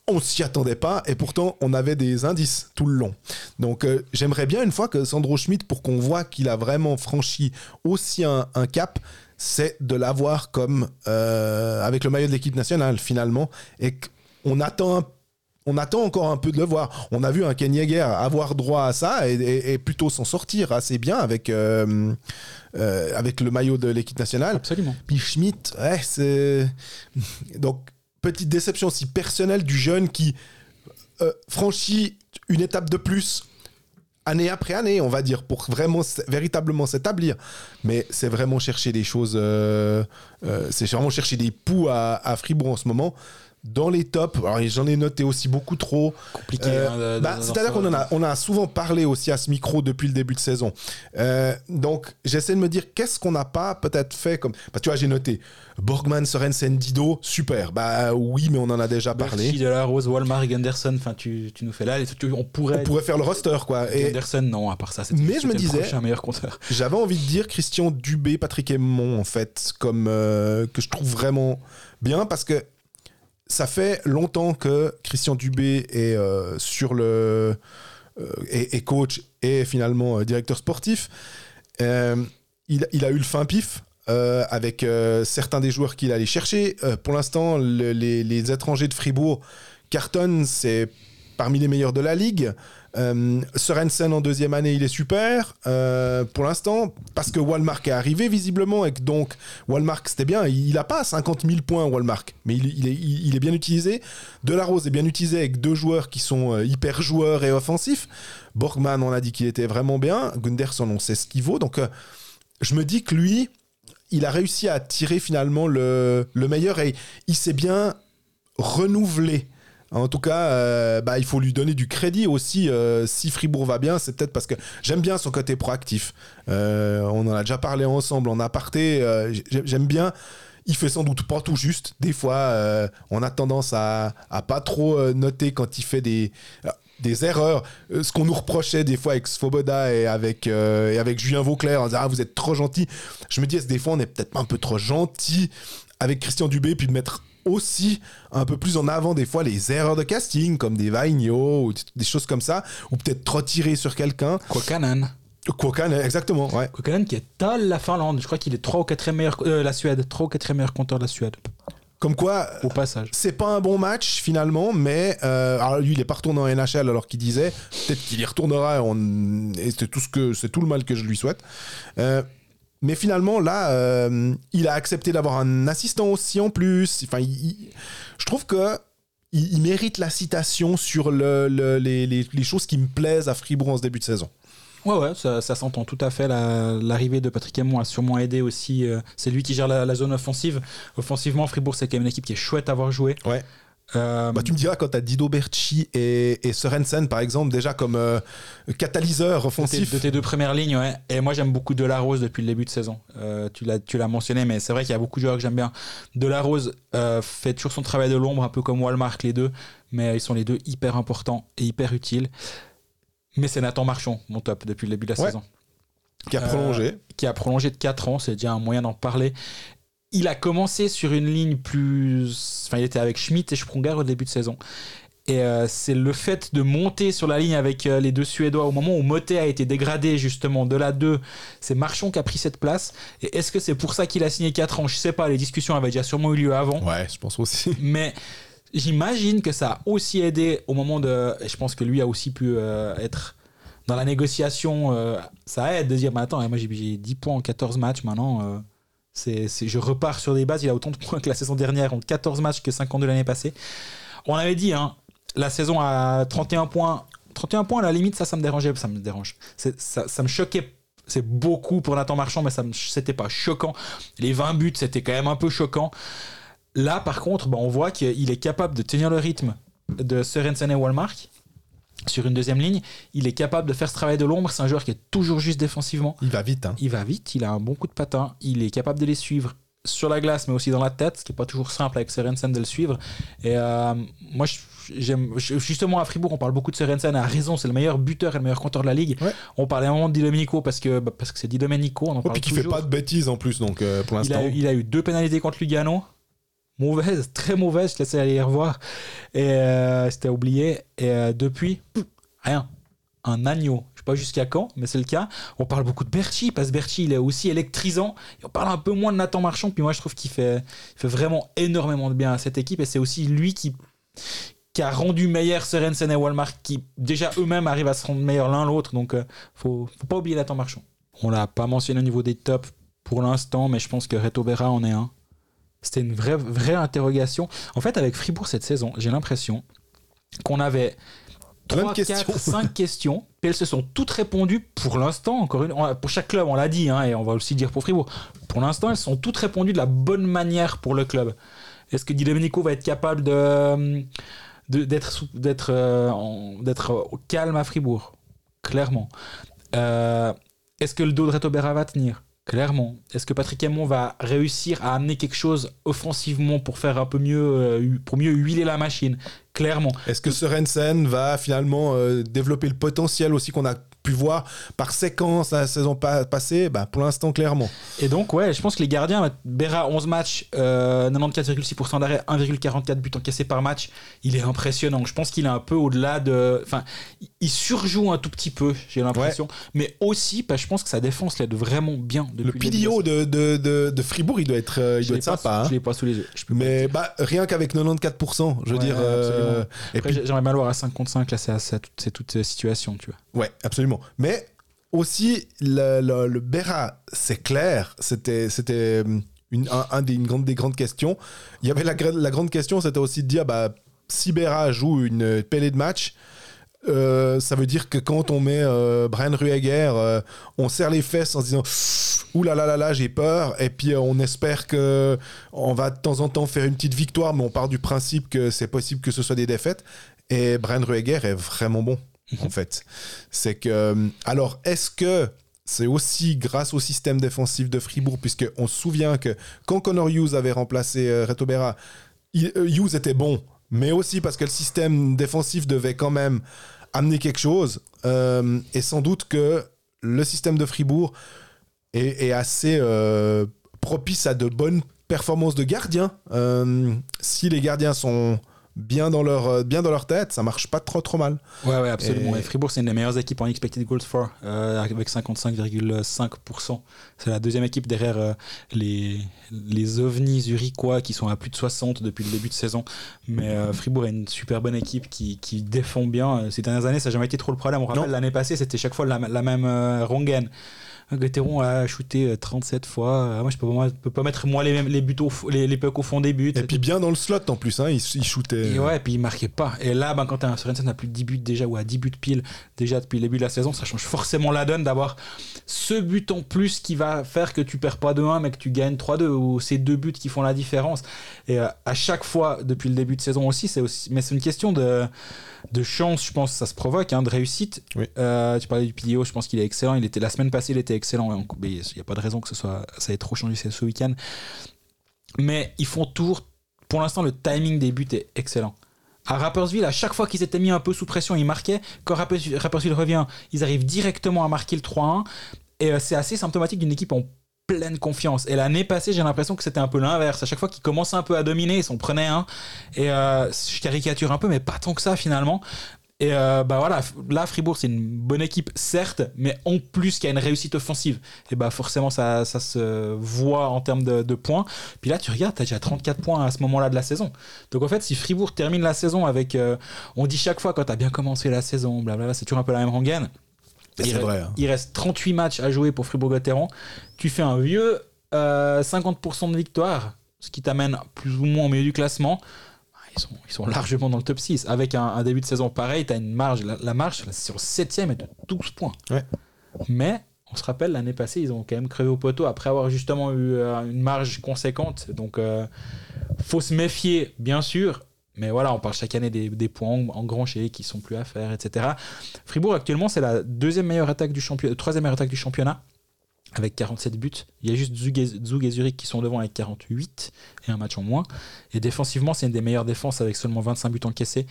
Speaker 1: On s'y attendait pas et pourtant on avait des indices tout le long. Donc euh, j'aimerais bien une fois que Sandro Schmidt, pour qu'on voit qu'il a vraiment franchi aussi un, un cap, c'est de l'avoir comme euh, avec le maillot de l'équipe nationale finalement et qu'on attend un on attend encore un peu de le voir. On a vu un Ken Yeager avoir droit à ça et, et- et plutôt s'en sortir assez bien avec, euh, euh, avec le maillot de l'équipe nationale.
Speaker 2: Absolument.
Speaker 1: Puis Schmidt, ouais, c'est. Donc, petite déception aussi personnelle du jeune qui euh, franchit une étape de plus année après année, on va dire, pour vraiment véritablement s'établir. Mais c'est vraiment chercher des choses. euh, euh, c'est vraiment chercher des poux à, à Fribourg en ce moment. Dans les tops, alors j'en ai noté aussi beaucoup trop.
Speaker 2: Compliqué.
Speaker 1: Euh,
Speaker 2: hein,
Speaker 1: bah, C'est-à-dire qu'on en a, on a souvent parlé aussi à ce micro depuis le début de saison. Euh, donc, j'essaie de me dire qu'est-ce qu'on n'a pas peut-être fait comme. Bah, tu vois, j'ai noté Borgman, Sorensen, Dido, super. Bah oui, mais on en a déjà parlé.
Speaker 2: Berchi, Delarose, Walmart, Gunderson, enfin tu, tu nous fais là, on pourrait.
Speaker 1: On pourrait faire le roster, quoi. Et
Speaker 2: Gunderson, non, à part ça,
Speaker 1: Mais je me disais-
Speaker 2: un meilleur compteur.
Speaker 1: j'avais envie de dire Christian Dubé, Patrick Aymon, en fait, comme euh, que je trouve vraiment bien parce que ça fait longtemps que Christian Dubé est euh, sur le euh, coach et finalement euh, directeur sportif. Il, a eu le fin pif. avec certains des joueurs qu'il allait chercher. Pour l'instant, le- les, les étrangers de Fribourg cartonnent, c'est parmi les meilleurs de la ligue. Euh, Sorensen en deuxième année, il est super euh, pour l'instant parce que Walmark est arrivé visiblement et donc Walmark c'était bien. Il n'a pas 50 000 points Walmark, mais il, est, bien utilisé. Delarose est bien utilisé avec deux joueurs qui sont euh, hyper joueurs et offensifs. Borgman, on a dit qu'il était vraiment bien. Gunderson, on sait ce qu'il vaut. Donc je me dis que lui, il a réussi à tirer finalement le, le meilleur et il s'est bien renouvelé en tout cas, euh, bah, il faut lui donner du crédit aussi. Euh, si Fribourg va bien, c'est peut-être parce que j'aime bien son côté proactif. Euh, on en a déjà parlé ensemble en aparté. j'aime bien. Il fait sans doute pas tout juste. Des fois, on a tendance à, pas trop noter quand il fait des erreurs. ce qu'on nous reprochait des fois avec Svoboda et avec, Julien Vauclair, en disant ah, vous êtes trop gentil. Je me dis, des fois, on est peut-être un peu trop gentil avec Christian Dubé, puis de mettre aussi un peu plus en avant des fois les erreurs de casting, comme des Vaigno ou des choses comme ça, ou peut-être trop tirer sur quelqu'un.
Speaker 2: Kwakanen.
Speaker 1: Kwakanen, exactement, ouais.
Speaker 2: Kwakanen qui est à la Finlande, je crois qu'il est 3 ou 4 meilleur, euh, la Suède, 3 ou 4 meilleur compteur de la Suède.
Speaker 1: Comme quoi,
Speaker 2: au passage,
Speaker 1: c'est pas un bon match finalement, mais euh, alors lui il est pas retourné en NHL alors qu'il disait peut-être qu'il y retournera et c'est tout ce que c'est tout le mal que je lui souhaite. Euh, mais finalement, là, euh, il a accepté d'avoir un assistant aussi en plus. Enfin, je trouve que il, mérite la citation sur le, les, choses qui me plaisent à Fribourg en ce début de saison.
Speaker 2: Ouais, ouais, ça, s'entend tout à fait. L'arrivée de Patrick Aymon a sûrement aidé aussi. Euh, c'est lui qui gère la, la, zone offensive. Offensivement, Fribourg, c'est quand même une équipe qui est chouette à avoir joué.
Speaker 1: Ouais. Euh, bah, tu me diras quand tu as Dido Berchi et, et Sorensen, par exemple, déjà comme euh, catalyseur offensif.
Speaker 2: De tes, deux premières lignes, ouais. Et moi, j'aime beaucoup Delarose depuis le début de saison. Euh, tu l'as mentionné, mais c'est vrai qu'il y a beaucoup de joueurs que j'aime bien. Delarose fait toujours son travail de l'ombre, un peu comme Walmart, les deux. Mais ils sont les deux hyper importants et hyper utiles. Mais c'est Nathan Marchand, mon top, depuis le début de la saison.
Speaker 1: Qui a prolongé.
Speaker 2: qui a prolongé de 4 ans, c'est déjà un moyen d'en parler il a commencé sur une ligne plus. Enfin, il était avec Schmidt et Sprunger au début de saison. Et euh, c'est le fait de monter sur la ligne avec euh, les deux Suédois au moment où Motet a été dégradé justement de la 2. C'est Marchand qui a pris cette place. Et est-ce que c'est pour ça qu'il a signé 4 ans? Je sais pas, les discussions avaient déjà sûrement eu lieu avant.
Speaker 1: Ouais, je pense aussi.
Speaker 2: Mais j'imagine que ça a aussi aidé au moment de. je pense que lui a aussi pu euh, être dans la négociation. ça aide de dire, mais attends, moi j'ai 10 points en 14 matchs maintenant c'est, je repars sur des bases. Il a autant de points que la saison dernière, en 14 matchs que 52 l'année passée. On avait dit, hein, la saison à 31 points. 31 points, à la limite, ça, ça me dérangeait. Ça me dérange. Ça, me choquait. C'est beaucoup pour Nathan Marchand, mais ça c'était pas choquant. Les 20 buts, c'était quand même un peu choquant. Là, par contre, bah, on voit qu'il est capable de tenir le rythme de Sørensen et Walmark sur une deuxième ligne. Il est capable de faire ce travail de l'ombre. C'est un joueur qui est toujours juste défensivement.
Speaker 1: Il va vite. Hein.
Speaker 2: Il va vite. Il a un bon coup de patin. Il est capable de les suivre sur la glace, mais aussi dans la tête, ce qui n'est pas toujours simple avec Serensen de le suivre. Et euh, moi, j'aime justement à Fribourg, on parle beaucoup de Serensen. A raison, c'est le meilleur buteur et le meilleur compteur de la ligue. On parlait un moment de Di Domenico parce que bah, parce que c'est Di Domenico. On en
Speaker 1: puis qui fait pas de bêtises en plus, donc euh, pour l'instant.
Speaker 2: Il, a eu deux pénalités contre Lugano mauvaise, très mauvaise. Je laissais aller revoir. Et euh, c'était oublié. Et depuis, rien. Un agneau. Je sais pas jusqu'à quand, mais c'est le cas. On parle beaucoup de Berchi, parce que Berchi, il est aussi électrisant. on parle un peu moins de Nathan Marchand, puis moi, je trouve qu'il fait, fait vraiment énormément de bien à cette équipe. Et c'est aussi lui qui, qui a rendu meilleur Sorensen et Walmart, qui déjà eux-mêmes arrivent à se rendre meilleurs l'un l'autre. Donc, euh, faut, faut pas oublier Nathan Marchand. On l'a pas mentionné au niveau des tops pour l'instant, mais je pense que Reto Berra en est un. C'était une vraie, vraie interrogation. En fait, avec Fribourg cette saison, j'ai l'impression qu'on avait 3, 4, 5 questions. Et elles se sont toutes répondues pour l'instant, encore une pour chaque club, on l'a dit, hein, et on va aussi dire pour Fribourg. Pour l'instant, elles sont toutes répondues de la bonne manière pour le club. Est-ce que Di Domenico va être capable de, d'être, d'être, euh, d'être calme à Fribourg? Clairement. Euh, est-ce que le dos de Retobera va tenir? Clairement. Est-ce que Patrick Aymon va réussir à amener quelque chose offensivement pour faire un peu mieux, euh, pour mieux huiler la machine? Clairement.
Speaker 1: Est-ce que Sorensen va finalement euh, développer le potentiel aussi qu'on a pu voir par séquence la saison pa- passée, bah, pour l'instant, clairement.
Speaker 2: Et donc, ouais, je pense que les gardiens, Berra, 11 matchs, euh, 94,6% d'arrêt, 1,44 buts encaissés par match, il est impressionnant. Je pense qu'il est un peu au-delà de. Enfin, il surjoue un tout petit peu, j'ai l'impression. Mais aussi, bah, je pense que sa défense l'aide vraiment bien
Speaker 1: Le PDO de, de, de, de Fribourg, il doit être, euh, il
Speaker 2: Je
Speaker 1: doit être
Speaker 2: pas-
Speaker 1: sympa. hein.
Speaker 2: Je l'ai pas sous les yeux. Je peux
Speaker 1: Mais bah, rien qu'avec 94%, je veux
Speaker 2: Ouais,
Speaker 1: dire. euh, et
Speaker 2: Après,
Speaker 1: puis,
Speaker 2: j'aimerais le voir à 5 contre 5, là, c'est, toute euh, situation, tu vois.
Speaker 1: ouais, absolument. Mais aussi, le, le, le Berra, c'est clair, c'était c'était une, un, un des, une grande, des grandes questions. Il y avait la, la grande question, c'était aussi de dire bah, si Berra joue une pellée de match, euh, ça veut dire que quand on met euh, Brian Rueger, euh, on serre les fesses en se disant Ouh là là là là, j'ai peur. Et puis euh, on espère que on va de temps en temps faire une petite victoire, mais on part du principe que c'est possible que ce soit des défaites. Et Brian Rueger est vraiment bon, en fait. C'est que. Alors, est-ce que c'est aussi grâce au système défensif de Fribourg, puisqu'on se souvient que quand Connor Hughes avait remplacé Reto Berra, il- Hughes était bon, mais aussi parce que le système défensif devait quand même amener quelque chose. euh, et sans doute que le système de Fribourg est, assez euh, propice à de bonnes performances de gardiens. Euh, si les gardiens sont bien dans leur, euh, bien dans leur tête, ça marche pas trop trop mal.
Speaker 2: Ouais, ouais, absolument.
Speaker 1: Et-
Speaker 2: Et, Fribourg, c'est une des meilleures équipes en expected goals for, euh, avec 55,5%. C'est la deuxième équipe derrière euh, les, les ovnis zurichois qui sont à plus de 60 depuis le début de saison. Mais euh, Fribourg est une super bonne équipe qui, qui défend bien. Ces dernières années, ça n'a jamais été trop le problème. On rappelle, l'année passée, c'était chaque fois la, la même euh, Gauthieron a shooté euh, 37 fois. Ah, moi, je peux pas, peux pas mettre moi les, les, buts au, les, les pucks au fond des buts.
Speaker 1: Et puis bien dans le slot en plus, hein, il, il shootait.
Speaker 2: Et ouais, puis il marquait pas. Et là, ben, quand t'as un Sorensen à plus de 10 buts déjà, ou à 10 buts pile, déjà depuis le début de la saison, ça change forcément la donne d'avoir ce but en plus qui va faire que tu perds pas 2-1, mais que tu gagnes 3-2, ou ces deux buts qui font la différence. Et euh, à chaque fois, depuis le début de saison aussi, c'est aussi mais c'est une question de, de chance, je pense, ça se provoque, hein, de réussite.
Speaker 1: Oui.
Speaker 2: Euh, tu parlais du PDO, je pense qu'il est excellent. Il était, la semaine passée, il était excellent. Il n'y a pas de raison que ce soit, ça ait trop changé ce week-end. Mais ils font tour. Pour l'instant, le timing des buts est excellent. À Rapperswil, à chaque fois qu'ils étaient mis un peu sous pression, ils marquaient. Quand Rapperswil revient, ils arrivent directement à marquer le 3-1. Et euh, c'est assez symptomatique d'une équipe en pleine confiance. Et l'année passée, j'ai l'impression que c'était un peu l'inverse. À chaque fois qu'ils commençaient un peu à dominer, ils s'en prenaient un. Et euh, je caricature un peu, mais pas tant que ça finalement. Et euh, bah voilà, là Fribourg c'est une bonne équipe certes, mais en plus qui a une réussite offensive. Et bah forcément ça, ça se voit en termes de, de points. Puis là tu regardes, t'as déjà 34 points à ce moment-là de la saison. Donc en fait si Fribourg termine la saison avec, euh, on dit chaque fois quand t'as bien commencé la saison, blablabla, c'est toujours un peu la même rengaine. Il
Speaker 1: vrai, hein.
Speaker 2: Il reste 38 matchs à jouer pour Fribourg-Gotteron. Tu fais un vieux euh, 50% de victoire, ce qui t'amène plus ou moins au milieu du classement. Ils sont, ils sont largement dans le top 6. Avec un, un début de saison pareil, tu as une marge. La, la marge sur le 7 est de 12 points.
Speaker 1: Ouais.
Speaker 2: Mais on se rappelle, l'année passée, ils ont quand même crevé au poteau après avoir justement eu euh, une marge conséquente. Donc, euh, faut se méfier, bien sûr. Mais voilà, on parle chaque année des, des points en- engranchés qui sont plus à faire, etc. Fribourg, actuellement, c'est la deuxième meilleure attaque du championnat, troisième meilleure attaque du championnat, avec 47 buts. Il y a juste Zug et, Zurich qui sont devant avec 48 et un match en moins. Et défensivement, c'est une des meilleures défenses avec seulement 25 buts encaissés.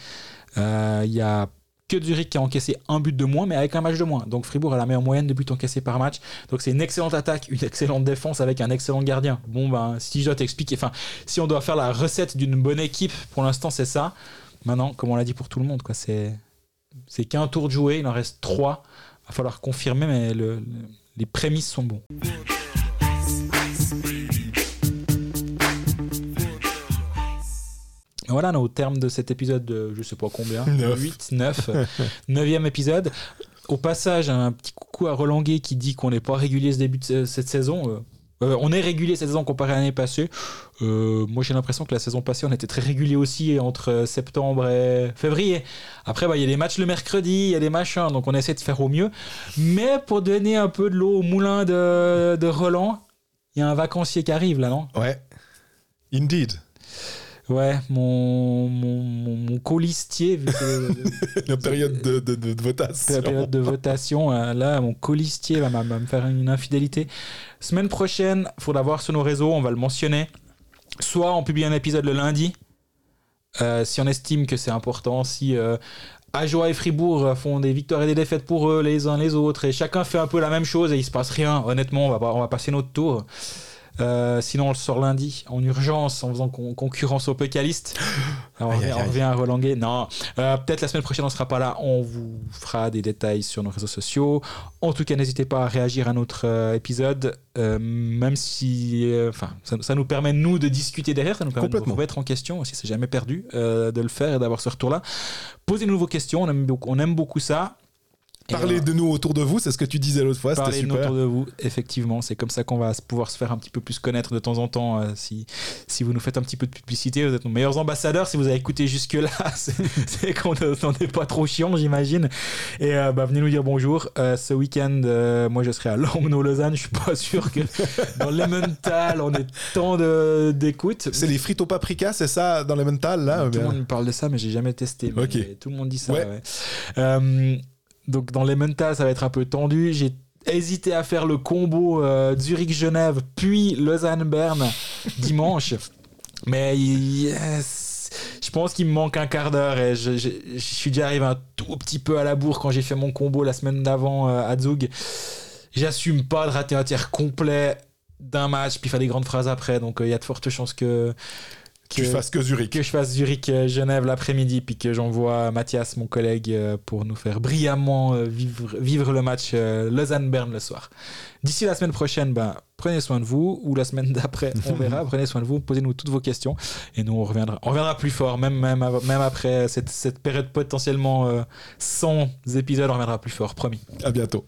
Speaker 2: Euh, Il y a que Zurich qui a encaissé un but de moins, mais avec un match de moins. Donc Fribourg a la meilleure moyenne de buts encaissés par match. Donc c'est une excellente attaque, une excellente défense avec un excellent gardien. Bon, ben, si je dois t'expliquer, enfin, si on doit faire la recette d'une bonne équipe, pour l'instant, c'est ça. Maintenant, comme on l'a dit pour tout le monde, quoi, c'est qu'un tour de jouer, il en reste trois. Va falloir confirmer, mais le- les prémices sont bons. Voilà, on est au terme de cet épisode de je sais pas combien,
Speaker 1: Neuf.
Speaker 2: 8, 9, 9e épisode. Au passage, un petit coucou à Roland Gay qui dit qu'on n'est pas régulier ce début de ce- cette saison. Euh, euh, on est régulier cette saison comparé à l'année passée. Euh, moi, j'ai l'impression que la saison passée, on était très régulier aussi entre septembre et février. Après, bah, il y a des matchs le mercredi, il y a des machins, donc on essaie de faire au mieux. Mais pour donner un peu de l'eau au moulin de, de Roland, il y a un vacancier qui arrive là, non?
Speaker 1: Ouais. Indeed.
Speaker 2: Ouais, mon, mon, mon, mon colistier, vu que
Speaker 1: La période de, de, de- votation.
Speaker 2: la période de votation, euh, là, mon colistier va, me faire une infidélité. Semaine prochaine, il faudra voir sur nos réseaux, on va le mentionner. Soit on publie un épisode le lundi, euh, si on estime que c'est important, si euh, Ajoie et Fribourg font des victoires et des défaites pour eux les uns les autres et chacun fait un peu la même chose et il se passe rien. Honnêtement, on va, on va passer notre tour. Euh, sinon, on le sort lundi en urgence en faisant con- concurrence au Pécaliste. On, revient, on à Rolanguet. Non, Euh, peut-être la semaine prochaine, on sera pas là. On vous fera des détails sur nos réseaux sociaux. En tout cas, n'hésitez pas à réagir à notre euh, épisode, même si, enfin, ça, ça nous permet nous de discuter derrière, ça nous permet de vous remettre en question aussi. C'est jamais perdu de le faire et d'avoir ce retour-là. Posez-nous vos questions. On aime beaucoup, on aime beaucoup ça.
Speaker 1: Parlez de nous autour de vous, c'est ce que tu disais l'autre fois, c'était
Speaker 2: Parler de nous autour de vous, effectivement, c'est comme ça qu'on va pouvoir se faire un petit peu plus connaître de temps en temps. euh, si, si vous nous faites un petit peu de publicité, vous êtes nos meilleurs ambassadeurs. Si vous avez écouté jusque-là, c'est qu'on n'est pas trop chiant, j'imagine. Et euh, bah, venez nous dire bonjour. Euh, ce week-end, moi je serai à Langnau-Lausanne. Je suis pas sûr que dans l'Emmental, on ait tant de- d'écoute.
Speaker 1: C'est les frites au paprika, c'est ça, dans les mentales, là
Speaker 2: Tout le monde me parle de ça, mais j'ai jamais testé. Tout le monde dit ça.
Speaker 1: Ouais.
Speaker 2: ouais. Donc dans les mentales, ça va être un peu tendu. J'ai hésité à faire le combo euh, Zurich-Genève, puis Lausanne-Berne dimanche. Mais yes, je pense qu'il me manque un quart d'heure et je, je- je suis déjà arrivé un tout petit peu à la bourre quand j'ai fait mon combo la semaine d'avant euh, à Zug. J'assume pas de rater un tiers complet d'un match puis faire des grandes phrases après. Donc euh, il y a de fortes chances que, Que-
Speaker 1: fasses que Zurich.
Speaker 2: que je fasse Zurich-Genève l'après-midi, puis que j'envoie Mathias, mon collègue, euh, pour nous faire brillamment euh, vivre, vivre le match euh, Lausanne-Berne le soir. D'ici la semaine prochaine, ben, prenez soin de vous, ou la semaine d'après, on verra. prenez soin de vous, posez-nous toutes vos questions, et nous, on reviendra, on reviendra plus fort, même, même, même après cette, cette période potentiellement euh, sans épisodes, on reviendra plus fort, promis.
Speaker 1: À bientôt.